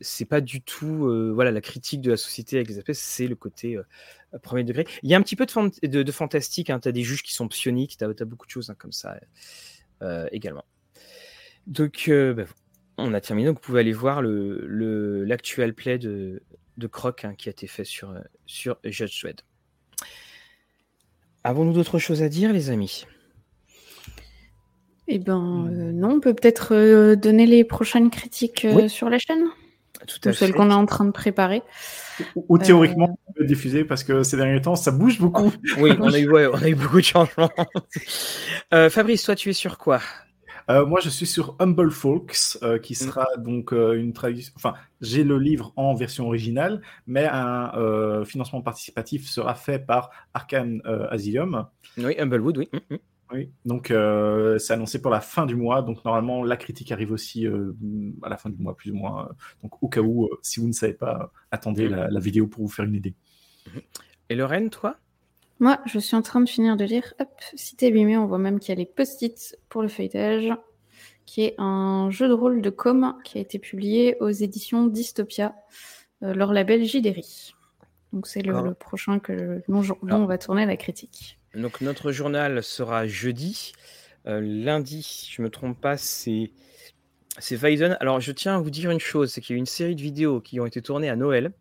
c'est pas du tout euh, voilà la critique de la société avec les espèces, c'est le côté euh, premier degré. Il y a un petit peu de, de, fantastique, hein, tu as des juges qui sont psioniques, tu as, beaucoup de choses hein, comme ça euh, également. Donc bah, on a terminé, donc vous pouvez aller voir le, l'actuel play de, de Croc hein, qui a été fait sur, sur Judge Dredd. Avons-nous d'autres choses à dire les amis? Eh ben non, on peut peut-être donner les prochaines critiques sur la chaîne. Tout à celle qu'on est en train de préparer. Ou, théoriquement, euh, on peut diffuser parce que ces derniers temps, ça bouge beaucoup. oui, on a eu, on a eu beaucoup de changements. Euh, Fabrice, toi, tu es sur quoi? Euh, moi, je suis sur Humble Folks, qui mm. sera donc une traduction. Enfin, j'ai le livre en version originale, mais un financement participatif sera fait par Arkane Asylum. Oui, Humblewood, oui. Mm, mm. Oui, donc euh, c'est annoncé pour la fin du mois. Donc normalement, la critique arrive aussi euh, à la fin du mois, plus ou moins. Donc au cas où, euh, si vous ne savez pas, attendez la, vidéo pour vous faire une idée. Et Lorraine, toi? Moi, je suis en train de finir de lire. Hop, Cité abîmée, on voit même qu'il y a les post-it pour le feuilletage, qui est un jeu de rôle de com qui a été publié aux éditions Dystopia, leur label JDRI. Donc c'est le, prochain que, dont on va tourner la critique. Donc notre journal sera jeudi. Euh, lundi, je me trompe pas, c'est c'est Alors je tiens à vous dire une chose, c'est qu'il y a eu une série de vidéos qui ont été tournées à Noël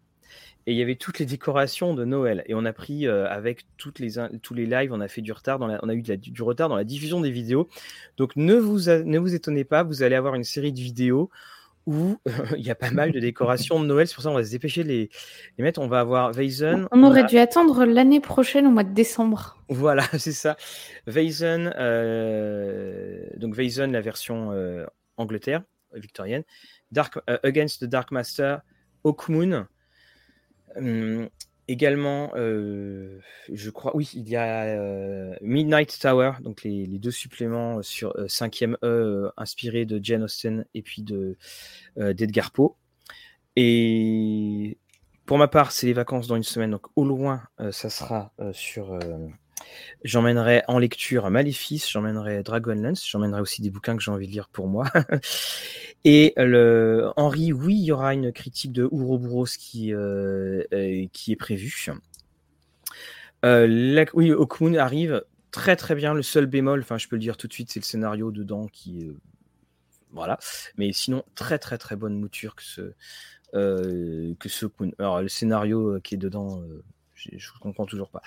et il y avait toutes les décorations de Noël et on a pris euh, avec tous les lives, on a fait du retard on a eu du retard dans la diffusion des vidéos. Donc ne ne vous étonnez pas, vous allez avoir une série de vidéos où il y a pas mal de décorations de Noël. C'est pour ça qu'on va se dépêcher de les, les mettre. On va avoir Weizen. On, aurait dû attendre l'année prochaine au mois de décembre. Voilà, c'est ça. Weizen, euh, donc Weizen, la version euh, Angleterre, victorienne. Dark, euh, Against the Dark Master, Hawkmoon. Également, je crois, oui, il y a Midnight Tower, donc les, deux suppléments sur 5e euh, E inspirés de Jane Austen et puis de d'Edgar Poe. Et pour ma part, c'est les vacances dans une semaine, donc au loin, ça sera sur. J'emmènerai en lecture Maléfice, j'emmènerai Dragonlance, j'emmènerai aussi des bouquins que j'ai envie de lire pour moi. Et le Henri, oui, il y aura une critique de Ouroboros qui, euh, euh, qui est prévue. Euh, oui, Okmoon arrive très très bien. Le seul bémol, enfin je peux le dire tout de suite, c'est le scénario dedans qui est voilà. Mais sinon, très très très bonne mouture que ce que ce Alors le scénario qui est dedans, je ne comprends toujours pas.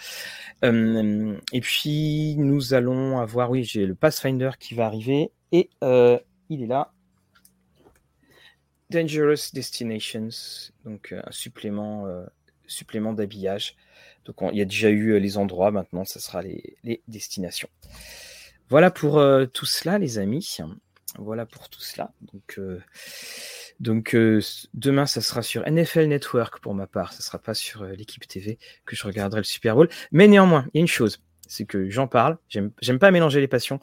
et puis nous allons avoir, oui, j'ai le Pathfinder qui va arriver et il est là. Dangerous Destinations, donc euh, un supplément, euh, supplément d'habillage. Donc il y a déjà eu euh, les endroits, maintenant ce sera les, destinations. Voilà pour tout cela, les amis. Voilà pour tout cela. Donc, donc demain, ça sera sur NFL Network pour ma part. Ne sera pas sur l'équipe TV que je regarderai le Super Bowl. Mais néanmoins, il y a une chose, c'est que j'en parle. J'aime pas mélanger les passions.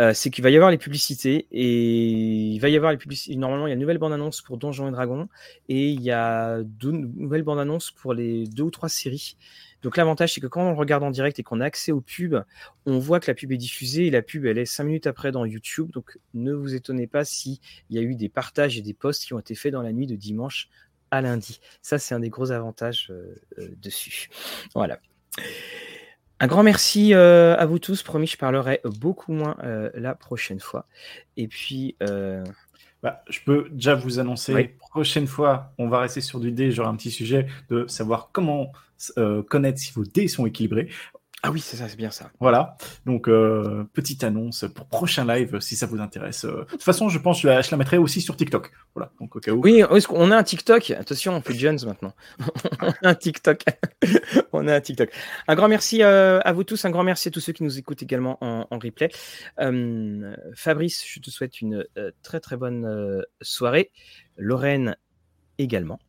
Euh, c'est qu'il va y avoir les publicités et il va y avoir les publicités. Normalement, il y a une nouvelle bande-annonce pour Donjons et Dragons et il y a deux nouvelles bandes-annonces pour les deux ou trois séries. Donc l'avantage, c'est que quand on regarde en direct et qu'on a accès aux pubs, on voit que la pub est diffusée et la pub, elle est cinq minutes après dans YouTube. Donc ne vous étonnez pas s'il y a eu des partages et des posts qui ont été faits dans la nuit de dimanche à lundi. Ça, c'est un des gros avantages dessus. Voilà. Un grand merci à vous tous. Promis, je parlerai beaucoup moins la prochaine fois. Et puis. Bah, je peux déjà vous annoncer, prochaine fois, on va rester sur du dé. J'aurai un petit sujet de savoir comment connaître si vos dés sont équilibrés. Ah oui, c'est ça, c'est bien ça. Voilà. Donc, euh, petite annonce pour prochain live si ça vous intéresse. Euh, de toute façon, je pense que je la, mettrai aussi sur TikTok. Voilà. Donc, au cas où. Oui, on a un TikTok? Attention, on fait Jones maintenant. on a un TikTok. on a un TikTok. Un grand merci euh, à vous tous. Un grand merci à tous ceux qui nous écoutent également en, replay. Fabrice, je te souhaite une très très bonne soirée. Lorraine également.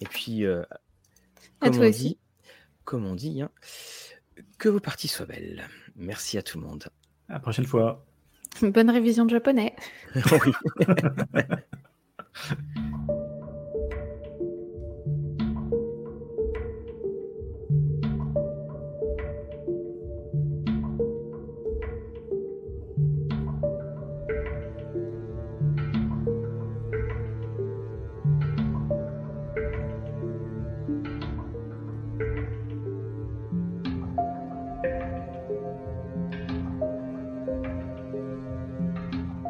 Et puis, comme, on dit, comme on dit, hein, que vos parties soient belles. Merci à tout le monde. À la prochaine fois. Bonne révision de japonais. oui.